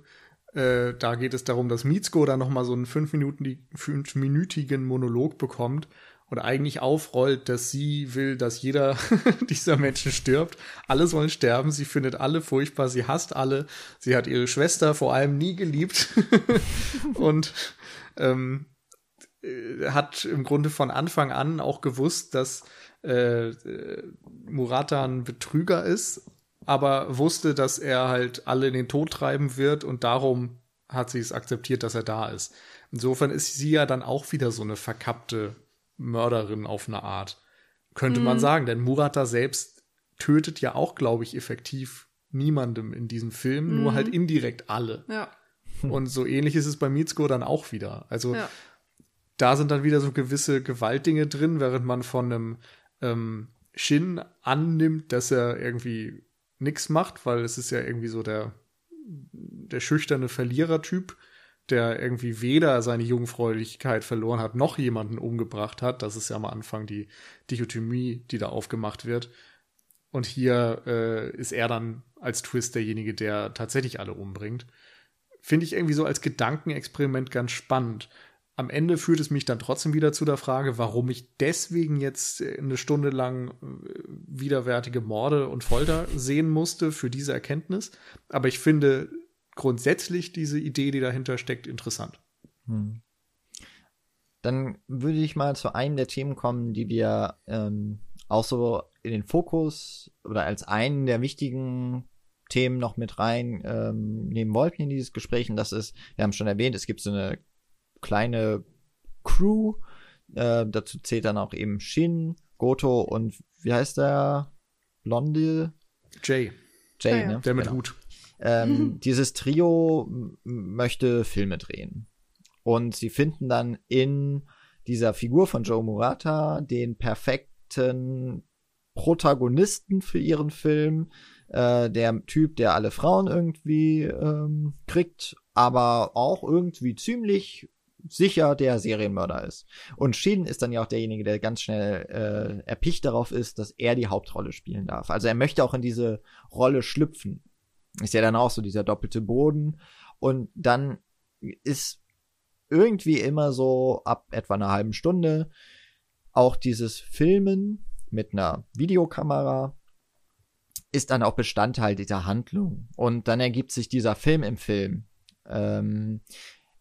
Äh, da geht es darum, dass Mitsuko dann noch mal so einen fünfminütigen Monolog bekommt und eigentlich aufrollt, dass sie will, dass jeder dieser Menschen stirbt. Alle sollen sterben. Sie findet alle furchtbar. Sie hasst alle. Sie hat ihre Schwester vor allem nie geliebt und ähm, äh, hat im Grunde von Anfang an auch gewusst, dass äh, Murata ein Betrüger ist, aber wusste, dass er halt alle in den Tod treiben wird und darum hat sie es akzeptiert, dass er da ist. Insofern ist sie ja dann auch wieder so eine verkappte Mörderin auf eine Art, könnte mhm. man sagen, denn Murata selbst tötet ja auch, glaube ich, effektiv niemandem in diesem Film, mhm. nur halt indirekt alle. Ja. Und so ähnlich ist es bei Mitsuko dann auch wieder. Also ja. da sind dann wieder so gewisse Gewaltdinge drin, während man von einem ähm, Shin annimmt, dass er irgendwie nichts macht, weil es ist ja irgendwie so der, der schüchterne Verlierertyp, der irgendwie weder seine Jungfräulichkeit verloren hat, noch jemanden umgebracht hat. Das ist ja am Anfang die Dichotomie, die da aufgemacht wird. Und hier äh, ist er dann als Twist derjenige, der tatsächlich alle umbringt. Finde ich irgendwie so als Gedankenexperiment ganz spannend am Ende führt es mich dann trotzdem wieder zu der Frage, warum ich deswegen jetzt eine Stunde lang äh, widerwärtige Morde und Folter sehen musste für diese Erkenntnis. Aber ich finde grundsätzlich diese Idee, die dahinter steckt, interessant. Hm. Dann würde ich mal zu einem der Themen kommen, die wir ähm, auch so in den Fokus oder als einen der wichtigen Themen noch mit rein ähm, nehmen wollten in dieses Gespräch. Und das ist, wir haben schon erwähnt, es gibt so eine kleine Crew. Äh, dazu zählt dann auch eben Shin, Goto und wie heißt der? Blonde? Jay. Jay, ah, ja. ne? Der mit genau. Hut. Ähm, mhm. Dieses Trio möchte Filme drehen. Und sie finden dann in dieser Figur von Joe Murata den perfekten Protagonisten für ihren Film. Äh, der Typ, der alle Frauen irgendwie ähm, kriegt, aber auch irgendwie ziemlich sicher der Serienmörder ist. Und Shin ist dann ja auch derjenige, der ganz schnell äh, erpicht darauf ist, dass er die Hauptrolle spielen darf. Also er möchte auch in diese Rolle schlüpfen. Ist ja dann auch so dieser doppelte Boden. Und dann ist irgendwie immer so ab etwa einer halben Stunde auch dieses Filmen mit einer Videokamera ist dann auch Bestandteil dieser Handlung. Und dann ergibt sich dieser Film im Film, ähm,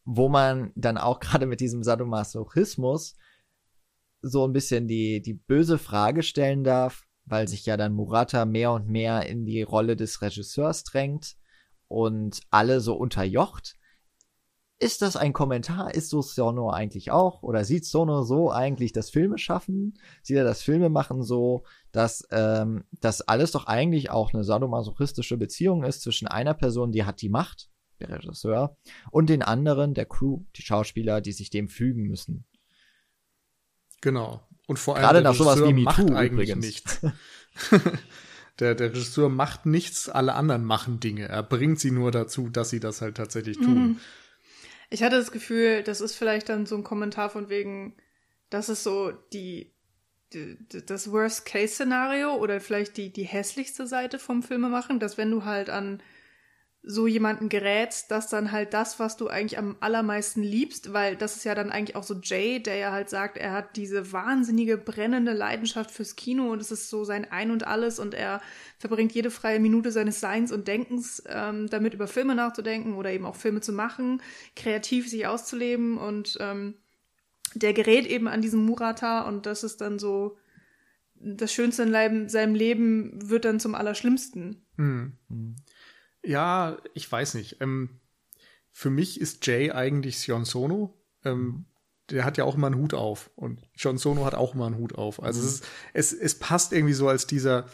wo man dann auch gerade mit diesem Sadomasochismus so ein bisschen die, die böse Frage stellen darf, weil sich ja dann Murata mehr und mehr in die Rolle des Regisseurs drängt und alle so unterjocht. Ist das ein Kommentar? Ist so Sono eigentlich auch? Oder sieht Sono so eigentlich das Filme schaffen? Sieht er das Filme machen so, dass ähm, das alles doch eigentlich auch eine sadomasochistische Beziehung ist zwischen einer Person, die hat die Macht, der Regisseur, und den anderen, der Crew, die Schauspieler, die sich dem fügen müssen. Genau. Und vor allem Gerade nach sowas wie macht MeToo eigentlich übrigens. nichts. der, der Regisseur macht nichts, alle anderen machen Dinge. Er bringt sie nur dazu, dass sie das halt tatsächlich tun. Mhm. Ich hatte das Gefühl, das ist vielleicht dann so ein Kommentar von wegen, das ist so die, die das Worst-Case-Szenario oder vielleicht die, die hässlichste Seite vom Filmemachen, dass wenn du halt an so jemanden gerätst, dass dann halt das, was du eigentlich am allermeisten liebst, weil das ist ja dann eigentlich auch so Jay, der ja halt sagt, er hat diese wahnsinnige brennende Leidenschaft fürs Kino und es ist so sein Ein und alles und er verbringt jede freie Minute seines Seins und Denkens ähm, damit über Filme nachzudenken oder eben auch Filme zu machen, kreativ sich auszuleben und ähm, der gerät eben an diesen Murata und das ist dann so das Schönste in seinem Leben wird dann zum Allerschlimmsten. Hm. Ja, ich weiß nicht. Ähm, für mich ist Jay eigentlich Sion Sono. Ähm, der hat ja auch immer einen Hut auf. Und Jon Sono hat auch immer einen Hut auf. Also Mhm. es, ist, es, es passt irgendwie so als dieser,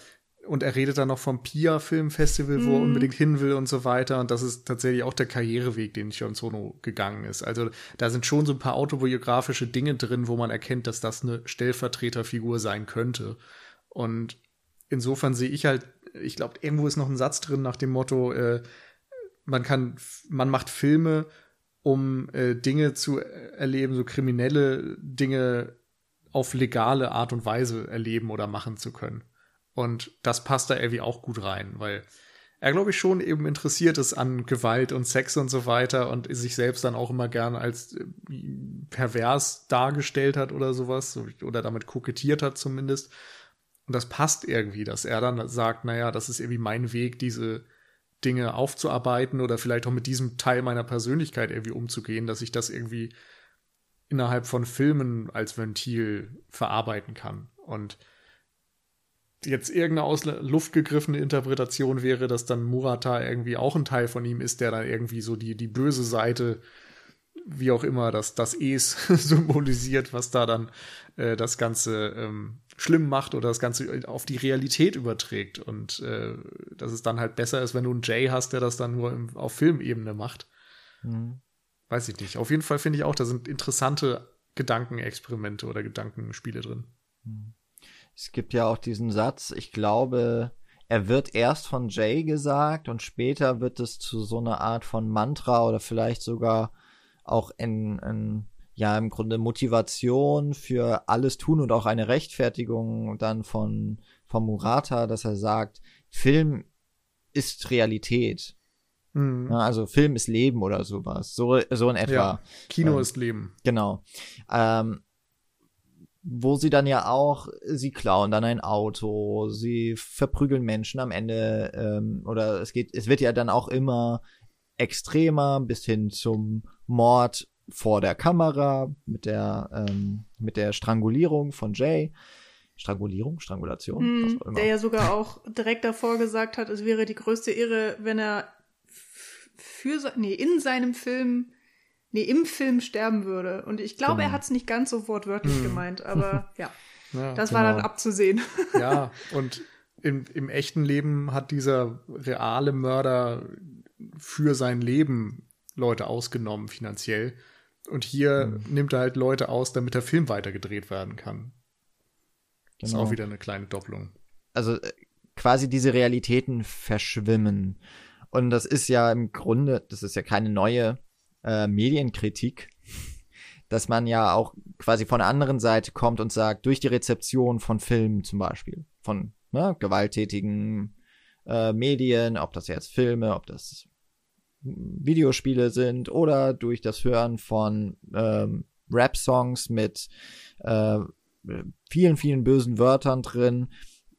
und er redet dann noch vom Pia Filmfestival, wo er Mhm. unbedingt hin will und so weiter. Und das ist tatsächlich auch der Karriereweg, den Jon Sono gegangen ist. Also da sind schon so ein paar autobiografische Dinge drin, wo man erkennt, dass das eine Stellvertreterfigur sein könnte. Und insofern sehe ich halt, ich glaube, irgendwo ist noch ein Satz drin nach dem Motto, äh, man kann, man macht Filme, um äh, Dinge zu erleben, so kriminelle Dinge auf legale Art und Weise erleben oder machen zu können. Und das passt da irgendwie auch gut rein, weil er, glaube ich, schon eben interessiert ist an Gewalt und Sex und so weiter und sich selbst dann auch immer gern als äh, pervers dargestellt hat oder sowas oder damit kokettiert hat zumindest. Und das passt irgendwie, dass er dann sagt, naja, das ist irgendwie mein Weg, diese Dinge aufzuarbeiten oder vielleicht auch mit diesem Teil meiner Persönlichkeit irgendwie umzugehen, dass ich das irgendwie innerhalb von Filmen als Ventil verarbeiten kann. Und jetzt irgendeine aus Luft gegriffene Interpretation wäre, dass dann Murata irgendwie auch ein Teil von ihm ist, der dann irgendwie so die, die böse Seite, wie auch immer, das, das Es symbolisiert, was da dann äh, das Ganze ähm, schlimm macht oder das Ganze auf die Realität überträgt. Und äh, dass es dann halt besser ist, wenn du einen Jay hast, der das dann nur im, auf Filmebene macht. Mhm. Weiß ich nicht. Auf jeden Fall finde ich auch, da sind interessante Gedankenexperimente oder Gedankenspiele drin. Es gibt ja auch diesen Satz, ich glaube, er wird erst von Jay gesagt und später wird es zu so einer Art von Mantra oder vielleicht sogar auch in, in ja im Grunde Motivation für alles tun und auch eine Rechtfertigung dann von von Murata, dass er sagt, Film ist Realität. Mhm. Ja, also Film ist Leben oder sowas. So, so in etwa. Ja, Kino Ähm, ist Leben. Genau. Ähm, wo sie dann ja auch, sie klauen dann ein Auto, sie verprügeln Menschen am Ende, ähm, oder es geht, es wird ja dann auch immer extremer bis hin zum Mord vor der Kamera mit der, ähm, mit der Strangulierung von Jay. Strangulierung, Strangulation, was auch immer. der ja sogar auch direkt davor gesagt hat, es wäre die größte Irre, wenn er für nee, in seinem Film, nee, im Film sterben würde. Und ich glaube, Genau. er hat es nicht ganz so wortwörtlich Hm. gemeint, aber ja, Ja, das war genau. dann abzusehen. ja, und im, im echten Leben hat dieser reale Mörder für sein Leben Leute ausgenommen finanziell. Und hier Mhm. nimmt er halt Leute aus, damit der Film weitergedreht werden kann. Ist Genau. auch wieder eine kleine Doppelung. also äh, quasi diese Realitäten verschwimmen. Und das ist ja im Grunde, das ist ja keine neue äh, Medienkritik. dass man ja auch quasi von der anderen Seite kommt und sagt, durch die Rezeption von Filmen zum Beispiel, von ne, gewalttätigen äh, Medien, ob das jetzt Filme, ob das Videospiele sind oder durch das Hören von ähm, Rap-Songs mit äh, vielen, vielen bösen Wörtern drin,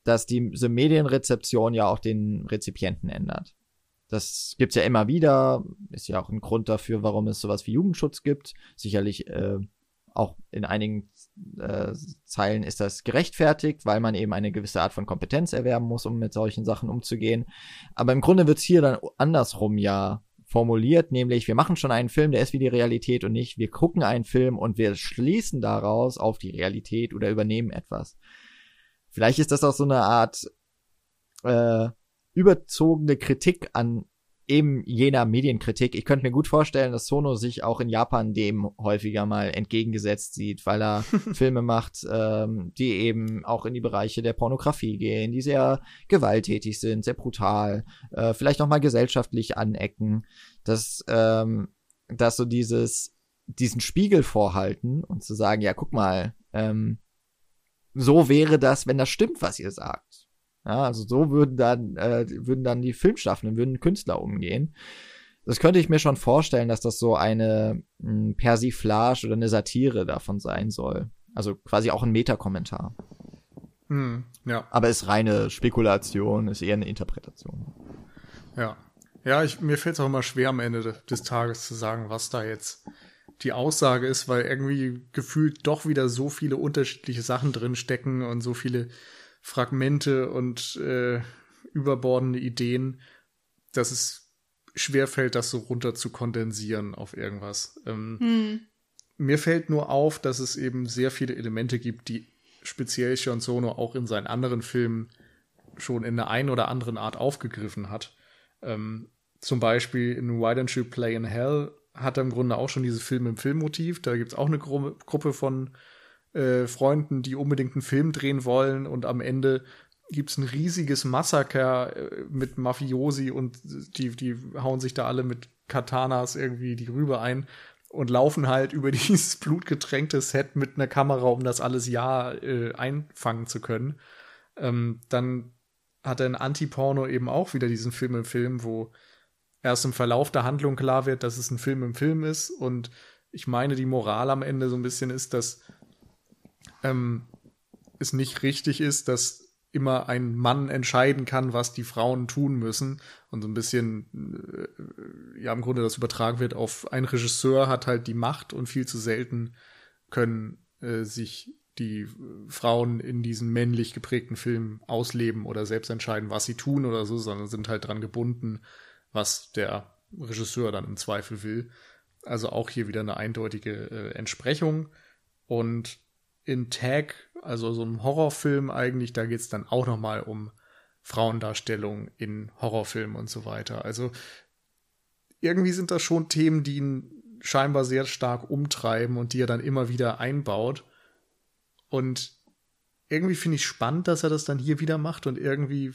dass diese Medienrezeption ja auch den Rezipienten ändert. Das gibt's ja immer wieder, ist ja auch ein Grund dafür, warum es sowas wie Jugendschutz gibt. Sicherlich äh, auch in einigen äh, Zeilen ist das gerechtfertigt, weil man eben eine gewisse Art von Kompetenz erwerben muss, um mit solchen Sachen umzugehen. Aber im Grunde wird's hier dann andersrum ja formuliert, nämlich wir machen schon einen Film, der ist wie die Realität und nicht, wir gucken einen Film und wir schließen daraus auf die Realität oder übernehmen etwas. Vielleicht ist das auch so eine Art äh, überzogene Kritik an eben jener Medienkritik. Ich könnte mir gut vorstellen, dass Sono sich auch in Japan dem häufiger mal entgegengesetzt sieht, weil er Filme macht, ähm, die eben auch in die Bereiche der Pornografie gehen, die sehr gewalttätig sind, sehr brutal, äh, vielleicht auch mal gesellschaftlich anecken, dass, ähm, dass so dieses, diesen Spiegel vorhalten und zu sagen, ja, guck mal, ähm, so wäre das, wenn das stimmt, was ihr sagt. Ja, also so würden dann, äh, würden dann die Filmschaffenden, würden Künstler umgehen. Das könnte ich mir schon vorstellen, dass das so eine mh, hm, Persiflage oder eine Satire davon sein soll. Also quasi auch ein Metakommentar. Hm, ja. Aber ist reine Spekulation, ist eher eine Interpretation. Ja. Ja, ich, mir fällt es auch immer schwer am Ende des Tages zu sagen, was da jetzt die Aussage ist, weil irgendwie gefühlt doch wieder so viele unterschiedliche Sachen drin stecken und so viele Fragmente und äh, überbordende Ideen, dass es schwerfällt, das so runter zu kondensieren auf irgendwas. Ähm, hm. Mir fällt nur auf, dass es eben sehr viele Elemente gibt, die speziell Sean Sono auch in seinen anderen Filmen schon in der einen oder anderen Art aufgegriffen hat. Ähm, zum Beispiel in Why Don't You Play in Hell hat er im Grunde auch schon dieses Film im Filmmotiv. Da gibt es auch eine Gru Gruppe von äh, Freunden, die unbedingt einen Film drehen wollen und am Ende gibt's ein riesiges Massaker äh, mit Mafiosi und die, die hauen sich da alle mit Katanas irgendwie die Rübe ein und laufen halt über dieses blutgetränkte Set mit einer Kamera, um das alles ja äh, einfangen zu können. Ähm, dann hat er in Anti-Porno eben auch wieder diesen Film im Film, wo erst im Verlauf der Handlung klar wird, dass es ein Film im Film ist und ich meine, die Moral am Ende so ein bisschen ist, dass ähm, es nicht richtig ist, dass immer ein Mann entscheiden kann, was die Frauen tun müssen und so ein bisschen äh, ja im Grunde das übertragen wird auf ein Regisseur hat halt die Macht und viel zu selten können äh, sich die Frauen in diesen männlich geprägten Filmen ausleben oder selbst entscheiden, was sie tun oder so, sondern sind halt dran gebunden, was der Regisseur dann im Zweifel will. Also auch hier wieder eine eindeutige äh, Entsprechung und in Tag, also so einem Horrorfilm eigentlich, da geht es dann auch nochmal um Frauendarstellung in Horrorfilmen und so weiter. Also irgendwie sind das schon Themen, die ihn scheinbar sehr stark umtreiben und die er dann immer wieder einbaut. Und irgendwie finde ich spannend, dass er das dann hier wieder macht und irgendwie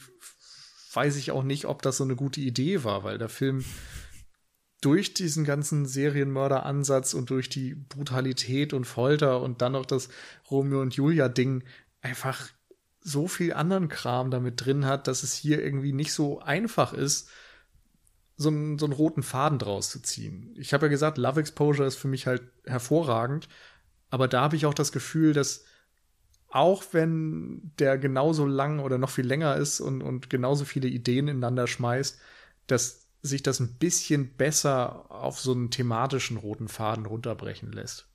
weiß ich auch nicht, ob das so eine gute Idee war, weil der Film durch diesen ganzen Serienmörder-Ansatz und durch die Brutalität und Folter und dann noch das Romeo und Julia-Ding einfach so viel anderen Kram damit drin hat, dass es hier irgendwie nicht so einfach ist, so einen, so einen roten Faden draus zu ziehen. Ich habe ja gesagt, Love Exposure ist für mich halt hervorragend, aber da habe ich auch das Gefühl, dass auch wenn der genauso lang oder noch viel länger ist und, und genauso viele Ideen ineinander schmeißt, dass sich das ein bisschen besser auf so einen thematischen roten Faden runterbrechen lässt.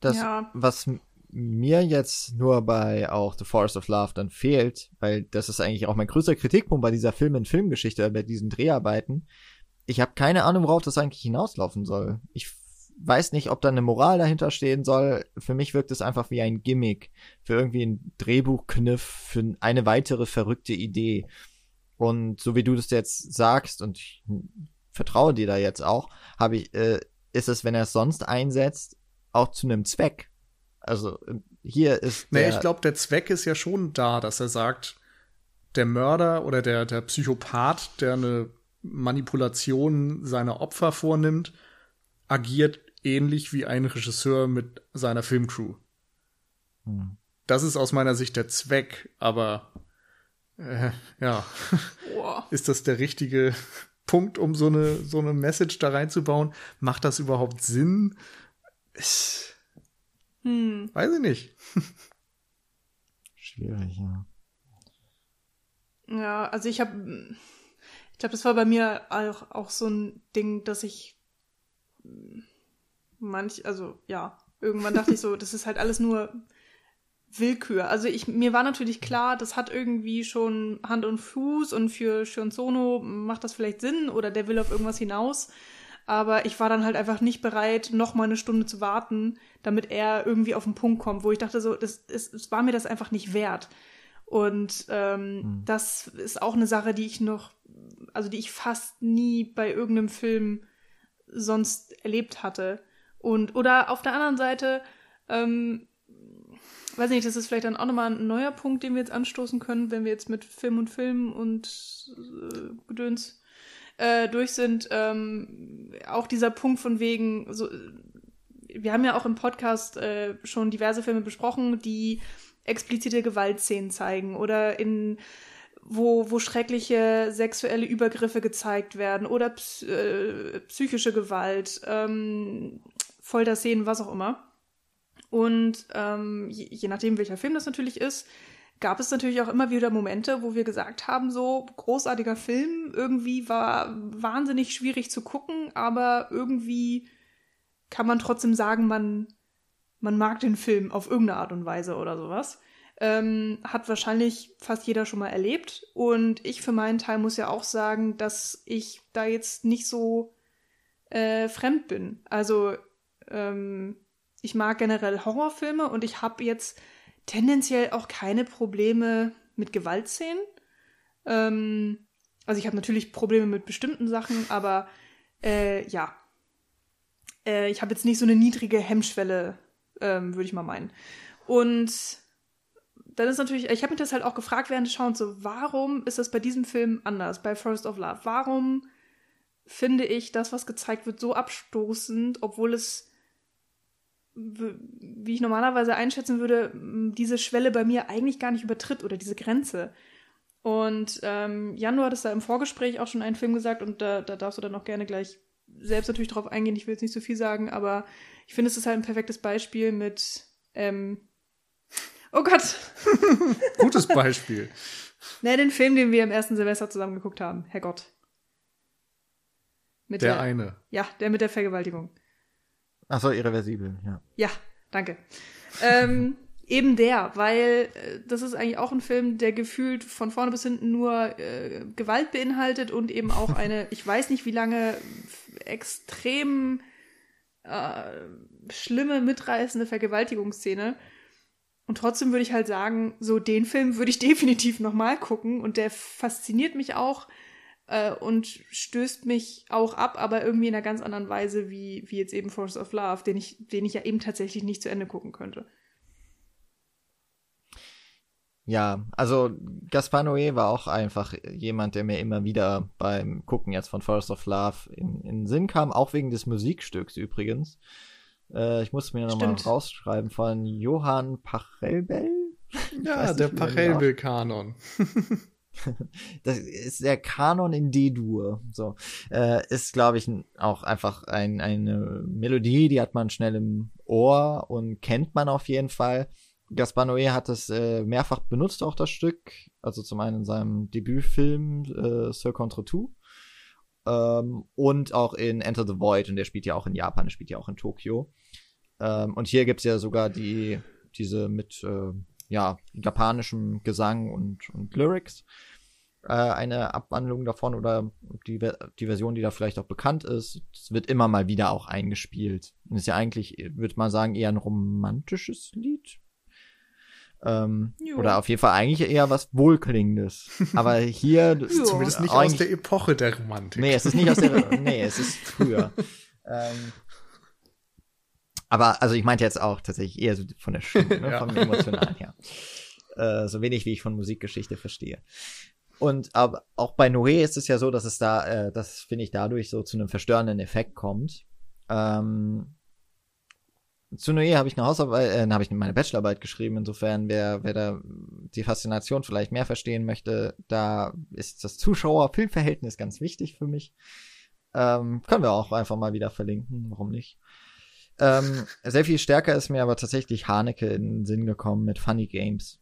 Das, ja. was mir jetzt nur bei auch The Forest of Love dann fehlt, weil das ist eigentlich auch mein größter Kritikpunkt bei dieser Film-in-Filmgeschichte, bei diesen Dreharbeiten. Ich habe keine Ahnung, worauf das eigentlich hinauslaufen soll. Ich weiß nicht, ob da eine Moral dahinter stehen soll. Für mich wirkt es einfach wie ein Gimmick für irgendwie ein Drehbuchkniff, für eine weitere verrückte Idee. Und so wie du das jetzt sagst, und ich vertraue dir da jetzt auch, habe ich, äh, ist es, wenn er es sonst einsetzt, auch zu einem Zweck. Also hier ist. Nee, ich glaube, der Zweck ist ja schon da, dass er sagt, der Mörder oder der, der Psychopath, der eine Manipulation seiner Opfer vornimmt, agiert ähnlich wie ein Regisseur mit seiner Filmcrew. Hm. Das ist aus meiner Sicht der Zweck, aber äh, ja, Boah. ist das der richtige Punkt, um so eine, so eine Message da reinzubauen? Macht das überhaupt Sinn? Ich, hm. Weiß ich nicht. Schwierig, ja. Ja, also ich habe, ich glaube, das war bei mir auch, auch so ein Ding, dass ich manch, also ja, irgendwann dachte ich so, das ist halt alles nur Willkür. Also ich, mir war natürlich klar, das hat irgendwie schon Hand und Fuß und für Shionsono macht das vielleicht Sinn oder der will auf irgendwas hinaus. Aber ich war dann halt einfach nicht bereit, noch mal eine Stunde zu warten, damit er irgendwie auf den Punkt kommt, wo ich dachte so, das, es, es war mir das einfach nicht wert. Und ähm, mhm. das ist auch eine Sache, die ich noch, also die ich fast nie bei irgendeinem Film sonst erlebt hatte. Und, oder auf der anderen Seite, ähm, weiß nicht, das ist vielleicht dann auch nochmal ein neuer Punkt, den wir jetzt anstoßen können, wenn wir jetzt mit Film und Film und äh, Gedöns äh, durch sind. Ähm, auch dieser Punkt von wegen, so, wir haben ja auch im Podcast äh, schon diverse Filme besprochen, die explizite Gewaltszenen zeigen oder in wo, wo schreckliche sexuelle Übergriffe gezeigt werden oder ps äh, psychische Gewalt, ähm, Folterszenen, was auch immer. Und ähm, je, je nachdem, welcher Film das natürlich ist, gab es natürlich auch immer wieder Momente, wo wir gesagt haben, so großartiger Film, irgendwie war wahnsinnig schwierig zu gucken, aber irgendwie kann man trotzdem sagen, man, man mag den Film auf irgendeine Art und Weise oder sowas. Ähm, hat wahrscheinlich fast jeder schon mal erlebt. Und ich für meinen Teil muss ja auch sagen, dass ich da jetzt nicht so äh, fremd bin. Also ähm, ich mag generell Horrorfilme und ich habe jetzt tendenziell auch keine Probleme mit Gewaltszenen. Ähm, also ich habe natürlich Probleme mit bestimmten Sachen, aber äh, ja. Äh, ich habe jetzt nicht so eine niedrige Hemmschwelle, ähm, würde ich mal meinen. Und dann ist natürlich, ich habe mich das halt auch gefragt während des Schauens, so, warum ist das bei diesem Film anders, bei First of Love? Warum finde ich das, was gezeigt wird, so abstoßend, obwohl es wie ich normalerweise einschätzen würde, diese Schwelle bei mir eigentlich gar nicht übertritt oder diese Grenze. Und ähm, Jan, du hattest da im Vorgespräch auch schon einen Film gesagt und da, da darfst du dann auch gerne gleich selbst natürlich drauf eingehen. Ich will jetzt nicht so viel sagen, aber ich finde, es ist halt ein perfektes Beispiel mit. Ähm, oh Gott! Gutes Beispiel. ne, den Film, den wir im ersten Silvester zusammen geguckt haben. Herrgott. Mit der, der eine. Ja, der mit der Vergewaltigung. Ach so, irreversibel, ja. Ja, danke. ähm, eben der, weil äh, das ist eigentlich auch ein Film, der gefühlt von vorne bis hinten nur äh, Gewalt beinhaltet und eben auch eine, ich weiß nicht wie lange, extrem äh, schlimme, mitreißende Vergewaltigungsszene. Und trotzdem würde ich halt sagen, so den Film würde ich definitiv nochmal gucken und der fasziniert mich auch äh, und stößt mich auch ab, aber irgendwie in einer ganz anderen Weise wie, wie jetzt eben Force of Love, den ich, den ich ja eben tatsächlich nicht zu Ende gucken könnte. Ja, also Gaspar Noé war auch einfach jemand, der mir immer wieder beim Gucken jetzt von Forest of Love in, in den Sinn kam, auch wegen des Musikstücks übrigens. Äh, ich muss mir nochmal rausschreiben von Johann Pachelbel. Ja, der Pachelbel-Kanon. das ist der Kanon in D-Dur. So äh, ist, glaube ich, auch einfach ein, eine Melodie, die hat man schnell im Ohr und kennt man auf jeden Fall. Gaspar Noé hat es äh, mehrfach benutzt, auch das Stück. Also zum einen in seinem Debütfilm äh, Sir Contre Two ähm, und auch in Enter the Void. Und der spielt ja auch in Japan, der spielt ja auch in Tokio. Ähm, und hier gibt's ja sogar die diese mit äh, ja, japanischem Gesang und, und Lyrics. Äh, eine Abwandlung davon oder die, die Version, die da vielleicht auch bekannt ist, es wird immer mal wieder auch eingespielt. Und ist ja eigentlich, würde man sagen, eher ein romantisches Lied. Ähm, oder auf jeden Fall eigentlich eher was Wohlklingendes. Aber hier. Zumindest nicht aus der Epoche der Romantik. Nee, es ist nicht aus der. nee, es ist früher. ähm, aber also ich meinte jetzt auch tatsächlich eher so von der Stimme, ne, ja. vom Emotionalen her. Äh, so wenig wie ich von Musikgeschichte verstehe. Und aber auch bei Noé ist es ja so, dass es da, äh, das finde ich dadurch so zu einem verstörenden Effekt kommt. Ähm, zu Noé habe ich eine Hausarbeit, äh, habe ich meine Bachelorarbeit geschrieben. Insofern, wer, wer da die Faszination vielleicht mehr verstehen möchte, da ist das Zuschauer-Filmverhältnis ganz wichtig für mich. Ähm, können wir auch einfach mal wieder verlinken, warum nicht? Ähm, sehr viel stärker ist mir aber tatsächlich Haneke in den Sinn gekommen mit Funny Games.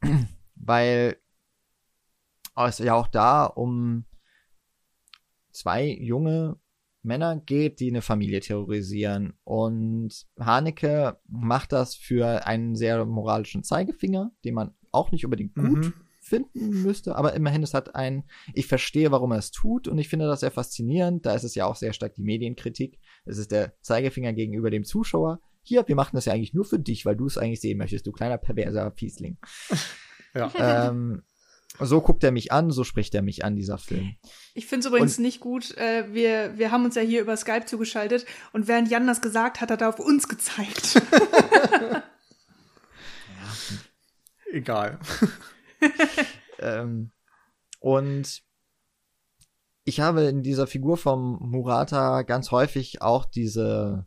Weil es ja auch da um zwei junge Männer geht, die eine Familie terrorisieren. Und Haneke macht das für einen sehr moralischen Zeigefinger, den man auch nicht unbedingt gut mhm. Finden müsste, aber immerhin, es hat ein, ich verstehe, warum er es tut und ich finde das sehr faszinierend. Da ist es ja auch sehr stark die Medienkritik. Es ist der Zeigefinger gegenüber dem Zuschauer. Hier, wir machen das ja eigentlich nur für dich, weil du es eigentlich sehen möchtest, du kleiner perverser Fiesling. Ja. Ähm, so guckt er mich an, so spricht er mich an, dieser Film. Ich finde es übrigens und, nicht gut. Äh, wir, wir haben uns ja hier über Skype zugeschaltet und während Jan das gesagt hat, hat er auf uns gezeigt. Egal. ähm, und ich habe in dieser Figur vom Murata ganz häufig auch diese,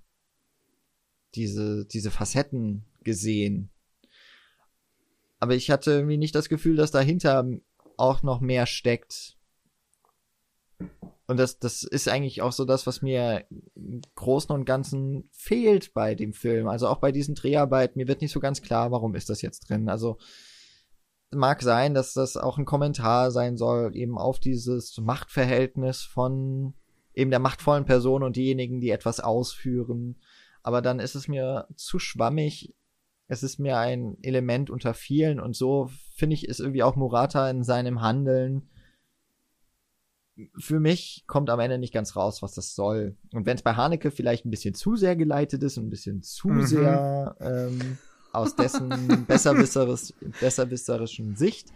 diese, diese Facetten gesehen, aber ich hatte irgendwie nicht das Gefühl, dass dahinter auch noch mehr steckt. Und das, das ist eigentlich auch so das, was mir im Großen und Ganzen fehlt bei dem Film. Also auch bei diesen Dreharbeiten. Mir wird nicht so ganz klar, warum ist das jetzt drin. Also mag sein, dass das auch ein Kommentar sein soll, eben auf dieses Machtverhältnis von eben der machtvollen Person und diejenigen, die etwas ausführen. Aber dann ist es mir zu schwammig, es ist mir ein Element unter vielen und so finde ich ist irgendwie auch Murata in seinem Handeln. Für mich kommt am Ende nicht ganz raus, was das soll. Und wenn es bei Haneke vielleicht ein bisschen zu sehr geleitet ist ein bisschen zu mhm. sehr ähm, aus dessen besserwisserischen Sicht,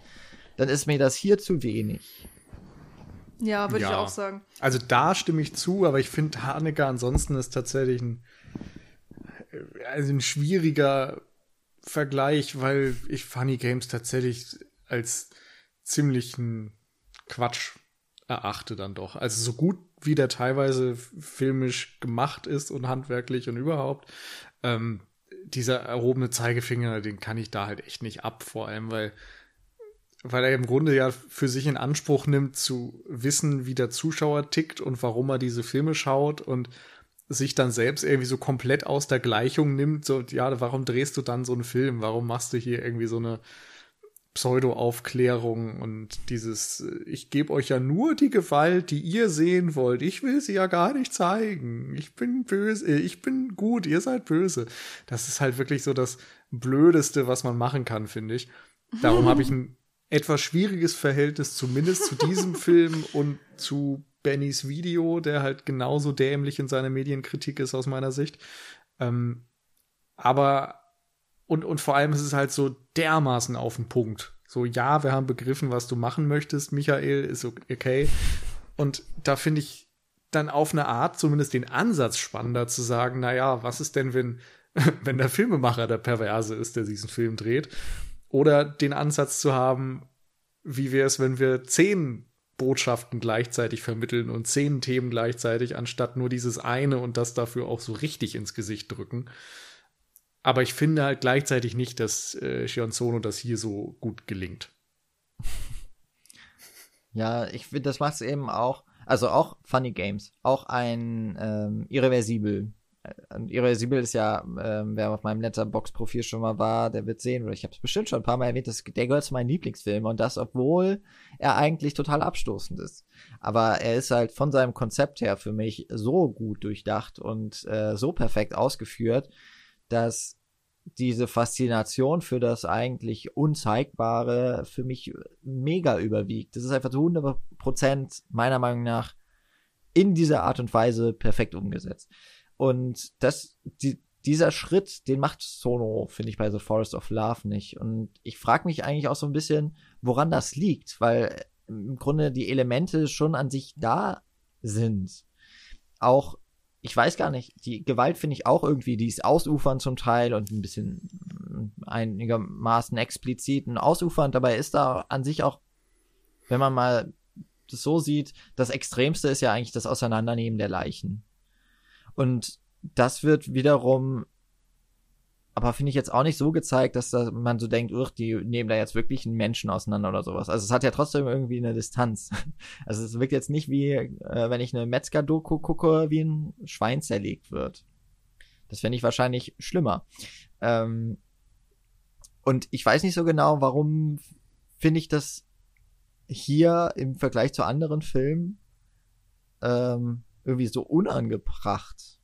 dann ist mir das hier zu wenig. Ja, würde ja. ich auch sagen. Also da stimme ich zu, aber ich finde Haneke ansonsten ist tatsächlich ein, also ein schwieriger Vergleich, weil ich Funny Games tatsächlich als ziemlichen Quatsch erachte dann doch. Also so gut wie der teilweise filmisch gemacht ist und handwerklich und überhaupt, ähm, dieser erhobene Zeigefinger, den kann ich da halt echt nicht ab, vor allem weil weil er im Grunde ja für sich in Anspruch nimmt zu wissen, wie der Zuschauer tickt und warum er diese Filme schaut und sich dann selbst irgendwie so komplett aus der Gleichung nimmt, so, ja, warum drehst du dann so einen Film? Warum machst du hier irgendwie so eine Pseudo-Aufklärung und dieses, ich gebe euch ja nur die Gewalt, die ihr sehen wollt. Ich will sie ja gar nicht zeigen. Ich bin böse, äh, ich bin gut, ihr seid böse. Das ist halt wirklich so das Blödeste, was man machen kann, finde ich. Darum habe ich ein etwas schwieriges Verhältnis zumindest zu diesem Film und zu Bennys Video, der halt genauso dämlich in seiner Medienkritik ist aus meiner Sicht. Ähm, aber und, und vor allem ist es halt so dermaßen auf den Punkt. So, ja, wir haben begriffen, was du machen möchtest, Michael, ist okay. Und da finde ich dann auf eine Art zumindest den Ansatz spannender zu sagen, na ja, was ist denn, wenn, wenn der Filmemacher der Perverse ist, der diesen Film dreht? Oder den Ansatz zu haben, wie wäre es, wenn wir zehn Botschaften gleichzeitig vermitteln und zehn Themen gleichzeitig, anstatt nur dieses eine und das dafür auch so richtig ins Gesicht drücken. Aber ich finde halt gleichzeitig nicht, dass äh, Shion das hier so gut gelingt. Ja, ich finde, das macht es eben auch, also auch Funny Games, auch ein ähm, irreversibel und Irreversibel ist ja, ähm, wer auf meinem Letterbox-Profil schon mal war, der wird sehen, oder ich habe es bestimmt schon ein paar Mal erwähnt, das, der gehört zu meinen Lieblingsfilmen und das, obwohl er eigentlich total abstoßend ist. Aber er ist halt von seinem Konzept her für mich so gut durchdacht und äh, so perfekt ausgeführt, dass diese Faszination für das eigentlich Unzeigbare für mich mega überwiegt. Das ist einfach zu 100 Prozent meiner Meinung nach in dieser Art und Weise perfekt umgesetzt. Und das, die, dieser Schritt, den macht Sono, finde ich, bei The Forest of Love nicht. Und ich frage mich eigentlich auch so ein bisschen, woran das liegt, weil im Grunde die Elemente schon an sich da sind. Auch, ich weiß gar nicht, die Gewalt finde ich auch irgendwie, die ist ausufernd zum Teil und ein bisschen mm, einigermaßen explizit und ausufernd. Dabei ist da an sich auch, wenn man mal das so sieht, das Extremste ist ja eigentlich das Auseinandernehmen der Leichen. Und das wird wiederum aber finde ich jetzt auch nicht so gezeigt, dass da man so denkt, uch, die nehmen da jetzt wirklich einen Menschen auseinander oder sowas. Also es hat ja trotzdem irgendwie eine Distanz. Also es wirkt jetzt nicht wie, äh, wenn ich eine Metzger-Doku gucke, wie ein Schwein zerlegt wird. Das fände ich wahrscheinlich schlimmer. Ähm, und ich weiß nicht so genau, warum finde ich das hier im Vergleich zu anderen Filmen ähm, irgendwie so unangebracht.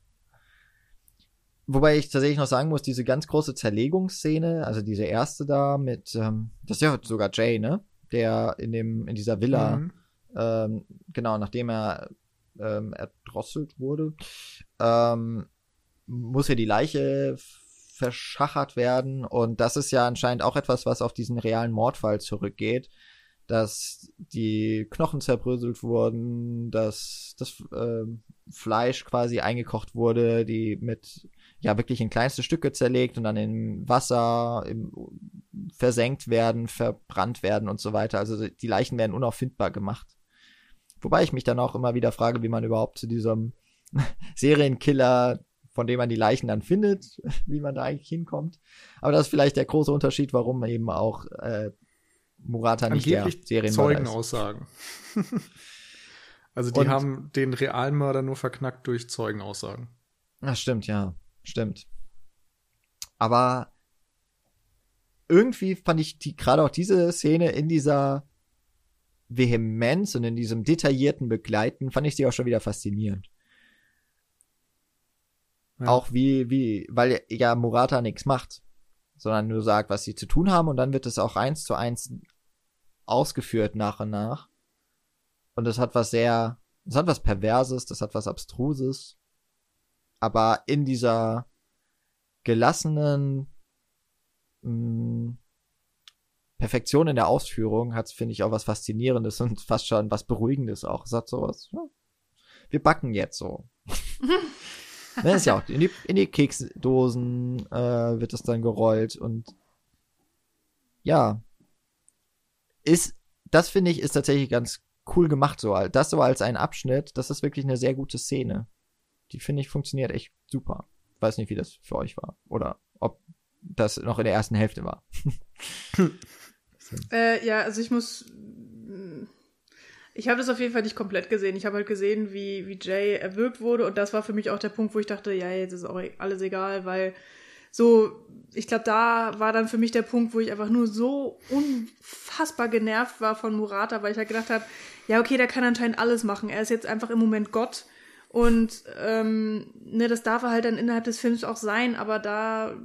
Wobei ich tatsächlich noch sagen muss, diese ganz große Zerlegungsszene, also diese erste da mit, ähm, das ist ja sogar Jay, ne? Der in dem, in dieser Villa, mhm. ähm, genau, nachdem er ähm, erdrosselt wurde, ähm, muss ja die Leiche verschachert werden. Und das ist ja anscheinend auch etwas, was auf diesen realen Mordfall zurückgeht dass die Knochen zerbröselt wurden, dass das äh, Fleisch quasi eingekocht wurde, die mit ja wirklich in kleinste Stücke zerlegt und dann in Wasser im, versenkt werden, verbrannt werden und so weiter. Also die Leichen werden unauffindbar gemacht. Wobei ich mich dann auch immer wieder frage, wie man überhaupt zu diesem Serienkiller, von dem man die Leichen dann findet, wie man da eigentlich hinkommt. Aber das ist vielleicht der große Unterschied, warum eben auch äh, Murata nicht der Serienmörder Zeugenaussagen. also die und, haben den realen Mörder nur verknackt durch Zeugenaussagen. Das stimmt, ja. Stimmt. Aber irgendwie fand ich die gerade auch diese Szene in dieser Vehemenz und in diesem detaillierten Begleiten fand ich sie auch schon wieder faszinierend. Ja. Auch wie, wie, weil ja Murata nichts macht sondern nur sagt, was sie zu tun haben und dann wird es auch eins zu eins ausgeführt nach und nach. Und das hat was sehr, das hat was Perverses, das hat was Abstruses. Aber in dieser gelassenen mh, mm, Perfektion in der Ausführung hat es, finde ich, auch was Faszinierendes und fast schon was Beruhigendes auch. Es hat sowas, ja, wir backen jetzt so. ne, ist ja auch in die, in die Keksdosen äh, wird es dann gerollt und ja, ist, das finde ich, ist tatsächlich ganz cool gemacht so. Das so als ein Abschnitt, das ist wirklich eine sehr gute Szene. Die finde ich funktioniert echt super. Weiß nicht, wie das für euch war oder ob das noch in der ersten Hälfte war. äh, ja, also ich muss ich habe das auf jeden Fall nicht komplett gesehen. Ich habe halt gesehen, wie, wie Jay erwürgt wurde und das war für mich auch der Punkt, wo ich dachte, ja, jetzt ist auch alles egal, weil so, ich glaube, da war dann für mich der Punkt, wo ich einfach nur so unfassbar genervt war von Murata, weil ich halt gedacht habe, ja, okay, der kann anscheinend alles machen. Er ist jetzt einfach im Moment Gott. Und ähm, ne, das darf er halt dann innerhalb des Films auch sein, aber da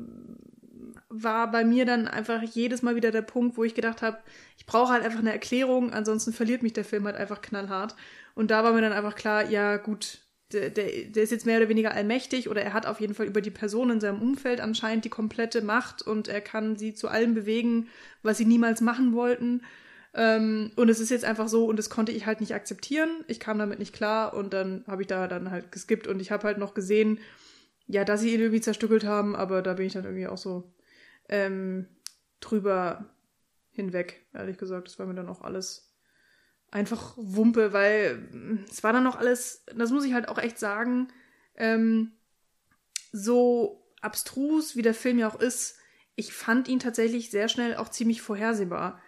war bei mir dann einfach jedes Mal wieder der Punkt, wo ich gedacht habe, ich brauche halt einfach eine Erklärung, ansonsten verliert mich der Film halt einfach knallhart. Und da war mir dann einfach klar, ja gut, der, der, der ist jetzt mehr oder weniger allmächtig oder er hat auf jeden Fall über die Person in seinem Umfeld anscheinend die komplette Macht und er kann sie zu allem bewegen, was sie niemals machen wollten. Ähm, und es ist jetzt einfach so und das konnte ich halt nicht akzeptieren. Ich kam damit nicht klar und dann habe ich da dann halt geskippt und ich habe halt noch gesehen, ja, dass sie ihn irgendwie zerstückelt haben, aber da bin ich dann irgendwie auch so, ähm, drüber hinweg, ehrlich gesagt. Das war mir dann auch alles einfach Wumpe, weil es war dann noch alles, das muss ich halt auch echt sagen, ähm, so abstrus, wie der Film ja auch ist, ich fand ihn tatsächlich sehr schnell auch ziemlich vorhersehbar.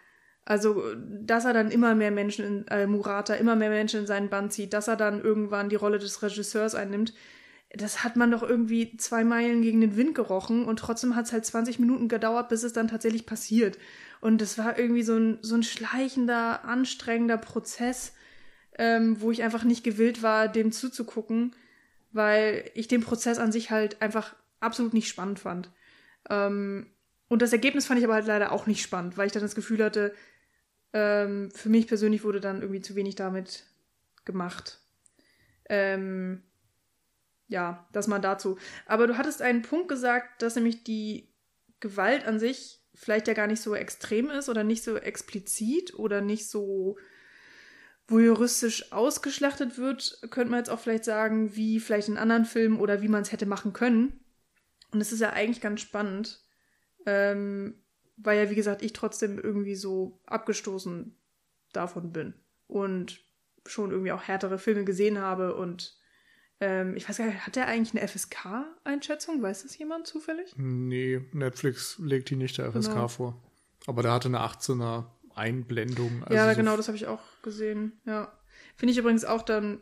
Also, dass er dann immer mehr Menschen in äh, Murata, immer mehr Menschen in seinen Band zieht, dass er dann irgendwann die Rolle des Regisseurs einnimmt, das hat man doch irgendwie zwei Meilen gegen den Wind gerochen und trotzdem hat es halt 20 Minuten gedauert, bis es dann tatsächlich passiert. Und das war irgendwie so ein, so ein schleichender, anstrengender Prozess, ähm, wo ich einfach nicht gewillt war, dem zuzugucken, weil ich den Prozess an sich halt einfach absolut nicht spannend fand. Ähm, und das Ergebnis fand ich aber halt leider auch nicht spannend, weil ich dann das Gefühl hatte, ähm, für mich persönlich wurde dann irgendwie zu wenig damit gemacht. Ähm, ja, das mal dazu. Aber du hattest einen Punkt gesagt, dass nämlich die Gewalt an sich vielleicht ja gar nicht so extrem ist oder nicht so explizit oder nicht so voyeuristisch ausgeschlachtet wird, könnte man jetzt auch vielleicht sagen, wie vielleicht in anderen Filmen oder wie man es hätte machen können. Und es ist ja eigentlich ganz spannend, ähm, weil ja, wie gesagt, ich trotzdem irgendwie so abgestoßen davon bin und schon irgendwie auch härtere Filme gesehen habe und Ähm, ich weiß gar nicht, hat der eigentlich eine FSK-Einschätzung? Weiß das jemand zufällig? Nee, Netflix legt die nicht der FSK Genau. vor. Aber der hatte eine 18er Einblendung. Also ja, so genau, das habe ich auch gesehen. Ja. Finde ich übrigens auch dann,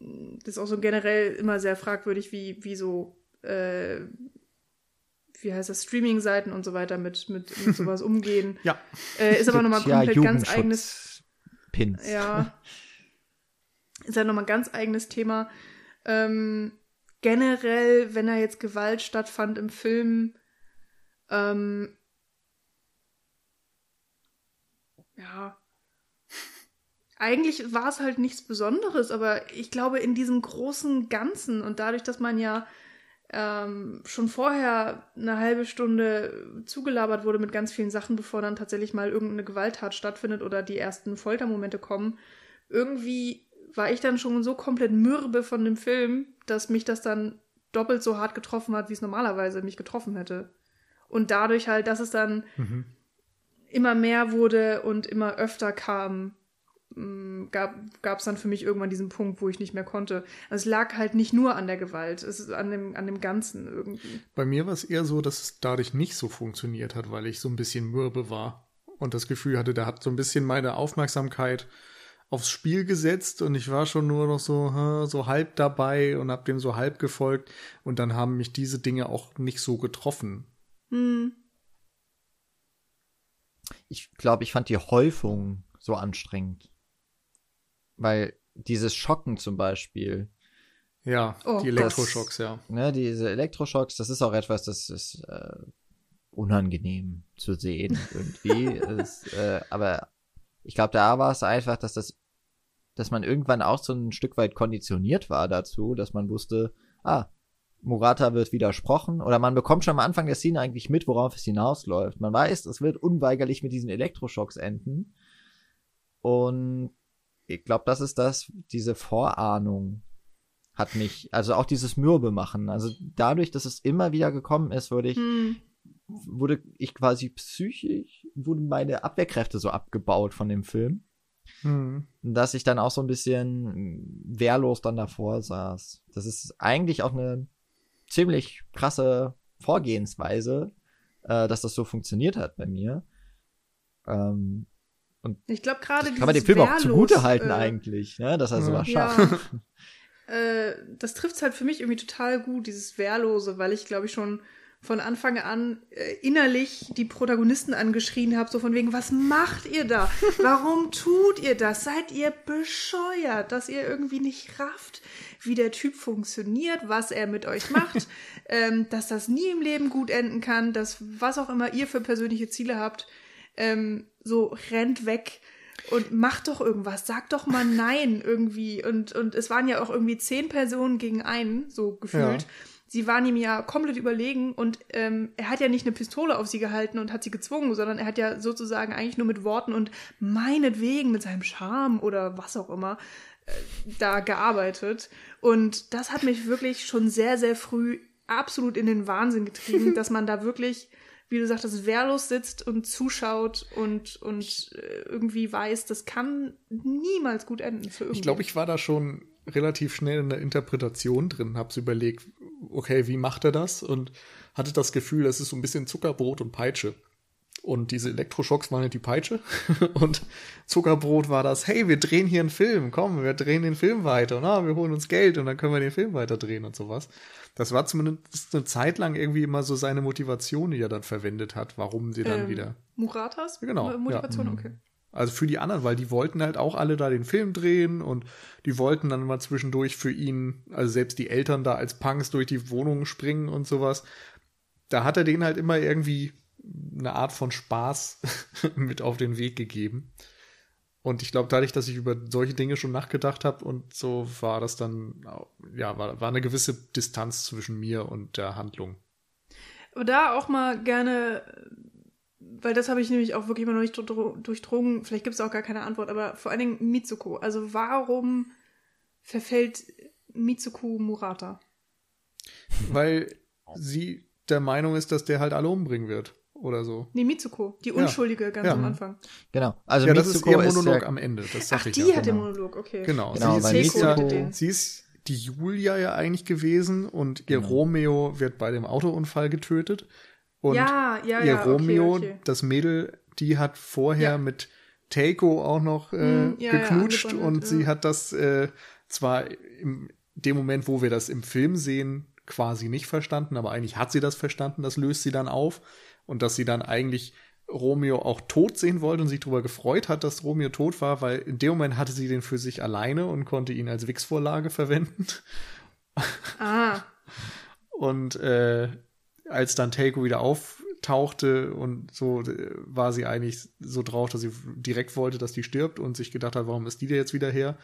das ist auch so generell immer sehr fragwürdig, wie, wie so, äh, wie heißt das, Streaming-Seiten und so weiter mit, mit, mit sowas umgehen. Ja, Äh, ist aber nochmal ja komplett ganz eigenes Jugendschutz-Pins. Ja. Ist halt nochmal ein ganz eigenes Thema. Ähm, generell, wenn da jetzt Gewalt stattfand im Film, ähm, ja. Eigentlich war es halt nichts Besonderes, aber ich glaube, in diesem großen Ganzen und dadurch, dass man ja ähm, schon vorher eine halbe Stunde zugelabert wurde mit ganz vielen Sachen, bevor dann tatsächlich mal irgendeine Gewalttat stattfindet oder die ersten Foltermomente kommen. Irgendwie war ich dann schon so komplett mürbe von dem Film, dass mich das dann doppelt so hart getroffen hat, wie es normalerweise mich getroffen hätte. Und dadurch halt, dass es dann Mhm. immer mehr wurde und immer öfter kam, gab es dann für mich irgendwann diesen Punkt, wo ich nicht mehr konnte. Also es lag halt nicht nur an der Gewalt, es ist an dem, an dem Ganzen irgendwie. Bei mir war es eher so, dass es dadurch nicht so funktioniert hat, weil ich so ein bisschen mürbe war und das Gefühl hatte, der hat so ein bisschen meine Aufmerksamkeit aufs Spiel gesetzt und ich war schon nur noch so, so halb dabei und hab dem so halb gefolgt und dann haben mich diese Dinge auch nicht so getroffen. Hm. Ich glaube, ich fand die Häufung so anstrengend. Weil dieses Schocken zum Beispiel, Ja, Oh, die das- Elektroschocks, ja. ne, diese Elektroschocks, das ist auch etwas, das ist äh, unangenehm zu sehen irgendwie. ist, äh, aber ich glaube, da war es einfach, dass das, dass man irgendwann auch so ein Stück weit konditioniert war dazu, dass man wusste, ah, Murata wird widersprochen oder man bekommt schon am Anfang der Szene eigentlich mit, worauf es hinausläuft. Man weiß, es wird unweigerlich mit diesen Elektroschocks enden. Und ich glaube, das ist das, diese Vorahnung hat mich, also auch dieses Mürbe machen. Also dadurch, dass es immer wieder gekommen ist, wurde ich, Hm. wurde ich quasi psychisch, wurden meine Abwehrkräfte so abgebaut von dem Film, Hm. dass ich dann auch so ein bisschen wehrlos dann davor saß. Das ist eigentlich auch eine ziemlich krasse Vorgehensweise, äh, dass das so funktioniert hat bei mir. Ähm, Ich glaube gerade kann man dem dieses Film auch Wehrlos, zugute halten äh, eigentlich, ne? dass er sowas Ja. schafft. äh, das trifft halt für mich irgendwie total gut, dieses Wehrlose, weil ich glaube ich schon von Anfang an äh, innerlich die Protagonisten angeschrien habe, so von wegen, was macht ihr da? Warum tut ihr das? Seid ihr bescheuert, dass ihr irgendwie nicht rafft, wie der Typ funktioniert, was er mit euch macht, ähm, dass das nie im Leben gut enden kann, dass was auch immer ihr für persönliche Ziele habt, ähm, so rennt weg und macht doch irgendwas, sagt doch mal nein irgendwie. Und, und es waren ja auch irgendwie zehn Personen gegen einen, so gefühlt. Ja. Sie waren ihm ja komplett überlegen und ähm, er hat ja nicht eine Pistole auf sie gehalten und hat sie gezwungen, sondern er hat ja sozusagen eigentlich nur mit Worten und meinetwegen mit seinem Charme oder was auch immer äh, da gearbeitet. Und das hat mich wirklich schon sehr, sehr früh absolut in den Wahnsinn getrieben, dass man da wirklich, wie du sagtest, wehrlos sitzt und zuschaut und, und äh, irgendwie weiß, das kann niemals gut enden für Ich glaube, irgendwen. ich war da schon relativ schnell in der Interpretation drin, hab's überlegt, okay, wie macht er das? Und hatte das Gefühl, es ist so ein bisschen Zuckerbrot und Peitsche. Und diese Elektroschocks waren halt die Peitsche. Und Zuckerbrot war das, hey, wir drehen hier einen Film, komm, wir drehen den Film weiter. Na, wir holen uns Geld und dann können wir den Film weiter drehen und sowas. Das war zumindest eine Zeit lang irgendwie immer so seine Motivation, die er dann verwendet hat, warum sie dann Ähm, wieder Muratas? Genau, Mo- Motivation, ja. okay. also für die anderen, weil die wollten halt auch alle da den Film drehen und die wollten dann mal zwischendurch für ihn, also selbst die Eltern da als Punks durch die Wohnungen springen und sowas. Da hat er denen halt immer irgendwie eine Art von Spaß mit auf den Weg gegeben. Und ich glaube, dadurch, dass ich über solche Dinge schon nachgedacht habe und so war das dann, ja, war, war eine gewisse Distanz zwischen mir und der Handlung. Aber da auch mal gerne, weil das habe ich nämlich auch wirklich immer noch nicht dr- durchdrungen, vielleicht gibt es auch gar keine Antwort, aber vor allen Dingen Mitsuko. Also warum verfällt Mitsuko Murata? Weil sie der Meinung ist, dass der halt alle umbringen wird oder so. Nee, Mitsuko, die Unschuldige ganz Ja. am Anfang. Genau. Also ja, das ist Mitsuko ihr ist Monolog ja, am Ende. Das Ach, sag ich die ja. hat den genau. Monolog, okay. Genau, Genau, sie, ist ja, Mitsuko- sie ist die Julia ja eigentlich gewesen und ihr Genau. Romeo wird bei dem Autounfall getötet. Und ja, ja, ihr ja. okay, Romeo, okay. das Mädel, die hat vorher Ja. mit Teiko auch noch äh, Hm, ja, ja, geknutscht und sie ja. hat das äh, zwar im dem Moment, wo wir das im Film sehen, quasi nicht verstanden, aber eigentlich hat sie das verstanden, das löst sie dann auf und dass sie dann eigentlich Romeo auch tot sehen wollte und sich darüber gefreut hat, dass Romeo tot war, weil in dem Moment hatte sie den für sich alleine und konnte ihn als Wix-Vorlage verwenden. Ah, Und äh, als dann Teiko wieder auftauchte und so, äh, war sie eigentlich so drauf, dass sie direkt wollte, dass die stirbt und sich gedacht hat, warum ist die da jetzt wieder her?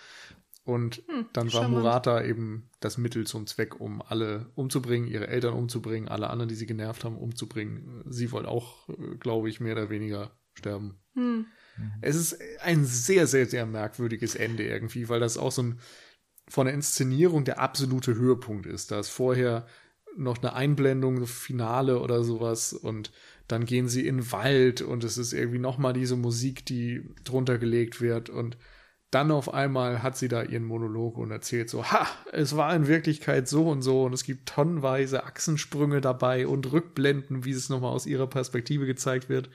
Und Hm, dann war charmant. Murata eben das Mittel zum Zweck, um alle umzubringen, ihre Eltern umzubringen, alle anderen, die sie genervt haben, umzubringen. Sie wollte auch, äh, glaube ich, mehr oder weniger sterben. hm. Es ist ein sehr, sehr, sehr merkwürdiges Ende irgendwie, weil das auch so ein von der Inszenierung der absolute Höhepunkt ist. Da ist vorher noch eine Einblendung, so Finale oder sowas und dann gehen sie in den Wald und es ist irgendwie nochmal diese Musik, die drunter gelegt wird und dann auf einmal hat sie da ihren Monolog und erzählt so, ha, es war in Wirklichkeit so und so und es gibt tonnenweise Achsensprünge dabei und Rückblenden, wie es nochmal aus ihrer Perspektive gezeigt wird.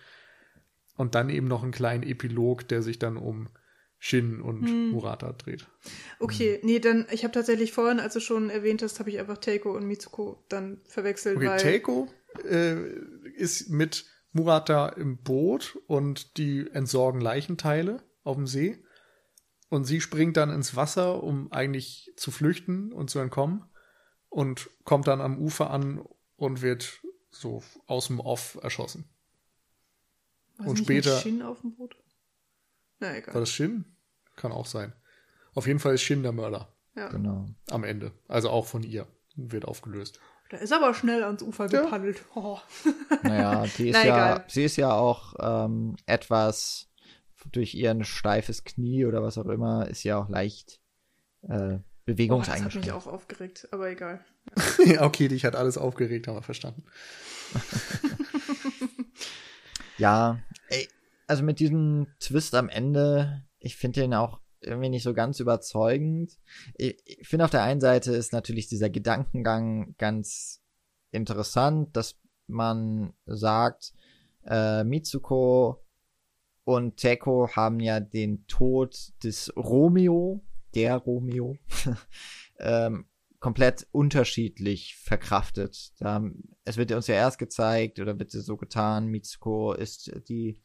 Und dann eben noch einen kleinen Epilog, der sich dann um Shin und Hm. Murata dreht. Okay, nee, dann, ich habe tatsächlich vorhin, als du schon erwähnt hast, habe ich einfach Teiko und Mitsuko dann verwechselt, Okay, weil. Teiko äh, ist mit Murata im Boot und die entsorgen Leichenteile auf dem See. Und sie springt dann ins Wasser, um eigentlich zu flüchten und zu entkommen. Und kommt dann am Ufer an und wird so aus dem Off erschossen. War und sie nicht mit später- Shin auf dem Boot? Na egal. War das Shin? Kann auch sein. Auf jeden Fall ist Shin der Mörder ja. Genau. am Ende. Also auch von ihr. Wird aufgelöst. Da ist aber schnell ans Ufer Ja. gepaddelt. Oh. Naja, die ist Na, ja, egal. sie ist ja auch ähm, etwas durch ihren steifes Knie oder was auch immer, ist ja auch leicht äh, oh, das hat mich bewegungseingeschränkt. auch aufgeregt, aber egal. ja, okay, dich hat alles aufgeregt, haben wir verstanden. Ja, ey, also mit diesem Twist am Ende, ich finde den auch irgendwie nicht so ganz überzeugend. Ich, ich finde auf der einen Seite ist natürlich dieser Gedankengang ganz interessant, dass man sagt, äh, Mitsuko und Teko haben ja den Tod des Romeo, der Romeo, ähm, komplett unterschiedlich verkraftet. Da, es wird uns ja erst gezeigt oder wird so getan, Mitsuko ist die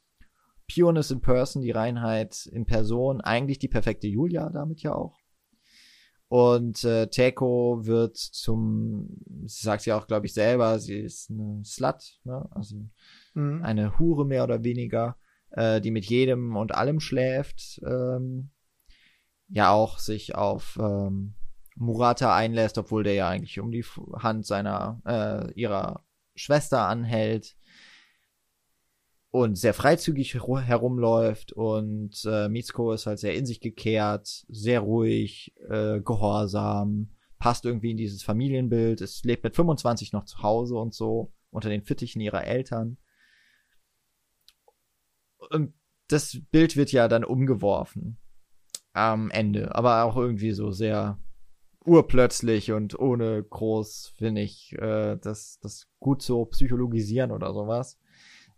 Pureness in Person, die Reinheit in Person, eigentlich die perfekte Julia damit ja auch. Und äh, Teko wird zum, sie sagt ja auch, glaube ich, selber, sie ist eine Slut, ne? also Mhm. eine Hure mehr oder weniger, äh, die mit jedem und allem schläft, ähm, ja auch sich auf ähm, Murata einlässt, obwohl der ja eigentlich um die Hand seiner äh, ihrer Schwester anhält und sehr freizügig ru- herumläuft und äh, Mitsuko ist halt sehr in sich gekehrt, sehr ruhig, äh, gehorsam, passt irgendwie in dieses Familienbild, es lebt mit 25 noch zu Hause und so unter den Fittichen ihrer Eltern und das Bild wird ja dann umgeworfen am Ende, aber auch irgendwie so sehr urplötzlich und ohne groß, finde ich, äh, das, das gut so psychologisieren oder sowas.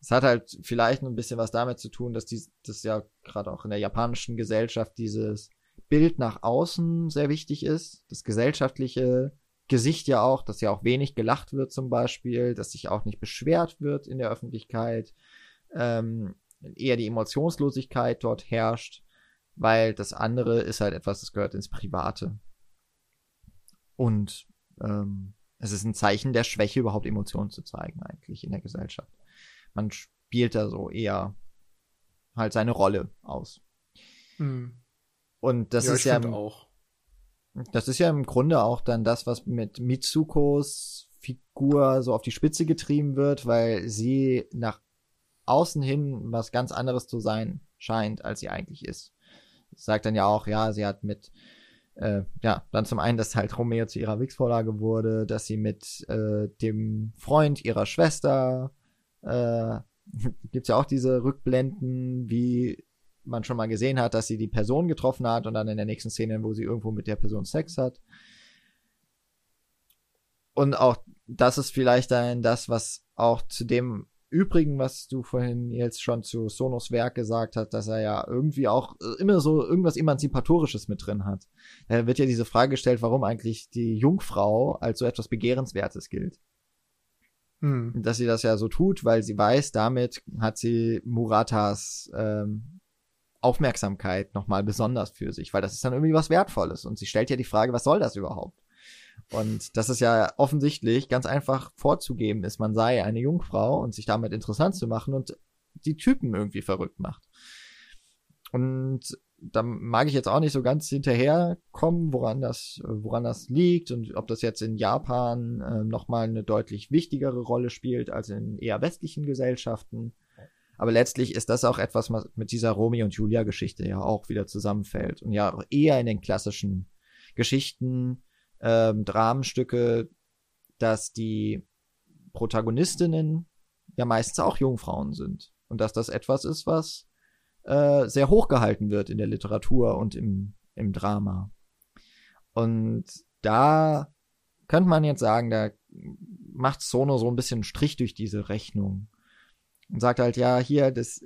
Es hat halt vielleicht ein bisschen was damit zu tun, dass das ja gerade auch in der japanischen Gesellschaft dieses Bild nach außen sehr wichtig ist, das gesellschaftliche Gesicht ja auch, dass ja auch wenig gelacht wird zum Beispiel, dass sich auch nicht beschwert wird in der Öffentlichkeit, ähm, eher die Emotionslosigkeit dort herrscht, weil das andere ist halt etwas, das gehört ins Private. Und ähm, es ist ein Zeichen der Schwäche, überhaupt Emotionen zu zeigen, eigentlich in der Gesellschaft. Man spielt da so eher halt seine Rolle aus. Mhm. Und das ja, ist ja, finde auch. das ist ja im Grunde auch dann das, was mit Mitsukos Figur so auf die Spitze getrieben wird, weil sie nach außen hin was ganz anderes zu sein scheint, als sie eigentlich ist. Sagt dann ja auch, ja, sie hat mit, äh, ja, dann zum einen, dass halt Romeo zu ihrer Wix-Vorlage wurde, dass sie mit äh, dem Freund ihrer Schwester, äh, gibt's ja auch diese Rückblenden, wie man schon mal gesehen hat, dass sie die Person getroffen hat und dann in der nächsten Szene, wo sie irgendwo mit der Person Sex hat. und auch das ist vielleicht dann das, was auch zu dem Übrigen, was du vorhin jetzt schon zu Sonos Werk gesagt hast, dass er ja irgendwie auch äh, immer so irgendwas Emanzipatorisches mit drin hat. Da wird ja diese Frage gestellt, warum eigentlich die Jungfrau als so etwas Begehrenswertes gilt. Hm. Dass sie das ja so tut, weil sie weiß, damit hat sie Muratas ähm, Aufmerksamkeit nochmal besonders für sich, weil das ist dann irgendwie was Wertvolles. Und sie stellt ja die Frage, was soll das überhaupt? Und das ist ja offensichtlich ganz einfach vorzugeben ist, man sei eine Jungfrau und sich damit interessant zu machen und die Typen irgendwie verrückt macht. Und da mag ich jetzt auch nicht so ganz hinterherkommen, woran das, woran das liegt und ob das jetzt in Japan äh, nochmal eine deutlich wichtigere Rolle spielt als in eher westlichen Gesellschaften. Aber letztlich ist das auch etwas, was mit dieser Romeo und Julia Geschichte ja auch wieder zusammenfällt und ja eher in den klassischen Geschichten ähm, Dramenstücke, dass die Protagonistinnen ja meistens auch Jungfrauen sind. Und dass das etwas ist, was äh, sehr hochgehalten wird in der Literatur und im, im Drama. Und da könnte man jetzt sagen, da macht Sono so ein bisschen Strich durch diese Rechnung und sagt halt, ja, hier, das,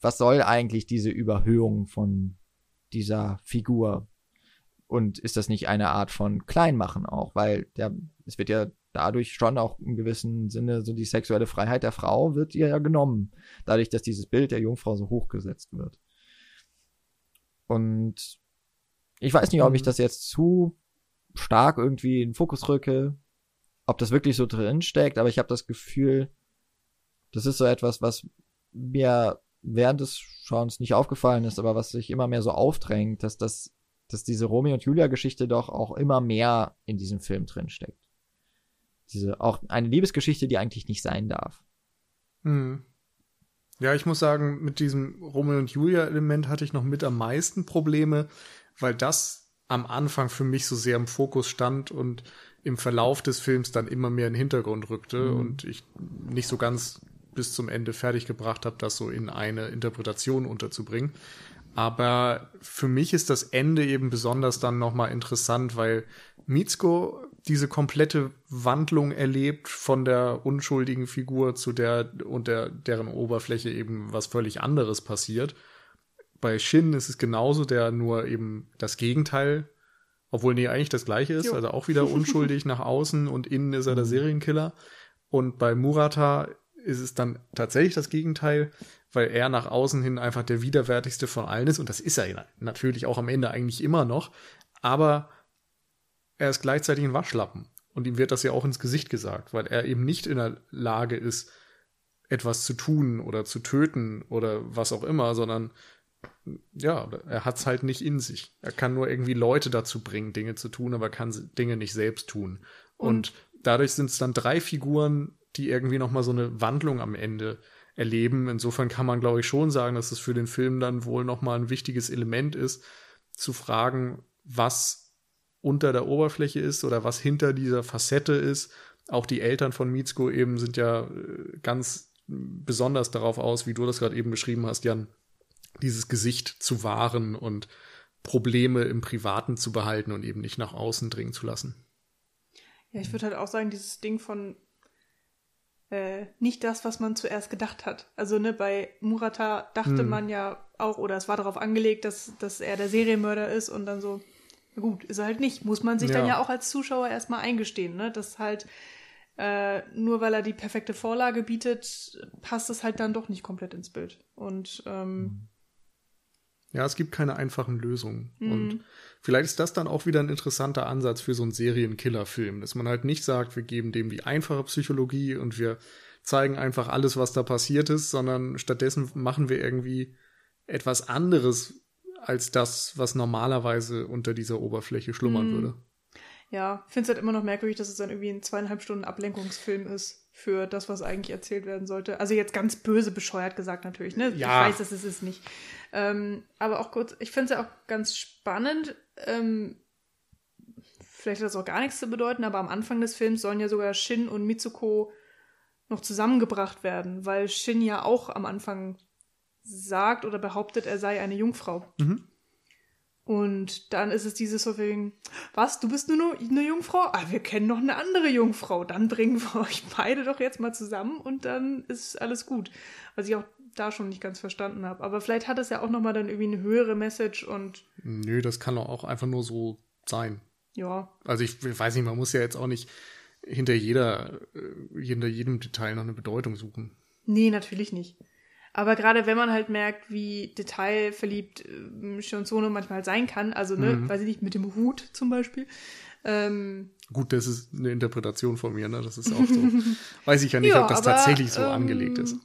was soll eigentlich diese Überhöhung von dieser Figur? Und ist das nicht eine Art von Kleinmachen auch? Weil der, es wird ja dadurch schon auch im gewissen Sinne so die sexuelle Freiheit der Frau wird ihr ja genommen. Dadurch, dass dieses Bild der Jungfrau so hochgesetzt wird. Und ich weiß nicht, ob ich mhm. das jetzt zu stark irgendwie in den Fokus rücke, ob das wirklich so drin steckt, aber ich habe das Gefühl, das ist so etwas, was mir während des Schauens nicht aufgefallen ist, aber was sich immer mehr so aufdrängt, dass das dass diese Romeo und Julia Geschichte doch auch immer mehr in diesem Film drin steckt. Diese, auch eine Liebesgeschichte, die eigentlich nicht sein darf. Hm. Ja, ich muss sagen, mit diesem Romeo und Julia Element hatte ich noch mit am meisten Probleme, weil das am Anfang für mich so sehr im Fokus stand und im Verlauf des Films dann immer mehr in den Hintergrund rückte mhm. und ich nicht so ganz bis zum Ende fertig gebracht habe, das so in eine Interpretation unterzubringen. Aber für mich ist das Ende eben besonders dann nochmal interessant, weil Mitsuko diese komplette Wandlung erlebt von der unschuldigen Figur zu der und der, deren Oberfläche eben was völlig anderes passiert. Bei Shin ist es genauso, der nur eben das Gegenteil, obwohl nee, eigentlich das gleiche ist, jo. also auch wieder unschuldig nach außen und innen ist er der mhm. Serienkiller. Und bei Murata ist es dann tatsächlich das Gegenteil weil er nach außen hin einfach der widerwärtigste von allen ist. Und das ist er natürlich auch am Ende eigentlich immer noch. Aber er ist gleichzeitig ein Waschlappen. Und ihm wird das ja auch ins Gesicht gesagt, weil er eben nicht in der Lage ist, etwas zu tun oder zu töten oder was auch immer, sondern ja, er hat es halt nicht in sich. Er kann nur irgendwie Leute dazu bringen, Dinge zu tun, aber kann Dinge nicht selbst tun. Und, Und dadurch sind es dann drei Figuren, die irgendwie noch mal so eine Wandlung am Ende erleben. Insofern kann man, glaube ich, schon sagen, dass es für den Film dann wohl nochmal ein wichtiges Element ist, zu fragen, was unter der Oberfläche ist oder was hinter dieser Facette ist. Auch die Eltern von Mitsuko eben sind ja äh, ganz besonders darauf aus, wie du das gerade eben beschrieben hast, Jan, dieses Gesicht zu wahren und Probleme im Privaten zu behalten und eben nicht nach außen dringen zu lassen. Ja, ich würde halt auch sagen, dieses Ding von äh, nicht das, was man zuerst gedacht hat. Also ne, bei Murata dachte hm. man ja auch, oder es war darauf angelegt, dass, dass er der Serienmörder ist und dann so, na gut, ist er halt nicht. Muss man sich ja. dann ja auch als Zuschauer erstmal eingestehen, ne? Dass halt äh, nur weil er die perfekte Vorlage bietet, passt es halt dann doch nicht komplett ins Bild. Und ähm, hm. Ja, es gibt keine einfachen Lösungen. Mhm. Und vielleicht ist das dann auch wieder ein interessanter Ansatz für so einen Serienkiller-Film, dass man halt nicht sagt, wir geben dem die einfache Psychologie und wir zeigen einfach alles, was da passiert ist, sondern stattdessen machen wir irgendwie etwas anderes als das, was normalerweise unter dieser Oberfläche schlummern mhm. würde. Ja, ich finde es halt immer noch merkwürdig, dass es dann irgendwie ein zweieinhalb Stunden Ablenkungsfilm ist für das, was eigentlich erzählt werden sollte. Also jetzt ganz böse bescheuert gesagt natürlich, ne? Ja. Ich weiß, es ist es nicht. Ähm, aber auch kurz, ich finde es ja auch ganz spannend. Ähm, vielleicht hat das auch gar nichts zu bedeuten, aber am Anfang des Films sollen ja sogar Shin und Mitsuko noch zusammengebracht werden, weil Shin ja auch am Anfang sagt oder behauptet, er sei eine Jungfrau. Mhm. Und dann ist es dieses so wegen, was, du bist nur eine Jungfrau? Ah, wir kennen noch eine andere Jungfrau. Dann bringen wir euch beide doch jetzt mal zusammen und dann ist alles gut. Was ich auch da schon nicht ganz verstanden habe. Aber vielleicht hat es ja auch nochmal dann irgendwie eine höhere Message und. Nö, das kann doch auch einfach nur so sein. Ja. Also ich, ich weiß nicht, man muss ja jetzt auch nicht hinter jeder, äh, hinter jedem Detail noch eine Bedeutung suchen. Nee, natürlich nicht. Aber gerade wenn man halt merkt, wie detailverliebt äh, Shion Sono manchmal sein kann, also ne, mhm. weiß ich nicht, mit dem Hut zum Beispiel. Ähm, Gut, das ist eine Interpretation von mir, ne? Das ist auch so. weiß ich ja nicht, ja, ob das aber, tatsächlich so ähm, angelegt ist.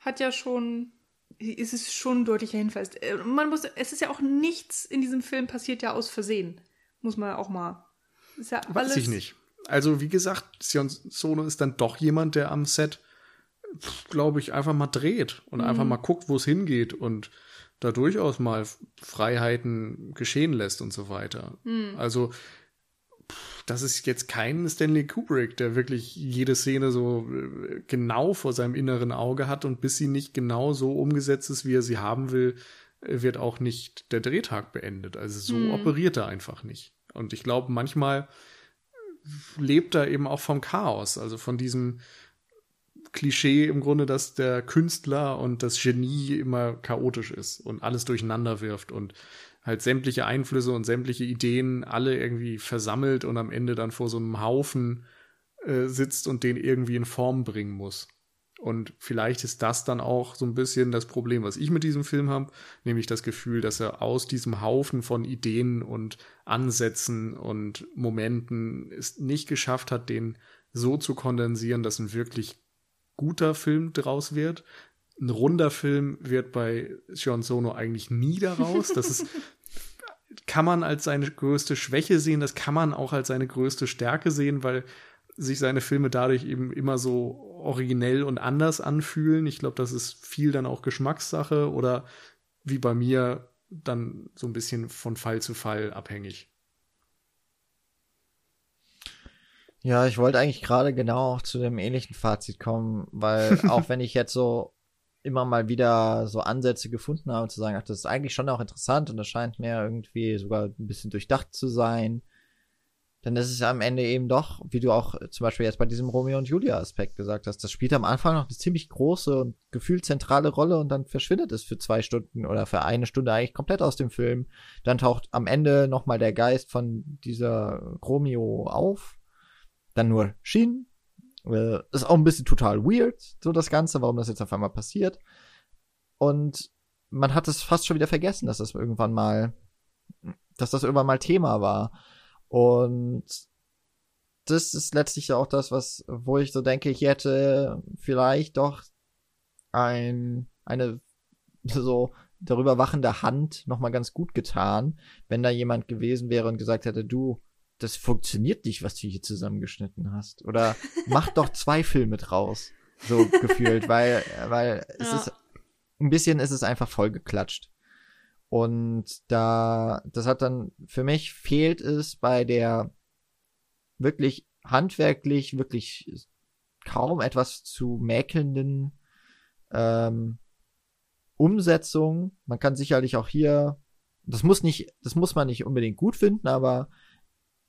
Hat ja schon, ist es schon ein deutlicher Hinweis. Äh, man muss, es ist ja auch nichts in diesem Film passiert ja aus Versehen. Muss man auch mal. Ist ja weiß ich nicht. Also, wie gesagt, Sion Sono ist dann doch jemand, der am Set glaube ich, einfach mal dreht und mhm. einfach mal guckt, wo es hingeht und da durchaus mal Freiheiten geschehen lässt und so weiter. Mhm. Also, das ist jetzt kein Stanley Kubrick, der wirklich jede Szene so äh, genau vor seinem inneren Auge hat und bis sie nicht genau so umgesetzt ist, wie er sie haben will, äh, wird auch nicht der Drehtag beendet. Also so mhm. operiert er einfach nicht. Und ich glaube, manchmal lebt er eben auch vom Chaos, also von diesem, Klischee im Grunde, dass der Künstler und das Genie immer chaotisch ist und alles durcheinander wirft und halt sämtliche Einflüsse und sämtliche Ideen alle irgendwie versammelt und am Ende dann vor so einem Haufen äh, sitzt und den irgendwie in Form bringen muss. Und vielleicht ist das dann auch so ein bisschen das Problem, was ich mit diesem Film habe, nämlich das Gefühl, dass er aus diesem Haufen von Ideen und Ansätzen und Momenten es nicht geschafft hat, den so zu kondensieren, dass ein wirklich guter Film draus wird. Ein runder Film wird bei Sean Sono eigentlich nie daraus. Das ist, kann man als seine größte Schwäche sehen, das kann man auch als seine größte Stärke sehen, weil sich seine Filme dadurch eben immer so originell und anders anfühlen. Ich glaube, das ist viel dann auch Geschmackssache oder wie bei mir dann so ein bisschen von Fall zu Fall abhängig. Ja, ich wollte eigentlich gerade genau auch zu dem ähnlichen Fazit kommen, weil auch wenn ich jetzt so immer mal wieder so Ansätze gefunden habe, zu sagen, ach, das ist eigentlich schon auch interessant und das scheint mir irgendwie sogar ein bisschen durchdacht zu sein, dann ist es am Ende eben doch, wie du auch zum Beispiel jetzt bei diesem Romeo und Julia Aspekt gesagt hast, das spielt am Anfang noch eine ziemlich große und gefühlt zentrale Rolle und dann verschwindet es für zwei Stunden oder für eine Stunde eigentlich komplett aus dem Film. Dann taucht am Ende nochmal der Geist von dieser Romeo auf dann nur Shin. Äh, ist auch ein bisschen total weird, so das Ganze, warum das jetzt auf einmal passiert. Und man hat es fast schon wieder vergessen, dass das irgendwann mal, dass das irgendwann mal Thema war. Und das ist letztlich auch das, was, wo ich so denke, ich hätte vielleicht doch ein, eine so darüber wachende Hand nochmal ganz gut getan, wenn da jemand gewesen wäre und gesagt hätte, du, das funktioniert nicht, was du hier zusammengeschnitten hast. Oder mach doch zwei Filme draus. So gefühlt, weil, weil es ist, ein bisschen ist es einfach vollgeklatscht. Und da, das hat dann, für mich fehlt es bei der wirklich handwerklich, wirklich kaum etwas zu mäkelnden ähm, Umsetzung. Man kann sicherlich auch hier, das muss nicht, das muss man nicht unbedingt gut finden, aber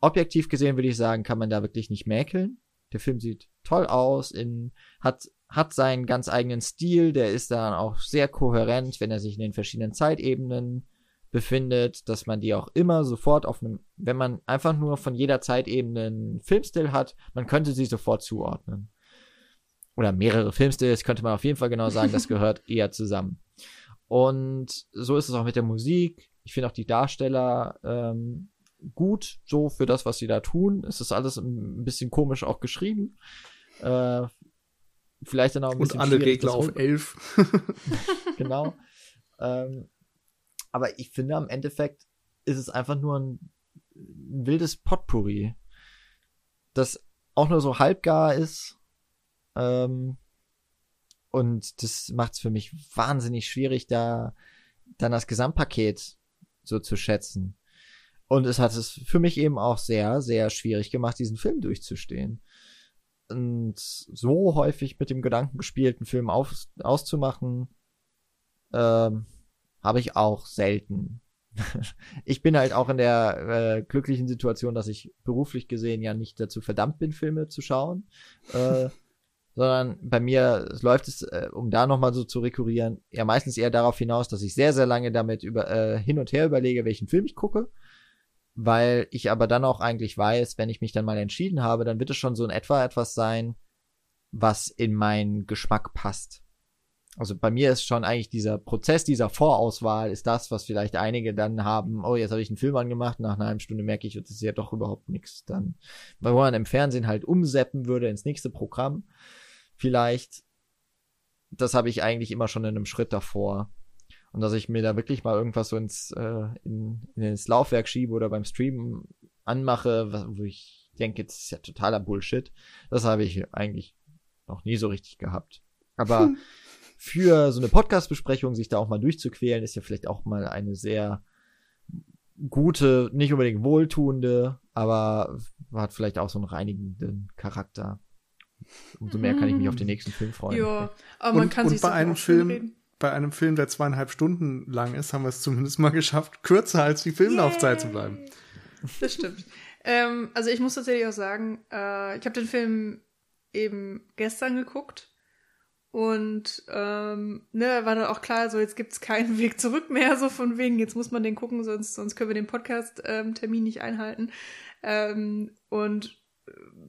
objektiv gesehen würde ich sagen, kann man da wirklich nicht mäkeln. Der Film sieht toll aus, in, hat, hat seinen ganz eigenen Stil, der ist dann auch sehr kohärent, wenn er sich in den verschiedenen Zeitebenen befindet, dass man die auch immer sofort auf einem, wenn man einfach nur von jeder Zeitebene einen Filmstil hat, man könnte sie sofort zuordnen. Oder mehrere Filmstils könnte man auf jeden Fall genau sagen, das gehört eher zusammen. Und so ist es auch mit der Musik. Ich finde auch die Darsteller ähm, gut, so für das, was sie da tun. Es ist alles ein bisschen komisch auch geschrieben. Äh, vielleicht dann auch ein bisschen. Und alle Regler auf elf. genau. Ähm, aber ich finde, am Endeffekt ist es einfach nur ein, wildes Potpourri, das auch nur so halbgar ist. Ähm, und das macht es für mich wahnsinnig schwierig, da dann das Gesamtpaket so zu schätzen. Und es hat es für mich eben auch sehr, sehr schwierig gemacht, diesen Film durchzustehen. Und so häufig mit dem Gedanken gespielt, einen Film auf, auszumachen, ähm, habe ich auch selten. ich bin halt auch in der äh, glücklichen Situation, dass ich beruflich gesehen ja nicht dazu verdammt bin, Filme zu schauen. Äh, sondern bei mir läuft es, äh, um da nochmal so zu rekurrieren, ja meistens eher darauf hinaus, dass ich sehr, sehr lange damit über, äh, hin und her überlege, welchen Film ich gucke. Weil ich aber dann auch eigentlich weiß, wenn ich mich dann mal entschieden habe, dann wird es schon so in etwa etwas sein, was in meinen Geschmack passt. Also bei mir ist schon eigentlich dieser Prozess dieser Vorauswahl ist das, was vielleicht einige dann haben, oh, jetzt habe ich einen Film angemacht, nach einer halben Stunde merke ich, das ist ja doch überhaupt nichts. Dann, weil man im Fernsehen halt umseppen würde ins nächste Programm, vielleicht, das habe ich eigentlich immer schon in einem Schritt davor. Und dass ich mir da wirklich mal irgendwas so ins, äh, in, in ins Laufwerk schiebe oder beim Streamen anmache, wo ich denke, das ist ja totaler Bullshit. Das habe ich eigentlich noch nie so richtig gehabt. Aber hm. für so eine Podcast-Besprechung sich da auch mal durchzuquälen, ist ja vielleicht auch mal eine sehr gute, nicht unbedingt wohltuende, aber hat vielleicht auch so einen reinigenden Charakter. Umso mehr kann ich mich auf den nächsten Film freuen. Ja, aber man und, kann und sich bei einem Film, bei einem Film, der zweieinhalb Stunden lang ist, haben wir es zumindest mal geschafft, kürzer als die Filmlaufzeit zu bleiben. Das stimmt. ähm, also ich muss tatsächlich auch sagen, äh, ich habe den Film eben gestern geguckt und ähm, ne, war dann auch klar, so jetzt gibt's keinen Weg zurück mehr, so von wegen, jetzt muss man den gucken, sonst, sonst können wir den Podcast-Termin ähm, nicht einhalten. Ähm, und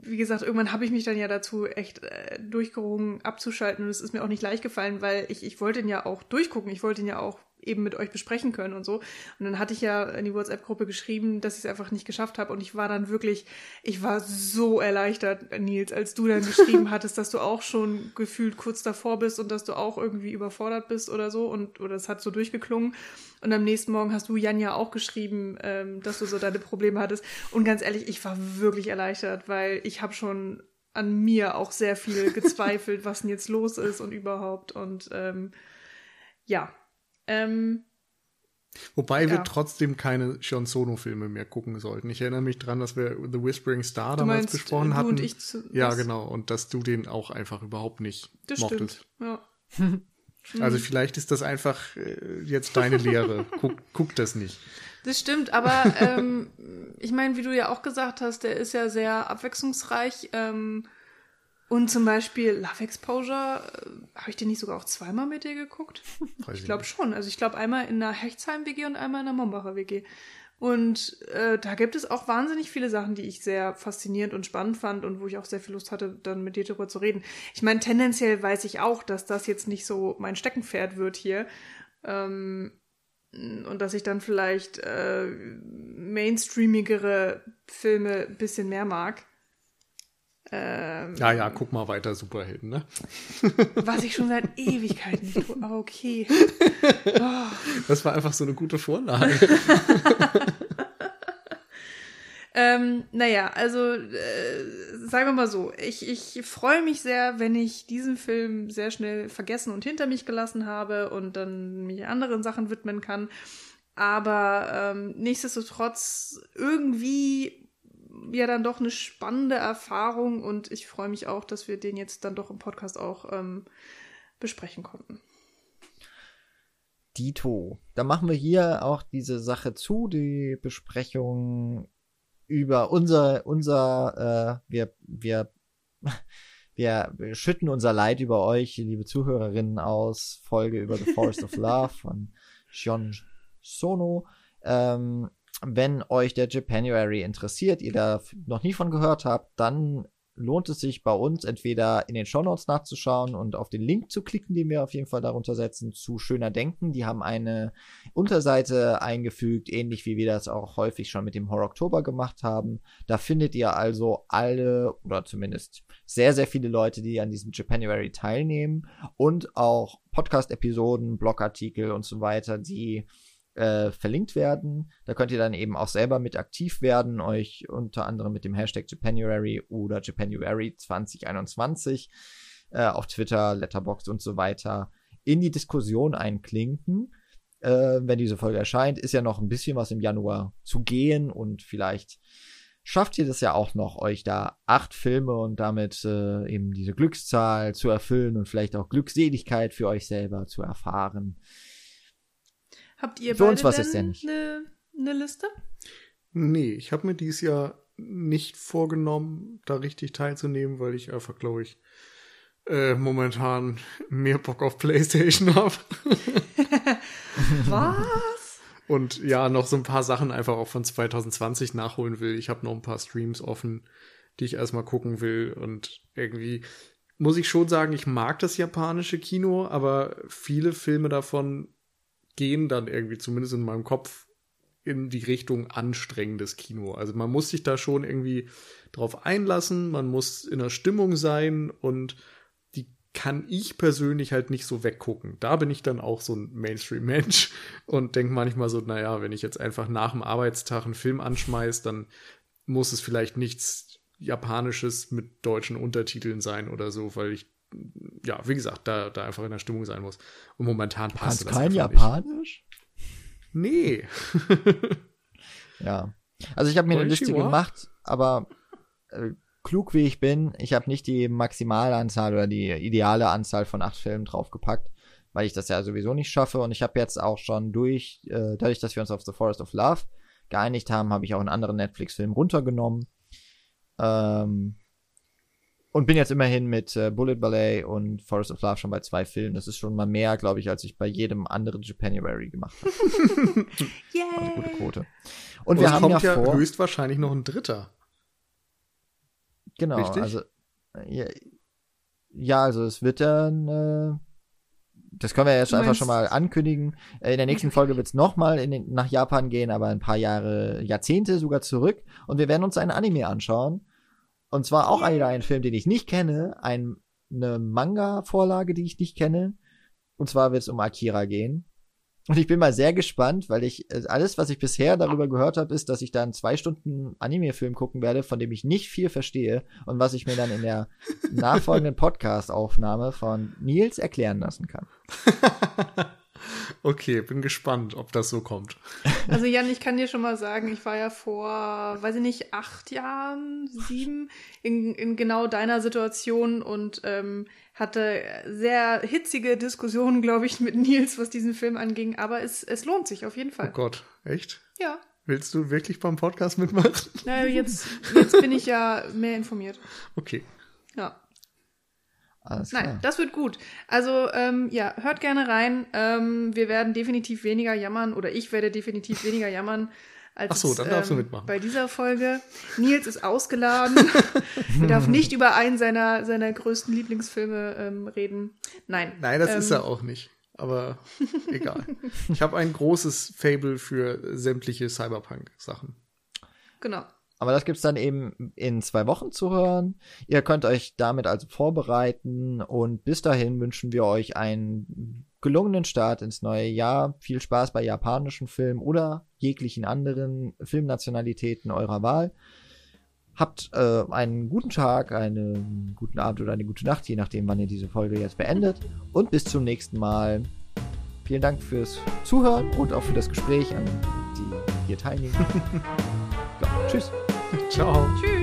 wie gesagt, irgendwann habe ich mich dann ja dazu echt äh, durchgerungen, abzuschalten. Und es ist mir auch nicht leicht gefallen, weil ich, ich wollte ihn ja auch durchgucken. Ich wollte ihn ja auch eben mit euch besprechen können und so. Und dann hatte ich ja in die WhatsApp-Gruppe geschrieben, dass ich es einfach nicht geschafft habe. Und ich war dann wirklich, ich war so erleichtert, Nils, als du dann geschrieben hattest, dass du auch schon gefühlt kurz davor bist und dass du auch irgendwie überfordert bist oder so. Und oder es hat so durchgeklungen. Und am nächsten Morgen hast du Jan ja auch geschrieben, ähm, dass du so deine Probleme hattest. Und ganz ehrlich, ich war wirklich erleichtert, weil ich habe schon an mir auch sehr viel gezweifelt, was denn jetzt los ist und überhaupt. Und ähm, ja, ähm, Wobei ja. wir trotzdem keine Sean Sono-Filme mehr gucken sollten. Ich erinnere mich dran, dass wir The Whispering Star du damals meinst, besprochen hatten. Und ich zu, ja, genau. Und dass du den auch einfach überhaupt nicht das mochtest. Stimmt. Ja. Also vielleicht ist das einfach äh, jetzt deine Lehre. guck, guck das nicht. Das stimmt, aber ähm, ich meine, wie du ja auch gesagt hast, der ist ja sehr abwechslungsreich. Ähm, und zum Beispiel Love Exposure, äh, habe ich den nicht sogar auch zweimal mit dir geguckt? Weiß ich glaube schon. Also ich glaube einmal in einer Hechtsheim-WG und einmal in einer Mombacher WG. Und äh, da gibt es auch wahnsinnig viele Sachen, die ich sehr faszinierend und spannend fand und wo ich auch sehr viel Lust hatte, dann mit dir darüber zu reden. Ich meine, tendenziell weiß ich auch, dass das jetzt nicht so mein Steckenpferd wird hier. Ähm, und dass ich dann vielleicht äh, mainstreamigere Filme ein bisschen mehr mag. Ähm, ja, ja, guck mal weiter, Superhelden, ne? Was ich schon seit Ewigkeiten nicht tue, aber okay. Oh. Das war einfach so eine gute Vorlage. ähm, naja, also äh, sagen wir mal so, ich, ich freue mich sehr, wenn ich diesen Film sehr schnell vergessen und hinter mich gelassen habe und dann mich anderen Sachen widmen kann. Aber ähm, nichtsdestotrotz irgendwie ja dann doch eine spannende Erfahrung und ich freue mich auch, dass wir den jetzt dann doch im Podcast auch ähm, besprechen konnten. Dito. Da machen wir hier auch diese Sache zu, die Besprechung über unser, unser, äh, wir, wir, wir schütten unser Leid über euch, liebe Zuhörerinnen, aus. Folge über The Forest of Love von Shion Sono. Ähm, wenn euch der Japanuary interessiert, ihr da noch nie von gehört habt, dann lohnt es sich bei uns entweder in den Shownotes nachzuschauen und auf den Link zu klicken, den wir auf jeden Fall darunter setzen, zu Schöner Denken. Die haben eine Unterseite eingefügt, ähnlich wie wir das auch häufig schon mit dem Horror Oktober gemacht haben. Da findet ihr also alle oder zumindest sehr, sehr viele Leute, die an diesem Japanuary teilnehmen und auch Podcast-Episoden, Blogartikel und so weiter, die äh, verlinkt werden. Da könnt ihr dann eben auch selber mit aktiv werden, euch unter anderem mit dem Hashtag Japanuary oder Japanuary 2021 äh, auf Twitter, Letterboxd und so weiter in die Diskussion einklinken. Äh, wenn diese Folge erscheint, ist ja noch ein bisschen was im Januar zu gehen und vielleicht schafft ihr das ja auch noch, euch da acht Filme und damit äh, eben diese Glückszahl zu erfüllen und vielleicht auch Glückseligkeit für euch selber zu erfahren. Habt ihr Für uns beide war's jetzt denn ja nicht. Eine, eine Liste? Nee, ich habe mir dieses Jahr nicht vorgenommen, da richtig teilzunehmen, weil ich einfach, glaube ich, äh, momentan mehr Bock auf PlayStation habe. Was? Und ja, noch so ein paar Sachen einfach auch von 2020 nachholen will. Ich habe noch ein paar Streams offen, die ich erstmal gucken will. Und irgendwie muss ich schon sagen, ich mag das japanische Kino, aber viele Filme davon gehen dann irgendwie, zumindest in meinem Kopf, in die Richtung anstrengendes Kino. Also man muss sich da schon irgendwie drauf einlassen, man muss in der Stimmung sein und die kann ich persönlich halt nicht so weggucken. Da bin ich dann auch so ein Mainstream-Mensch und denke manchmal so, naja, wenn ich jetzt einfach nach dem Arbeitstag einen Film anschmeiß, dann muss es vielleicht nichts Japanisches mit deutschen Untertiteln sein oder so, weil ich, ja, wie gesagt, da, da einfach in der Stimmung sein muss. Und momentan passt Kannst das kein einfach nicht. Japanisch? Nee. Ja. Also ich habe mir eine Liste Konnichiwa. gemacht, aber äh, klug wie ich bin, ich habe nicht die Maximalanzahl oder die ideale Anzahl von acht Filmen draufgepackt, weil ich das ja sowieso nicht schaffe. Und ich habe jetzt auch schon durch, äh, dadurch, dass wir uns auf The Forest of Love geeinigt haben, habe ich auch einen anderen Netflix-Film runtergenommen. Ähm, und bin jetzt immerhin mit äh, Bullet Ballet und Forest of Love schon bei zwei Filmen. Das ist schon mal mehr, glaube ich, als ich bei jedem anderen Japanuary gemacht habe. Also gute Yay! Quote. Und Und wir es haben ja kommt ja, vor. höchstwahrscheinlich noch ein dritter. Genau, Richtig? also ja, ja, also es wird dann, äh, das können wir jetzt einfach schon mal ankündigen. Äh, in der nächsten Folge wird es nochmal nach Japan gehen, aber ein paar Jahre, Jahrzehnte sogar zurück. Und wir werden uns einen Anime anschauen. Und zwar auch wieder einen Film, den ich nicht kenne, ein, eine Manga-Vorlage, die ich nicht kenne. Und zwar wird es um Akira gehen. Und ich bin mal sehr gespannt, weil ich äh, alles, was ich bisher darüber gehört habe, ist, dass ich dann zwei Stunden Anime-Film gucken werde, von dem ich nicht viel verstehe und was ich mir dann in der nachfolgenden Podcast-Aufnahme von Nils erklären lassen kann. okay, bin gespannt, ob das so kommt. Also Jan, ich kann dir schon mal sagen, ich war ja vor, weiß ich nicht, acht Jahren, sieben, in, in genau deiner Situation und ähm, hatte sehr hitzige Diskussionen, glaube ich, mit Nils, was diesen Film anging. Aber es, es lohnt sich auf jeden Oh Fall. Gott, echt? Ja. Willst du wirklich beim Podcast mitmachen? Na, jetzt, jetzt bin ich ja mehr informiert. Okay. Ja. Alles Nein, klar. das wird gut. Also, ähm, ja, hört gerne rein. Ähm, wir werden definitiv weniger jammern oder ich werde definitiv weniger jammern. Als Ach so, dann darfst du mitmachen. Bei dieser Folge. Nils ist ausgeladen. er darf nicht über einen seiner, seiner größten Lieblingsfilme ähm, reden. Nein. Nein, das ähm, ist er auch nicht. Aber egal. Ich habe ein großes Fable für sämtliche Cyberpunk-Sachen. Genau. Aber das gibt's dann eben in zwei Wochen zu hören. Ihr könnt euch damit also vorbereiten und bis dahin wünschen wir euch einen gelungenen Start ins neue Jahr. Viel Spaß bei japanischen Filmen oder jeglichen anderen Filmnationalitäten eurer Wahl. Habt äh, einen guten Tag, einen guten Abend oder eine gute Nacht, je nachdem, wann ihr diese Folge jetzt beendet. Und bis zum nächsten Mal. Vielen Dank fürs Zuhören und auch für das Gespräch an die hier teilnehmen. ja, tschüss. Ciao. Tschüss.